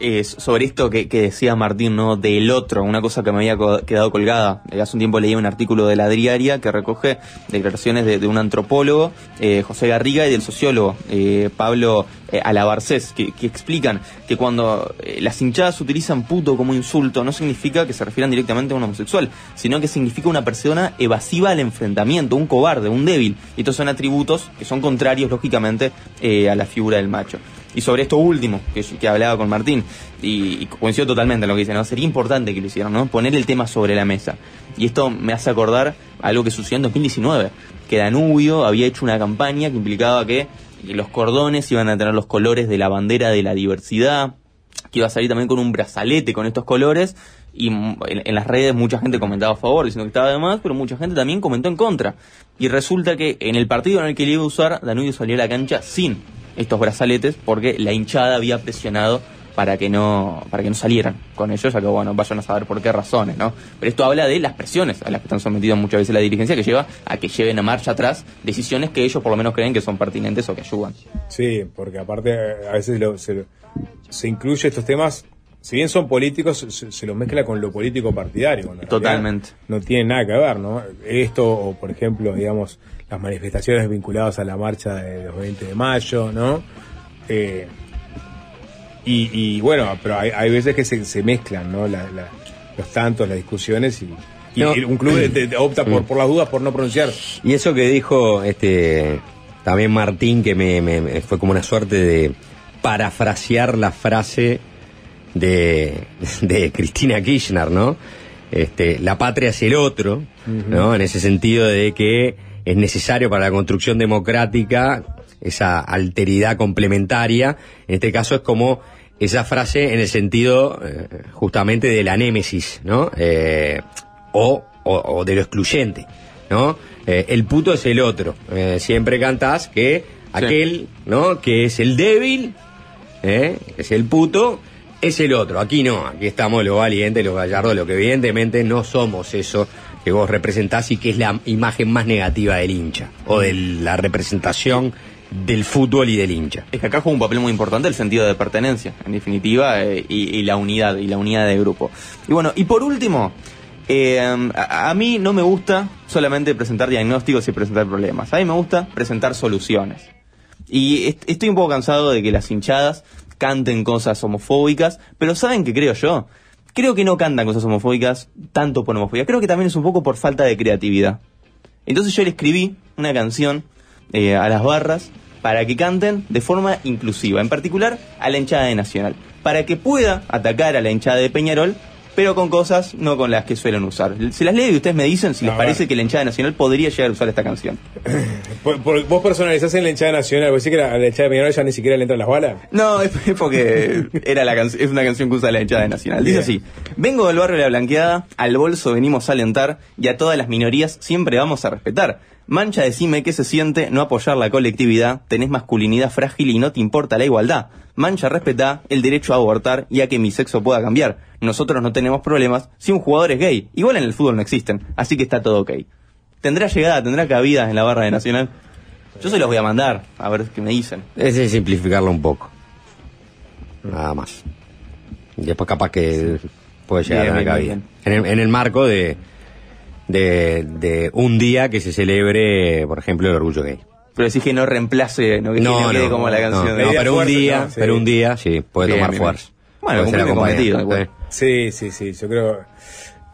Eh, sobre esto que, decía Martín, ¿no? Del otro, una cosa que me había quedado colgada. Eh, hace un tiempo leí un artículo de la diaria que recoge declaraciones de, de un antropólogo, eh, José Garriga, y del sociólogo, eh, Pablo Alabarcés, que, que, explican que cuando las hinchadas utilizan puto como insulto, no significa que se refieran directamente a un homosexual, sino que significa una persona evasiva al enfrentamiento, un cobarde, un débil. Y estos son atributos que son contrarios, lógicamente, a la figura del macho. Y sobre esto último, que, hablaba con Martín, y, y, coincido totalmente en lo que dice, ¿no? Sería importante que lo hicieran, ¿no? Poner el tema sobre la mesa. Y esto me hace acordar algo que sucedió en 2019, que Danubio había hecho una campaña que implicaba que los cordones iban a tener los colores de la bandera de la diversidad, que iba a salir también con un brazalete con estos colores, y en, en, las redes mucha gente comentaba a favor, diciendo que estaba de más, pero mucha gente también comentó en contra. Y resulta que en el partido en el que le iba a usar, Danubio salió a la cancha sin estos brazaletes porque la hinchada había presionado para que no para que no salieran con ellos, ya que bueno, vayan a saber por qué razones, ¿no? Pero esto habla de las presiones a las que están sometidos muchas veces la dirigencia que lleva a que lleven a marcha atrás decisiones que ellos por lo menos creen que son pertinentes o que ayudan. Sí, porque aparte a veces lo, se, se incluye estos temas si bien son políticos, se, se los mezcla con lo político partidario. Totalmente. No tiene nada que ver, ¿no? Esto, o por ejemplo, digamos, las manifestaciones vinculadas a la marcha de los 20 de mayo, ¿no? Eh, y, y, bueno, pero hay, hay veces que se, se mezclan, ¿no? La, la, los tantos, las discusiones y, y No. un club de- opta por, por las dudas por no pronunciar. Y eso que dijo este también Martín, que me, me- me- fue como una suerte de parafrasear la frase de, de Cristina Kirchner, ¿no? Este, la patria es el otro, ¿no? En ese sentido de que es necesario para la construcción democrática esa alteridad complementaria. En este caso es como esa frase en el sentido eh, justamente de la némesis, ¿no? Eh, o, o- o de lo excluyente, ¿no? Eh, el puto es el otro. Siempre cantás que aquel, ¿no? Que es el débil, ¿eh? que es el puto, es el otro. Aquí no, aquí estamos los valientes, los gallardos, lo que evidentemente no somos eso que vos representás y que es la imagen más negativa del hincha, o de la representación del fútbol y del hincha. Es que acá juega un papel muy importante el sentido de pertenencia, en definitiva, eh, y, la unidad, y la unidad de grupo. Y bueno, y por último, eh, a, mí no me gusta solamente presentar diagnósticos y presentar problemas. A mí me gusta presentar soluciones. Y est- estoy un poco cansado de que las hinchadas canten cosas homofóbicas, pero ¿saben qué creo yo? Creo que no cantan cosas homofóbicas tanto por homofobia, creo que también es un poco por falta de creatividad. Entonces yo le escribí una canción eh, a las barras para que canten de forma inclusiva, en particular a la hinchada de Nacional, para que pueda atacar a la hinchada de Peñarol, pero con cosas no con las que suelen usar. Se las leo y ustedes me dicen si les A parece que la hinchada Nacional podría llegar a usar esta canción. Por- por- vos personalizás en la hinchada nacional, vos decís que la, la hinchada de Peñarol ya ni siquiera le entran las balas. No, es es porque era la es una canción que usa la hinchada de Nacional. Dice así: Vengo del barrio de la Blanqueada, al bolso venimos a alentar y a todas las minorías siempre vamos a respetar. Mancha, decime qué se siente no apoyar la colectividad, tenés masculinidad frágil y no te importa la igualdad. Mancha, respetá el derecho a abortar y a que mi sexo pueda cambiar. Nosotros no tenemos problemas si un jugador es gay. Igual en el fútbol no existen, así que está todo ok. ¿Tendrá llegada, tendrá cabida en la barra de Nacional? Yo se los voy a mandar, a ver qué me dicen. Ese es simplificarlo un poco. Nada más. Y después capaz que puede llegar Bien, a cabida. En el, en el marco de, de, de un día que se celebre, por ejemplo, el orgullo gay. Pero decís que no reemplace, no que No, no quede como la no, canción. no, pero un día, sí. pero un día, sí, puede Bien, tomar bien, fuerza. Bueno, Puede ser cometido. Sí, sí, sí, yo creo.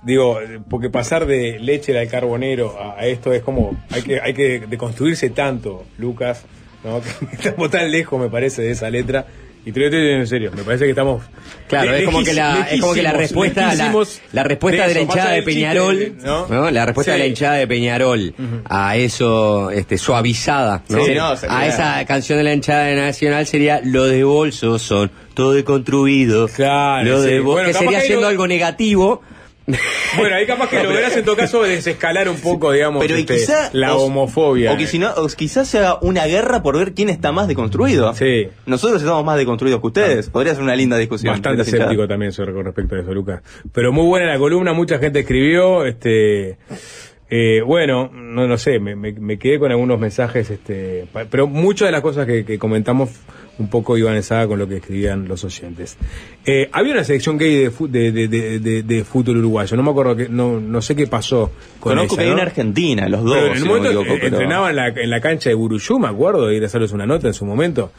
Digo, porque pasar de leche al carbonero a, a esto es como. Hay que, hay que deconstruirse tanto, Lucas, ¿no? Que estamos tan lejos, me parece, de esa letra. Y te lo estoy diciendo en serio, me parece que estamos. Claro, le- es como que la, es como que la respuesta, la, la respuesta de, la eso, más hinchada allá de del chiste, Peñarol, ¿no? ¿no? La respuesta de la Sí. hinchada de Peñarol a eso, este, suavizada, ¿no? Sí, no, sería- a esa canción de la hinchada de Nacional sería lo de bolsos son todo deconstruido. Claro, lo sí. de bo- Bueno, que sería siendo lo- algo negativo. Bueno, ahí capaz que lográs en todo caso desescalar un poco, digamos, Pero este, quizá la homofobia. O, que si no, o quizás se haga una guerra por ver quién está más deconstruido. Sí. Nosotros estamos más deconstruidos que ustedes. Podría ser una linda discusión. Bastante escéptico también soy con respecto a eso, Lucas. Pero muy buena la columna, mucha gente escribió, este eh, bueno, no lo sé, me, me- me quedé con algunos mensajes, este, pero muchas de las cosas que, que comentamos un poco iban con lo que escribían los oyentes. Eh, había una selección gay de, de, de, fútbol uruguayo, no me acuerdo que, no, no sé qué pasó con Conozco ella, que hay ¿no? una Argentina, los dos. Pero en el si no me momento equivoco, eh, pero- entrenaba en la, en la cancha de Buruyú, me acuerdo, de ir a hacerles una nota en su momento.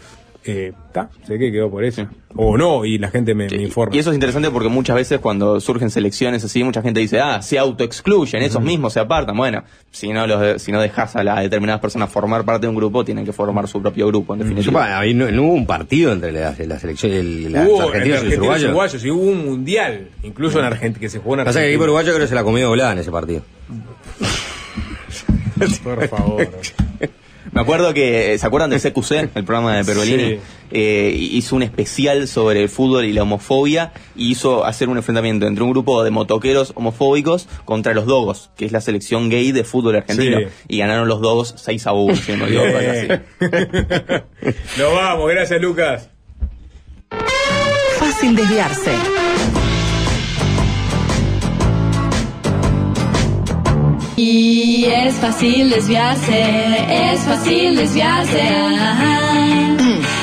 Eh, ta, sé que quedó por eso. O no, y la gente me, me informa. Y eso es interesante porque muchas veces cuando surgen selecciones así, mucha gente dice, ah, se autoexcluyen, esos mismos se apartan. Bueno, si no los de- si no dejas a las determinadas personas formar parte de un grupo, tienen que formar su propio grupo, en definitiva. Bueno, ahí no, no hubo un partido entre las la selección, el, las Hubo argentinos entre y uruguayos. uruguayos y hubo un mundial, incluso en Argentina, que se jugó en Pasa que el Argentina. equipo uruguayo creo que se la comió volada en ese partido. Por favor. Me acuerdo que, eh, ¿se acuerdan de CQC, el programa de Pergolini? Sí. Eh, hizo un especial sobre el fútbol y la homofobia y hizo hacer un enfrentamiento entre un grupo de motoqueros homofóbicos contra los Dogos, que es la selección gay de fútbol argentino. Sí. Y ganaron los Dogos 6 a 1, si no me equivoco, algo así. Nos vamos, gracias Lucas. Fácil desviarse. Y es fácil desviarse, es fácil desviarse. Ajá.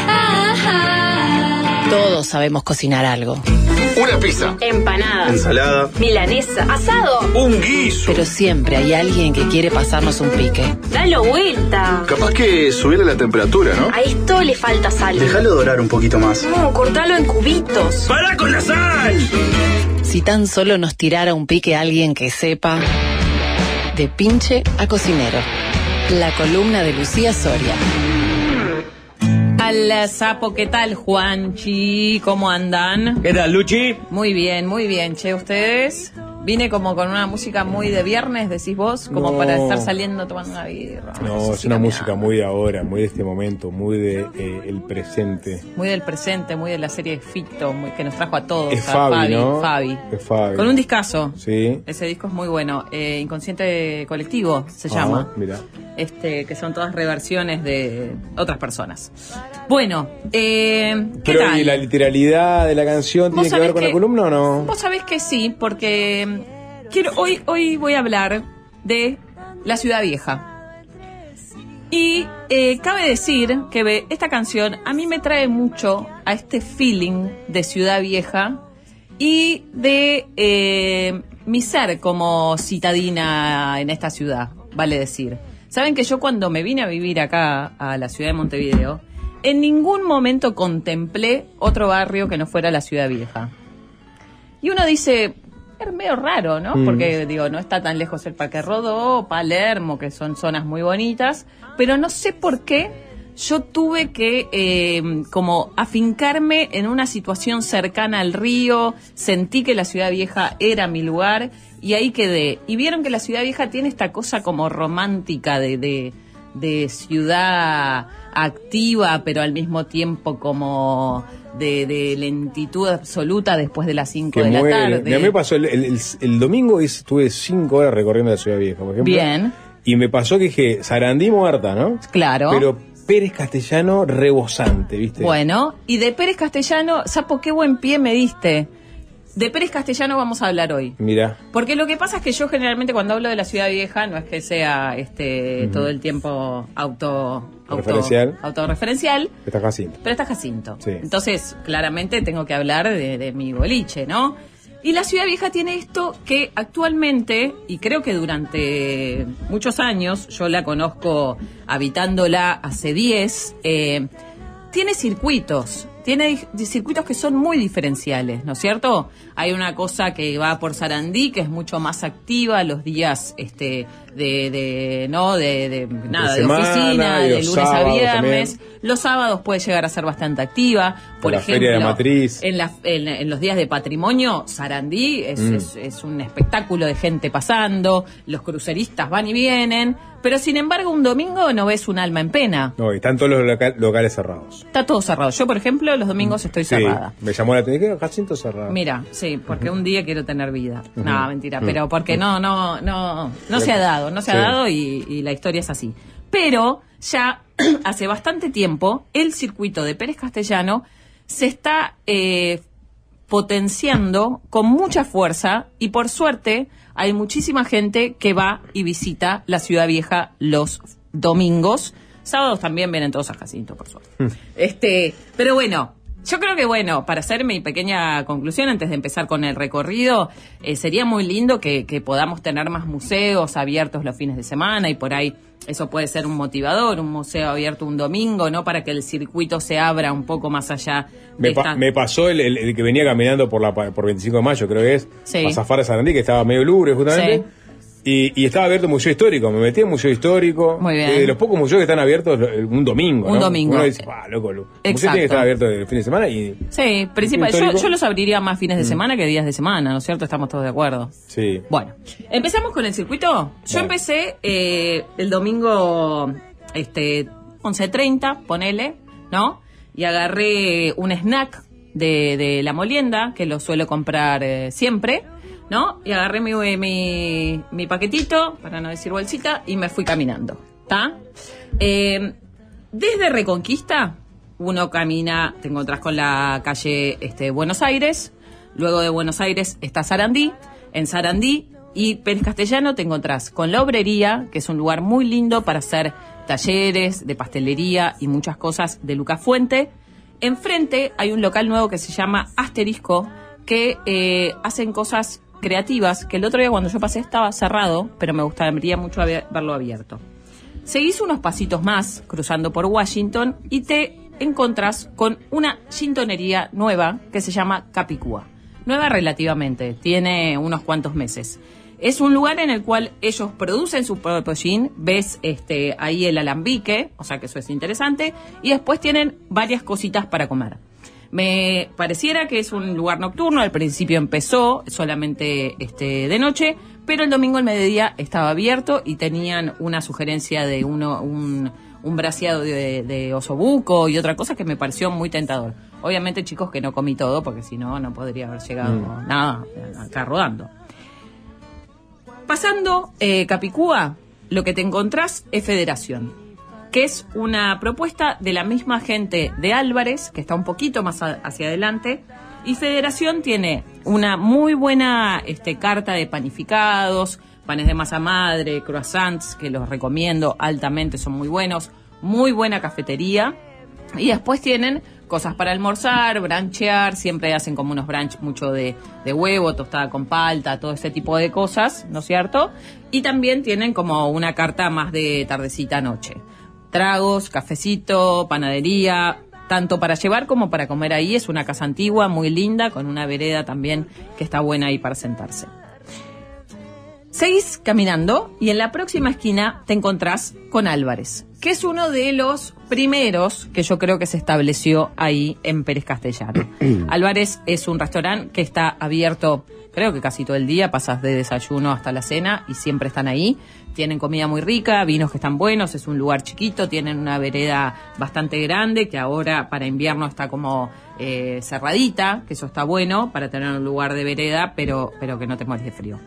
Ajá. Todos sabemos cocinar algo. Una pizza. Empanadas. Ensalada. Milanesa. Asado. Un guiso. Pero siempre hay alguien que quiere pasarnos un pique. Dalo vuelta. Capaz que subirle la temperatura, ¿no? A esto le falta sal. Déjalo dorar un poquito más. No, cortalo en cubitos. ¡Para con la sal! Si tan solo nos tirara un pique alguien que sepa. De pinche a cocinero. La columna de Lucía Soria. Al sapo, ¿qué tal, Juanchi? ¿Cómo andan? ¿Qué tal, Luchi? Muy bien, muy bien. Che, ¿ustedes? Vine como con una música muy de viernes, decís vos, como No. para estar saliendo tomando una birra. No, es una música muy de ahora, muy de este momento, muy de eh, el presente. Muy del presente, muy de la serie Fito, muy, que nos trajo a todos. Es a Fabi, ¿no? Fabi. Es Fabi. Con un discazo. Sí. Ese disco es muy bueno. Eh, Inconsciente Colectivo se Ah, llama. Mira. Este, que son todas reversiones de otras personas. Bueno, eh, ¿qué Pero tal? ¿y la literalidad de la canción ¿Vos tiene que ver con la columna o no? Vos sabés que sí, porque hoy voy a hablar de la ciudad vieja. Y eh, cabe decir que esta canción a mí me trae mucho a este feeling de ciudad vieja y de eh, mi ser como citadina en esta ciudad, vale decir. Saben que yo cuando me vine a vivir acá a la ciudad de Montevideo, en ningún momento contemplé otro barrio que no fuera la ciudad vieja. Y uno dice, es medio raro, ¿no? Mm. Porque, digo, no está tan lejos el Parque Rodó, Palermo, que son zonas muy bonitas, pero no sé por qué yo tuve que eh, como afincarme en una situación cercana al río, sentí que la ciudad vieja era mi lugar y ahí quedé. Y vieron que la ciudad vieja tiene esta cosa como romántica de, de, de ciudad activa, pero al mismo tiempo como de, de lentitud absoluta después de las 5 Que de la tarde. A mí me pasó el, el- el- el domingo estuve cinco horas recorriendo la ciudad vieja, por ejemplo. Bien. Y me pasó que dije, Sarandí muerta, ¿no? Claro. Pero Pérez Castellano rebosante, ¿viste? Bueno, y de Pérez Castellano, Sapo, qué buen pie me diste. De Pérez Castellano vamos a hablar hoy. Mira. Porque lo que pasa es que yo generalmente cuando hablo de la ciudad vieja no es que sea este todo el tiempo auto, auto Referencial. autorreferencial, Está Jacinto. pero está Jacinto. Sí. Entonces, claramente tengo que hablar de, de mi boliche, ¿no? Y la ciudad vieja tiene esto que actualmente, y creo que durante muchos años, yo la conozco habitándola hace 10, eh, tiene circuitos. Tiene circuitos que son muy diferenciales, ¿no es cierto? Hay una cosa que va por Sarandí, que es mucho más activa los días este, de, de, ¿no? de, de nada, de semana oficina, de lunes a viernes. también. Los sábados puede llegar a ser bastante activa. Por la ejemplo, Feria de Matriz. En, la- en- en los días de patrimonio, Sarandí es, Mm. es- es un espectáculo de gente pasando, los cruceristas van y vienen, pero sin embargo un domingo no ves un alma en pena. No, y están todos los loca- locales cerrados. Está todo cerrado. Yo, por ejemplo, los domingos estoy Sí, cerrada. me llamó la atención. ¿Qué Jacinto cerrado? Mira, sí, porque un día quiero tener vida. Ujú. No, mentira, Ujú. pero porque no, no, no, no se ha dado, no se ha dado y, y la historia es así. Pero ya hace bastante tiempo el circuito de Pérez Castellano se está eh, potenciando con mucha fuerza y por suerte hay muchísima gente que va y visita la ciudad vieja los domingos. Sábados también vienen todos a Jacinto, por suerte. Este, pero bueno, yo creo que bueno, para hacer mi pequeña conclusión antes de empezar con el recorrido, eh, sería muy lindo que, que podamos tener más museos abiertos los fines de semana y por ahí eso puede ser un motivador, un museo abierto un domingo, ¿no? Para que el circuito se abra un poco más allá de Me, pa- esta- me pasó el, el- el que venía caminando por la por 25 de mayo, creo que es, Sí. a zafar a Sarandí, que estaba medio lubre justamente. Y, y estaba abierto el museo histórico, me metí en museo histórico. Muy bien. Eh, De los pocos museos que están abiertos el- un domingo. Un ¿no? domingo. Uno dice, ah, loco, lo- el museo tiene que estar abierto el fin de semana y. Sí, principal. Yo, los abriría más fines de Mm. semana que días de semana, ¿no es cierto? Estamos todos de acuerdo. Sí. Bueno, empezamos con el circuito. Yo Bueno. empecé eh, el domingo este 11.30, ponele, ¿no? Y agarré un snack de, de la molienda, que lo suelo comprar eh, siempre, ¿no? Y agarré mi, mi, paquetito, para no decir bolsita, y me fui caminando, ¿está? Eh, desde Reconquista, uno camina, te encontrás con la calle este, Buenos Aires, luego de Buenos Aires está Sarandí, en Sarandí y Pérez Castellano te encontrás con la obrería, que es un lugar muy lindo para hacer talleres de pastelería y muchas cosas de Lucas Fuente. Enfrente hay un local nuevo que se llama Asterisco, que eh, hacen cosas creativas, que el otro día cuando yo pasé estaba cerrado, pero me gustaría mucho verlo abierto. Seguís unos pasitos más cruzando por Washington y te encontrás con una gintonería nueva que se llama Capicúa. Nueva relativamente, tiene unos cuantos meses. Es un lugar en el cual ellos producen su propio gin, ves este, ahí el alambique, o sea que eso es interesante, y después tienen varias cositas para comer. Me pareciera que es un lugar nocturno, al principio empezó solamente este, de noche, pero el domingo al mediodía estaba abierto y tenían una sugerencia de uno, un, un braseado de, de osobuco y otra cosa que me pareció muy tentador. Obviamente, chicos, que no comí todo, porque si no, no podría haber llegado Mm. nada acá rodando. Pasando eh, Capicúa, lo que te encontrás es Federación, que es una propuesta de la misma gente de Álvarez, que está un poquito más hacia adelante, y Federación tiene una muy buena este, carta de panificados, panes de masa madre, croissants, que los recomiendo altamente, son muy buenos, muy buena cafetería, y después tienen cosas para almorzar, branchear, siempre hacen como unos brunch mucho de, huevo, tostada con palta, todo ese tipo de cosas, ¿no es cierto? Y también tienen como una carta más de tardecita noche. Tragos, cafecito, panadería, tanto para llevar como para comer ahí. Es una casa antigua, muy linda, con una vereda también que está buena ahí para sentarse. Seguís caminando y en la próxima esquina te encontrás con Álvarez, que es uno de los primeros que yo creo que se estableció ahí en Pérez Castellano. Álvarez es un restaurante que está abierto, creo que casi todo el día, pasas de desayuno hasta la cena y siempre están ahí. Tienen comida muy rica, vinos que están buenos, es un lugar chiquito, tienen una vereda bastante grande que ahora para invierno está como eh, cerradita, que eso está bueno para tener un lugar de vereda, pero, pero que no te mueres de frío.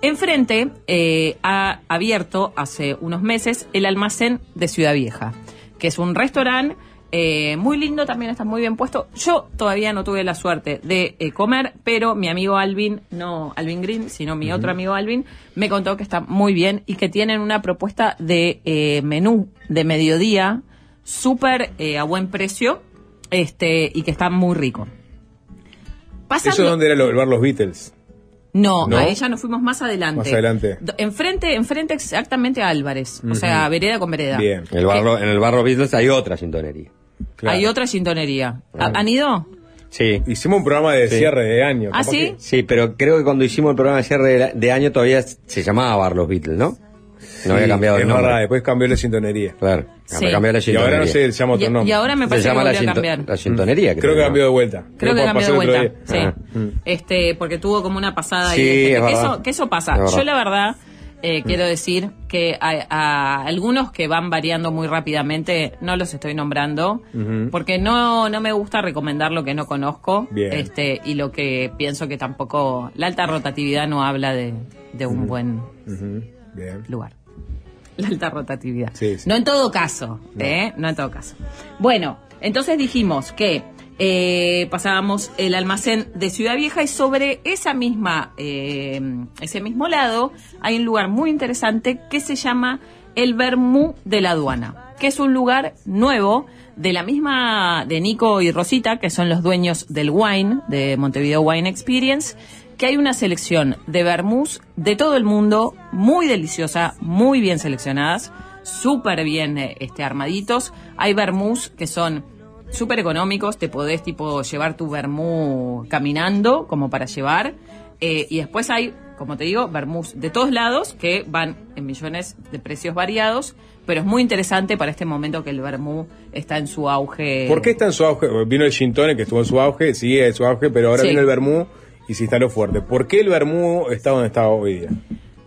Enfrente eh, ha abierto hace unos meses el almacén de Ciudad Vieja, que es un restaurante eh, muy lindo, también está muy bien puesto. Yo todavía no tuve la suerte de eh, comer, pero mi amigo Alvin, no Alvin Green, sino mi otro amigo Alvin, me contó que está muy bien y que tienen una propuesta de eh, menú de mediodía súper eh, a buen precio este y que está muy rico. Pasando, ¿Eso dónde era lo- el bar Los Beatles? No, ¿No? a ella nos fuimos más adelante. Más adelante. Enfrente, enfrente exactamente a Álvarez. O sea, vereda con vereda. En el barro, en el barro Beatles hay otra sintonería. Hay otra sintonería. ¿Ha- ¿Han ido? Sí. Hicimos un programa de cierre de año. ¿Ah, sí? que- Sí, pero creo que cuando hicimos el programa de cierre de, de año todavía se llamaba Bar Los Beatles, ¿no? No había cambiado es el nombre. verdad, después cambió la sintonería. Claro. Sí. Cambió la Y ahora no sé, se llama otro Y- nombre. y ahora me Se parece que llama la, volvió a sinto- cambiar. la sintonería. Creo que cambió de vuelta. Creo que cambió pasó de el otro vuelta. día. Sí. Este, porque tuvo como una pasada Sí, ahí. de gente. es que, verdad. eso, que eso pasa. Es verdad. Yo la verdad eh, quiero decir que a, a algunos que van variando muy rápidamente no los estoy nombrando porque no no me gusta recomendar lo que no conozco Bien. este y lo que pienso que tampoco la alta rotatividad no habla de, de un buen Ujú. Bien. lugar. La alta rotatividad. Sí, sí. No en todo caso, ¿eh? No en todo caso. Bueno, entonces dijimos que eh, pasábamos el almacén de Ciudad Vieja y sobre esa misma, eh, ese mismo lado hay un lugar muy interesante que se llama el Bermú de la Aduana, que es un lugar nuevo de la misma de Nico y Rosita, que son los dueños del wine, de Montevideo Wine Experience, que hay una selección de vermús de todo el mundo, muy deliciosa, muy bien seleccionadas, súper bien eh, este, armaditos. Hay vermús que son súper económicos, te podés tipo llevar tu vermú caminando como para llevar. eh, y después hay, como te digo, vermús de todos lados que van en millones de precios variados, pero es muy interesante para este momento que el vermú está en su auge. ¿Por qué está en su auge? Vino el gin tonic que estuvo en su auge, sigue en su auge, pero ahora Sí. vino el vermú y se instaló fuerte. ¿Por qué el vermú está donde está hoy día?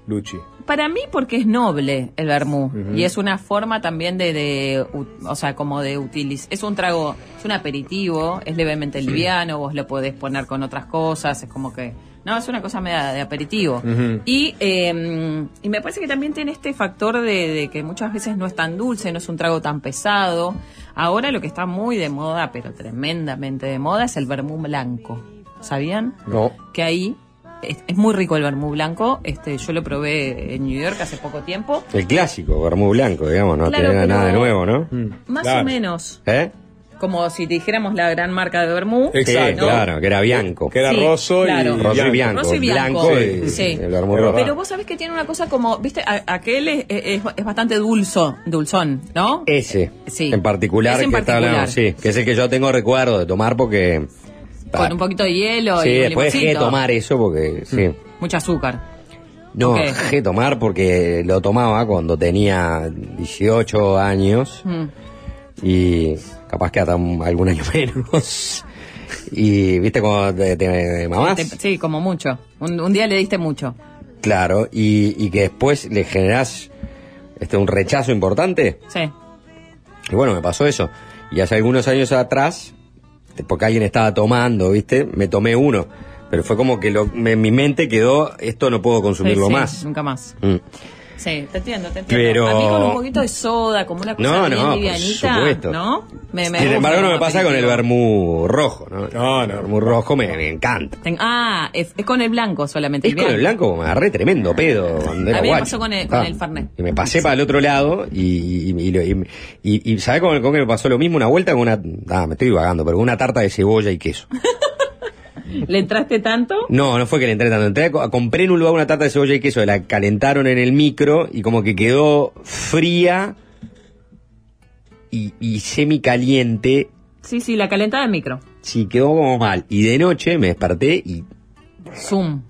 Luchi. Para mí porque es noble el vermú Ujú. y es una forma también de, de o sea, como de utilizar. Es un trago, es un aperitivo, es levemente liviano, vos lo podés poner con otras cosas, es como que, no, es una cosa media de aperitivo. Y, eh, y me parece que también tiene este factor de, de que muchas veces no es tan dulce, no es un trago tan pesado. Ahora lo que está muy de moda, pero tremendamente de moda, es el vermú blanco. ¿Sabían? No. que ahí es, es muy rico el vermú blanco. Este, yo lo probé en New York hace poco tiempo. El clásico, vermú blanco, digamos, no Claro, tiene nada de nuevo, ¿no? Más Claro. o menos. ¿Eh? Como si te dijéramos la gran marca de vermú. Sí, claro, que era Bianco. Que era Sí, rosso claro. y Rosso y Bianco. Rosso y Bianco. Blanco y Sí. el vermú rojo. Pero vos sabés que tiene una cosa como, viste, A- aquel es, es- es bastante dulzo, dulzón, ¿no? Ese, Sí. en particular, Ese en que está hablando, sí, que es el que yo tengo recuerdo de tomar porque... Con un poquito de hielo Sí, y un después dejé de tomar eso porque, sí. Mucho azúcar. No, Ok. dejé de tomar porque lo tomaba cuando tenía 18 años Mm. y capaz que hasta un- algún año menos. Y, ¿viste cómo te, te mamás? Te- sí, como mucho. Un, un día le diste mucho. Claro, y, y que después le generás este, un rechazo importante. Sí. Y bueno, me pasó eso. Y hace algunos años atrás, porque alguien estaba tomando, ¿viste? Me tomé uno. Pero fue como que lo, me- mi mente quedó, esto no puedo consumirlo Sí, sí, más. Nunca más. Mm. Sí, te entiendo, te entiendo. Pero- A mí con un poquito de soda, como una cosa No, bien no, por livianita, supuesto. ¿no? Me, me Sin embargo, no me pasa con el vermú rojo, ¿no? No, El vermú rojo me, me encanta. Ten- ah, es, es con el blanco solamente. Es con el blanco, me agarré tremendo pedo cuando A mí me guacho. pasó con el, con Ah. el Fernet. Y me pasé para el otro lado y, y, y, lo- y, y- y ¿sabés con, con qué me pasó lo mismo? Una vuelta con una... Ah, me estoy divagando, pero con una tarta de cebolla y queso. ¿Le entraste tanto? No, no fue que le entré tanto. Entré compré en un lugar una tarta de cebolla y queso, la calentaron en el micro y como que quedó fría y, y semicaliente. Sí, sí, la calentada del micro. Sí, quedó como mal. Y de noche me desperté y Zoom.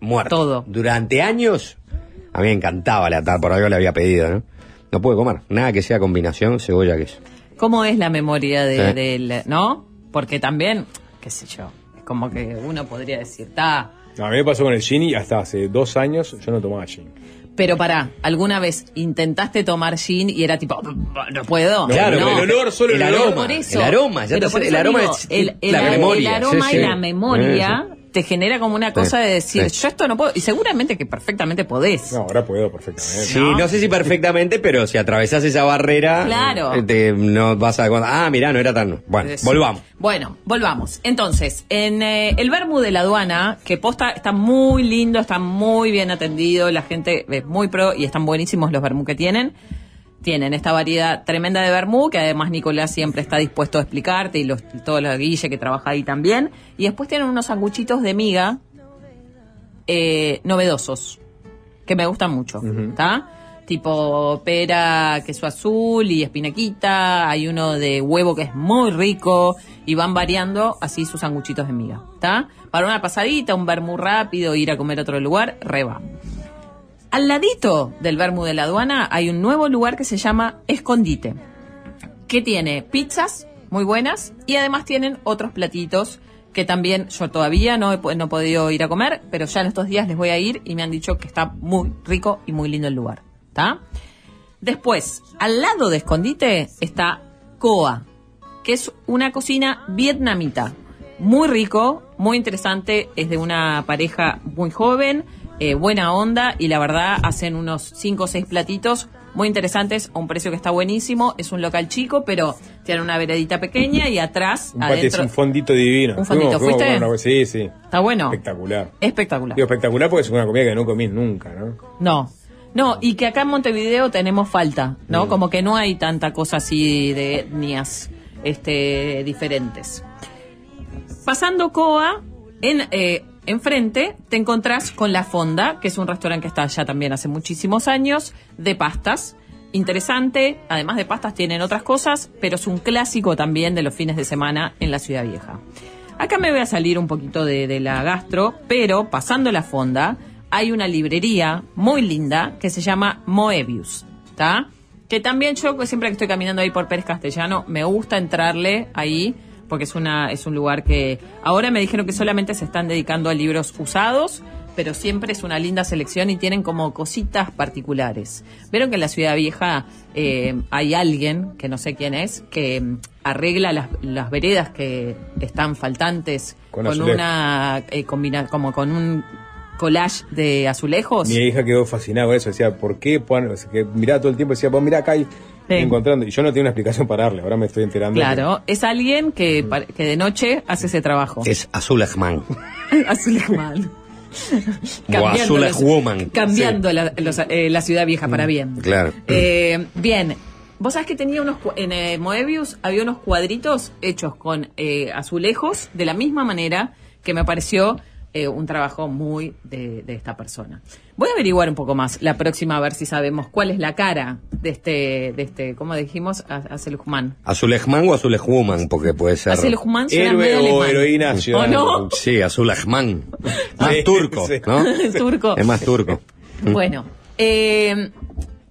muerto. Todo. Durante años, a mí me encantaba la tarta, por algo le había pedido, ¿no? No pude comer. Nada que sea combinación cebolla-queso. ¿Cómo es la memoria de, Sí. del, no? Porque también, qué sé yo, como que uno podría decir, ta, No, a mí me pasó con el gin y hasta hace dos años yo no tomaba gin. pero pará, ¿alguna vez intentaste tomar gin y era tipo, no puedo? Claro, no. el olor, solo el aroma. Por eso, El aroma, ya pero te por eso el aroma digo, es el, el- la el memoria, aroma sí, y sí. la memoria te genera como una cosa de decir, sí. yo esto no puedo, y seguramente que perfectamente podés. No, ahora puedo perfectamente. Sí, no sé si perfectamente, pero si atravesás esa barrera, Claro. eh, te- no vas a... Ah, mirá, no era tan... Bueno, Eso. volvamos. Bueno, volvamos. Entonces, en eh, el Bermú de la aduana, que posta está muy lindo, está muy bien atendido, la gente es muy pro y están buenísimos los Bermú que tienen. Tienen esta variedad tremenda de Bermú, que además Nicolás siempre está dispuesto a explicarte y los, todo lo Guille que trabaja ahí también. Y después tienen unos sanguchitos de miga eh, novedosos, que me gustan mucho, ¿está? Tipo pera, queso azul y espinaquita. Hay uno de huevo que es muy rico y van variando así sus sanguchitos de miga, ¿está? Para una pasadita, un vermú rápido, ir a comer a otro lugar, reba. Al ladito del vermú de la aduana hay un nuevo lugar que se llama Escondite, que tiene pizzas muy buenas y además tienen otros platitos que también yo todavía no he, no he podido ir a comer, pero ya en estos días les voy a ir y me han dicho que está muy rico y muy lindo el lugar. ¿Está? Después, al lado de Escondite está Coa, que es una cocina vietnamita. Muy rico, muy interesante, es de una pareja muy joven, eh, buena onda y la verdad hacen unos 5 o 6 platitos muy interesantes a un precio que está buenísimo. Es un local chico, pero tiene una veredita pequeña y atrás, Un, adentro... un fondito divino. ¿Un fondito? Fuimos- ¿Fuiste? sí, sí. Está bueno. Espectacular. Espectacular. Digo, espectacular porque es una comida que no comí nunca, ¿no? No. No, y que acá en Montevideo tenemos falta, ¿no? Mm. Como que no hay tanta cosa así de etnias este, diferentes. Pasando Coa, en, eh, enfrente te encontrás con La Fonda, que es un restaurante que está allá también hace muchísimos años, de pastas. Interesante, además de pastas tienen otras cosas, pero es un clásico también de los fines de semana en la Ciudad Vieja. Acá me voy a salir un poquito de, la gastro, pero pasando la fonda, hay una librería muy linda que se llama Moebius, ¿está? Que también yo, siempre que estoy caminando ahí por Pérez Castellano, me gusta entrarle ahí, porque es, una, es un lugar que ahora me dijeron que solamente se están dedicando a libros usados, pero siempre es una linda selección y tienen como cositas particulares. Vieron que en la Ciudad Vieja eh, hay alguien, que no sé quién es, que mm, arregla las, las veredas que están faltantes Con una eh, combina- como con un collage de azulejos. Mi hija quedó fascinada con eso. Decía, ¿por qué? ponen- o sea, que miraba todo el tiempo decía, pues mira acá hay Sí. encontrando. Y yo no tenía una explicación para darle. Ahora me estoy enterando. Claro, es alguien que, que de noche hace ese trabajo. Es Azul Ahman. Azulejman. O Azul los- Woman. cambiando la, los- eh, la ciudad vieja para bien. Claro. Eh, bien, vos sabés que tenía unos cu- en eh, Moebius había unos cuadritos hechos con eh, azulejos de la misma manera que me pareció eh, un trabajo muy de, de esta persona. Voy a averiguar un poco más la próxima a ver si sabemos cuál es la cara de este, de este, ¿cómo dijimos? A- Azelujman. Azul Ahman o Azul Woman, porque puede ser. Azelujman suena Héroe medio o alemán. heroína ¿O no? Sí, Azul Ahman. Más Sí, turco, sí. ¿no? Turco. Es más turco. Bueno, eh,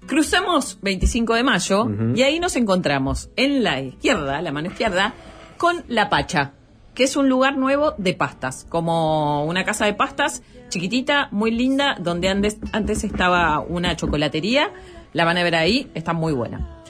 cruzamos 25 de mayo y ahí nos encontramos en la izquierda, la mano izquierda, con La Pacha, que es un lugar nuevo de pastas, como una casa de pastas chiquitita, muy linda, donde antes, antes estaba una chocolatería. La van a ver ahí, está muy buena.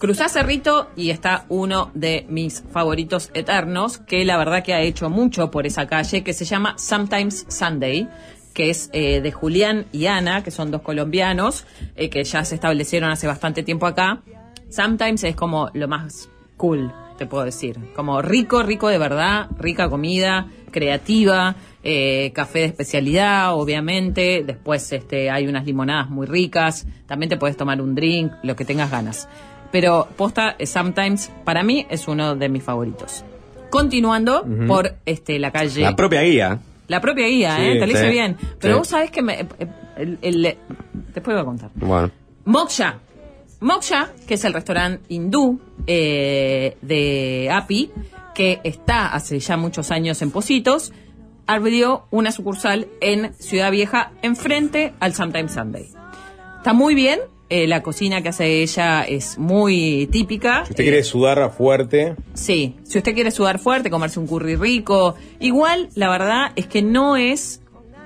Cruzás Cerrito y está uno de mis favoritos eternos, que la verdad que ha hecho mucho por esa calle, que se llama Sometimes Sunday, que es eh, de Julián y Ana, que son dos colombianos, eh, que ya se establecieron hace bastante tiempo acá. Sometimes es como lo más cool, te puedo decir. Como rico, rico de verdad, rica comida, creativa, eh, café de especialidad, obviamente. Después este, hay unas limonadas muy ricas. También te puedes tomar un drink, lo que tengas ganas. Pero posta, eh, Sometimes, para mí, es uno de mis favoritos. Continuando por este, la calle. La propia guía. La propia guía, Sí, ¿eh? Te lo hice sí, bien. Pero sí. vos sabés que me. eh, el- el- después voy a contar. Bueno. Moksha. Moksha, que es el restaurante hindú eh, de Api, que está hace ya muchos años en Positos, abrió una sucursal en Ciudad Vieja, enfrente al Sometimes Sunday. Está muy bien, eh, la cocina que hace ella es muy típica. Si usted quiere sudar fuerte, Sí, si usted quiere sudar fuerte, comerse un curry rico, igual la verdad es que no es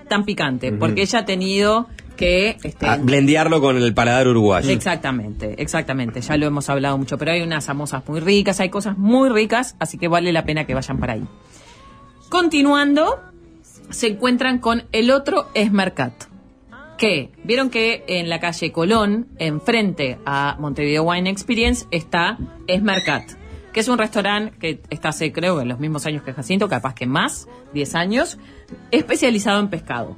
tan picante, porque ella ha tenido que... Este, Ah, blendearlo con el paladar uruguayo. Exactamente, exactamente, ya lo hemos hablado mucho, pero hay unas samosas muy ricas, hay cosas muy ricas, así que vale la pena que vayan para ahí. Continuando, se encuentran con el otro Esmercat, que vieron que en la calle Colón, enfrente a Montevideo Wine Experience, está Esmercat, que es un restaurante que está hace creo en los mismos años que Jacinto, capaz que más, 10 años, especializado en pescado.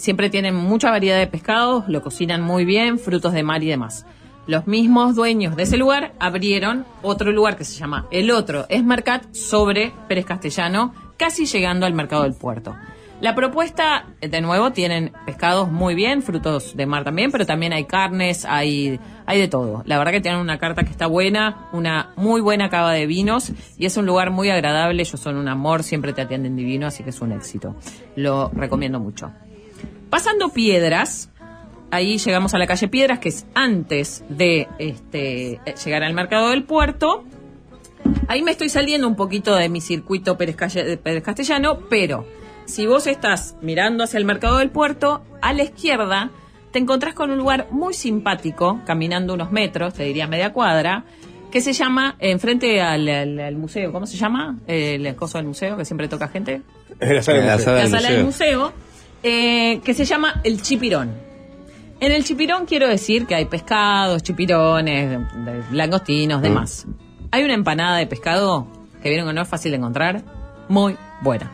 Siempre tienen mucha variedad de pescados, lo cocinan muy bien, frutos de mar y demás. Los mismos dueños de ese lugar abrieron otro lugar que se llama El Otro es Mercat sobre Pérez Castellano, casi llegando al mercado del puerto. La propuesta, de nuevo, tienen pescados muy bien, frutos de mar también, pero también hay carnes, hay, hay de todo. La verdad que tienen una carta que está buena, una muy buena cava de vinos y es un lugar muy agradable. Ellos son un amor, siempre te atienden divino, así que es un éxito. Lo recomiendo mucho. Pasando piedras, ahí llegamos a la calle Piedras, que es antes de este, eh, llegar al mercado del puerto. Ahí me estoy saliendo un poquito de mi circuito Pérez, Calle- Pérez Castellano, pero si vos estás mirando hacia el mercado del puerto, a la izquierda te encontrás con un lugar muy simpático, caminando unos metros, te diría media cuadra, que se llama, enfrente al, al- al museo, ¿cómo se llama? El coso del museo, que siempre toca gente. La sala del La museo. sala La del sala del museo. Eh, que se llama El Chipirón. En el chipirón quiero decir que hay pescados, chipirones, langostinos, demás. Hay una empanada de pescado que vieron que no es fácil de encontrar, muy buena.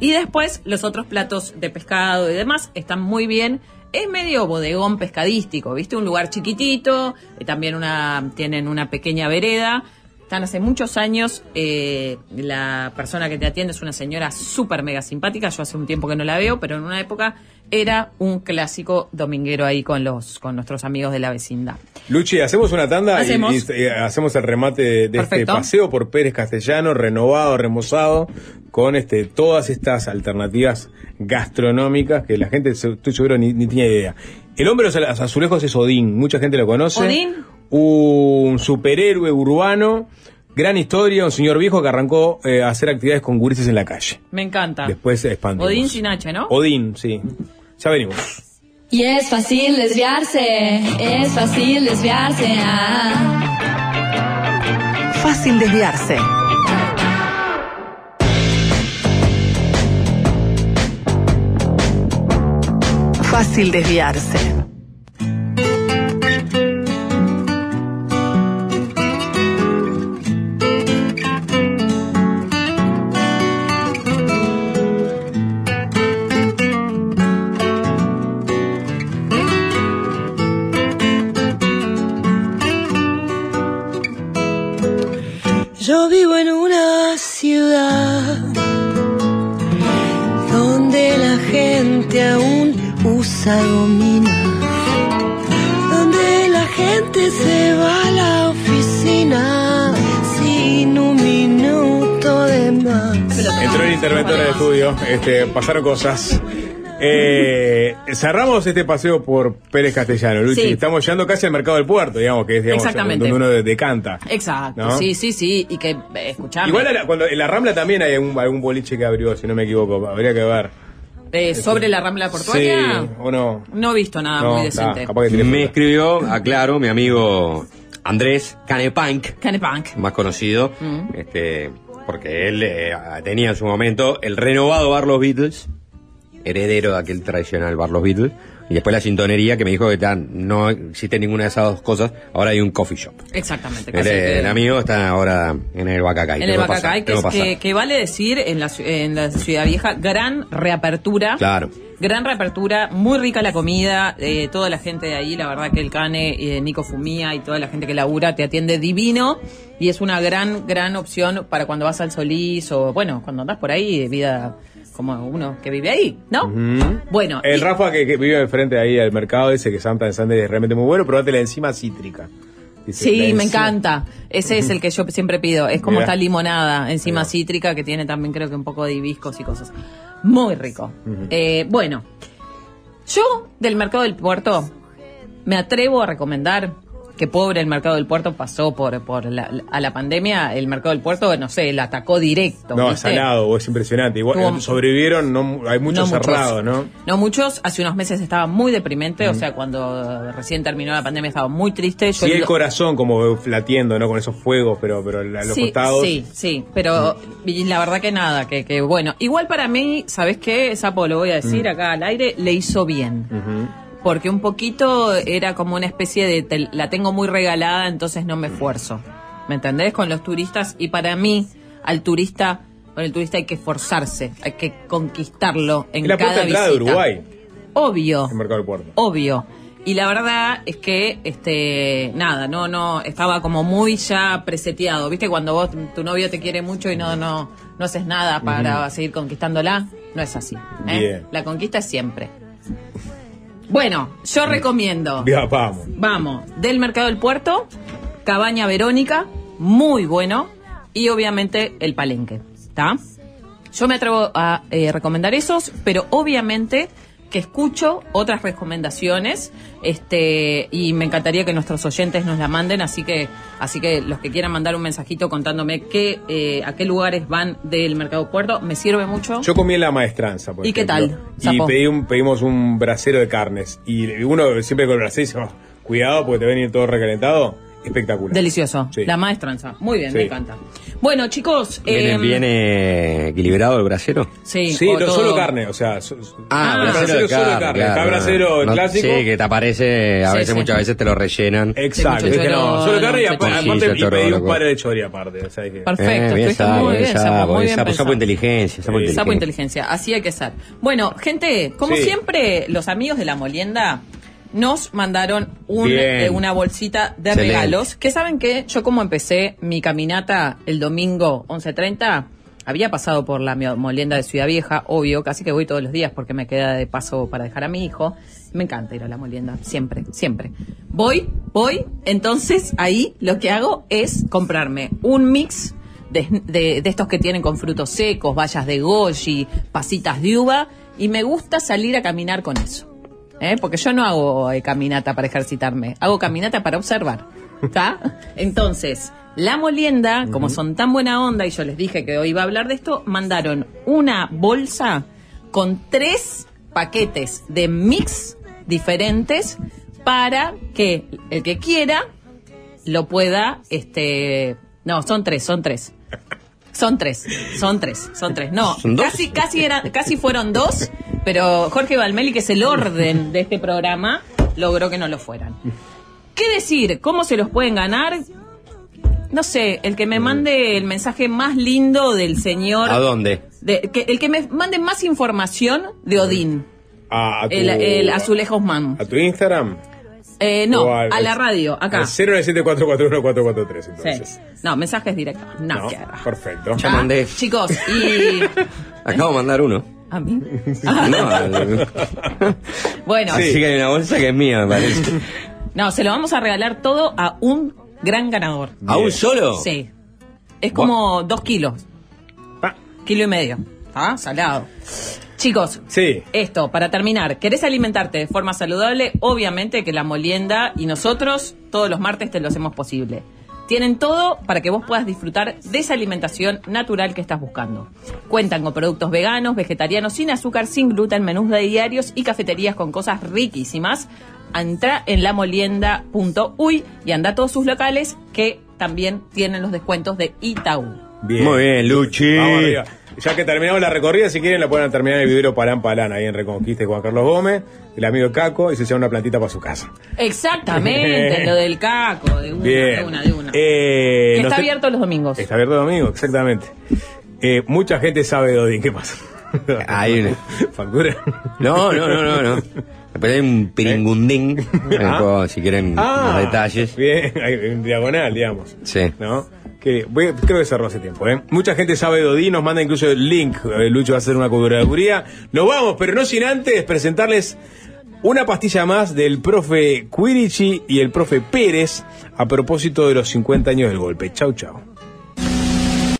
Y después los otros platos de pescado y demás están muy bien. Es medio bodegón pescadístico, ¿viste? Un lugar chiquitito, eh, también una, tienen una pequeña vereda. Están hace muchos años, eh, la persona que te atiende es una señora súper mega simpática, yo hace un tiempo que no la veo, pero en una época era un clásico dominguero ahí con los con nuestros amigos de la vecindad. Luchi, hacemos una tanda y- Hacemos. y, eh, hacemos el remate de, de este paseo por Pérez Castellano, renovado, remozado, con este todas estas alternativas gastronómicas que la gente, estoy seguro, ni, ni tenía idea. El hombre de los azulejos es Odín, mucha gente lo conoce. Odín. Un superhéroe urbano, gran historia, un señor viejo que arrancó eh, a hacer actividades con gurises en la calle. Me encanta. Después expandimos. Odín sin H, ¿no? Odín, sí. Ya venimos. Y es fácil desviarse, es fácil desviarse. ah. Fácil desviarse. Fácil desviarse. Usa gomina, donde la gente se va a la oficina sin un minuto de más. Entró el interventor al estudio, este, pasaron cosas. Eh, cerramos este paseo por Pérez Castellano, Luchi. Sí. Estamos llegando casi al mercado del puerto, digamos, que es digamos, Exactamente. donde uno de- decanta. Exacto, ¿No? sí, sí, sí. Y que, eh, escuchame, Igual a la- cuando en la Rambla también hay algún, algún boliche que abrió, si no me equivoco, habría que ver. Eh, sobre la rambla portuaria, Sí, o no. no he visto nada No, muy decente. Me escribió, aclaro, mi amigo Andrés Canepunk, Canepunk. más conocido, Mm. este, porque él eh, tenía en su momento el renovado bar Los Beatles, heredero de aquel tradicional bar Los Beatles, y después la sintonería que me dijo que tan, no existe ninguna de esas dos cosas, ahora hay un coffee shop. Exactamente. El, que- el amigo está ahora en el Bacacay. en el Bacacay, que, es vale decir en la, en la Ciudad Vieja, gran reapertura. Claro. Gran reapertura, muy rica la comida, eh, toda la gente de ahí, la verdad que el Cane, eh, Nico Fumía y toda la gente que labura te atiende divino y es una gran, gran opción para cuando vas al Solís o, bueno, cuando andás por ahí, de vida como uno que vive ahí, ¿no? Bueno, El Rafa que, que vive de frente ahí al mercado ese que Santa en Sunday es realmente muy bueno, probate la enzima cítrica. Dice, Sí, me encanta. Ese es el que yo siempre pido. Es como Mirá. esta limonada encima Mirá. cítrica que tiene también creo que un poco de hibiscos y cosas. Muy rico. Eh, bueno, yo del mercado del puerto me atrevo a recomendar que pobre el mercado del puerto pasó por, por la, a la pandemia. El mercado del puerto, no sé, la atacó directo. No, ¿viste? salado, es impresionante. Igual Tuvo- eh, sobrevivieron, no, hay muchos No cerrados, ¿no? No muchos, hace unos meses estaba muy deprimente, o Mm. sea, cuando recién terminó la pandemia estaba muy triste. Yo Sí, el corazón como latiendo, ¿no? Con esos fuegos, pero, pero a los sí, costados. Sí, sí, pero y la verdad que nada, que, que bueno. Igual para mí, ¿sabes qué? Sapo, lo voy a decir Mm. acá al aire, le hizo bien. Ujú. Porque un poquito era como una especie de, te- la tengo muy regalada, entonces no me esfuerzo. ¿Me entendés? Con los turistas. Y para mí, al turista, con el turista hay que esforzarse, hay que conquistarlo en la cada puerta de visita. Uruguay, Obvio el mercado del puerto. obvio. Y la verdad es que, este, nada, no, no, estaba como muy ya preseteado. ¿Viste? Cuando vos, tu novio te quiere mucho y no, no, no haces nada para seguir conquistándola. no es así. ¿eh? Bien. La conquista es siempre. Bueno, yo recomiendo. Ya, vamos. Vamos, del Mercado del Puerto, Cabaña Verónica, muy bueno, y obviamente el Palenque, ¿está? Yo me atrevo a eh, recomendar esos, pero obviamente que escucho otras recomendaciones, este, y me encantaría que nuestros oyentes nos la manden, así que, así que los que quieran mandar un mensajito contándome qué, eh, a qué lugares van del Mercado Puerto, me sirve mucho. Yo comí en la maestranza, por ¿Y qué tal, Y pedí un- pedimos un brasero de carnes. Y uno siempre con el brasero dice, "Oh, cuidado porque te va a venir todo recalentado. Espectacular. Delicioso, Sí. la maestranza, muy bien, Sí. me encanta. Bueno, chicos, ¿Viene, em, viene equilibrado el brasero? Sí, Sí, o no, todo- solo carne, o sea. so- Ah, el brasero de solo de carne. carne. claro, Está no, brasero no, clásico. Sí, que te aparece, a Sí, veces, sí. muchas veces te lo rellenan. Exacto, no, solo carne y aparte y te pedí un par de chori aparte. O sea, dije- Perfecto, Eh, bien sapo, muy bien, bien Sapo, muy bien bien sapo, inteligencia, sapo inteligencia. Sapo inteligencia, así hay que ser. Bueno, gente, como siempre, los amigos de la molienda nos mandaron un, eh, una bolsita de Excelente. regalos. Que saben que yo como empecé mi caminata el domingo 11.30, había pasado por la molienda de Ciudad Vieja, obvio, casi que voy todos los días porque me queda de paso para dejar a mi hijo. Me encanta ir a la molienda, siempre, siempre. Voy, voy, entonces ahí lo que hago es comprarme un mix de, de- de estos que tienen con frutos secos, bayas de goji, pasitas de uva, y me gusta salir a caminar con eso. ¿Eh? Porque yo no hago eh, caminata para ejercitarme, hago caminata para observar. ¿Está? Entonces, la molienda, como son tan buena onda, y yo les dije que hoy iba a hablar de esto, mandaron una bolsa con tres paquetes de mix diferentes para que el que quiera lo pueda, este, no, son tres, son tres. Son tres, son tres, son tres. No, ¿Son dos? casi, casi era, casi fueron dos, pero Jorge Valmeli, que es el orden de este programa, logró que no lo fueran. ¿Qué decir? ¿Cómo se los pueden ganar? No sé, el que me mande el mensaje más lindo del señor. ¿A dónde? de- que, el que me mande más información de Odín, A, a tu, el, el Azulejos Man. a tu Instagram. Eh, no, al- a la radio, acá. Al 097441443, entonces. Sí. No, mensajes directos. No, No, perfecto. Ya mandé. Chicos, y. Acabo de mandar uno. ¿A mí? No, Bueno, Así que hay una bolsa que es mía, me parece. no, se lo vamos a regalar todo a un gran ganador. ¿A un solo? Sí. Es como dos kilos. Kilo y medio. ¿Ah? Salado. Chicos, Sí. esto, para terminar, ¿querés alimentarte de forma saludable? Obviamente que la molienda y nosotros todos los martes te lo hacemos posible. Tienen todo para que vos puedas disfrutar de esa alimentación natural que estás buscando. Cuentan con productos veganos, vegetarianos, sin azúcar, sin gluten, menús de diarios y cafeterías con cosas riquísimas. Entra en lamolienda.uy y anda a todos sus locales que también tienen los descuentos de Itaú. Bien. Muy bien, Luchi. Vamos arriba. Ya que terminamos la recorrida, si quieren la pueden terminar en el vivero Palán Palán, ahí en Reconquista de Juan Carlos Gómez, el amigo Caco, y se lleva una plantita para su casa. Exactamente, lo del caco, de una, Bien. de una, de una. Eh, Que está abierto los domingos. Está abierto domingo, exactamente. Eh, mucha gente sabe de Odín, ¿qué pasa? Hay una- ¿Factura? No, no, no, no, no. Pero hay un piringundín. eh, Ah. puedo, Si quieren Ah, más detalles. Bien, en diagonal, digamos. Sí. ¿No? Que creo que cerró hace tiempo, ¿eh? Mucha gente sabe de Odín, nos manda incluso el link. eh, Lucho va a hacer una curaduría. Nos vamos, pero no sin antes presentarles una pastilla más del profe Quirichi y el profe Pérez a propósito de los 50 años del golpe. Chau, chau.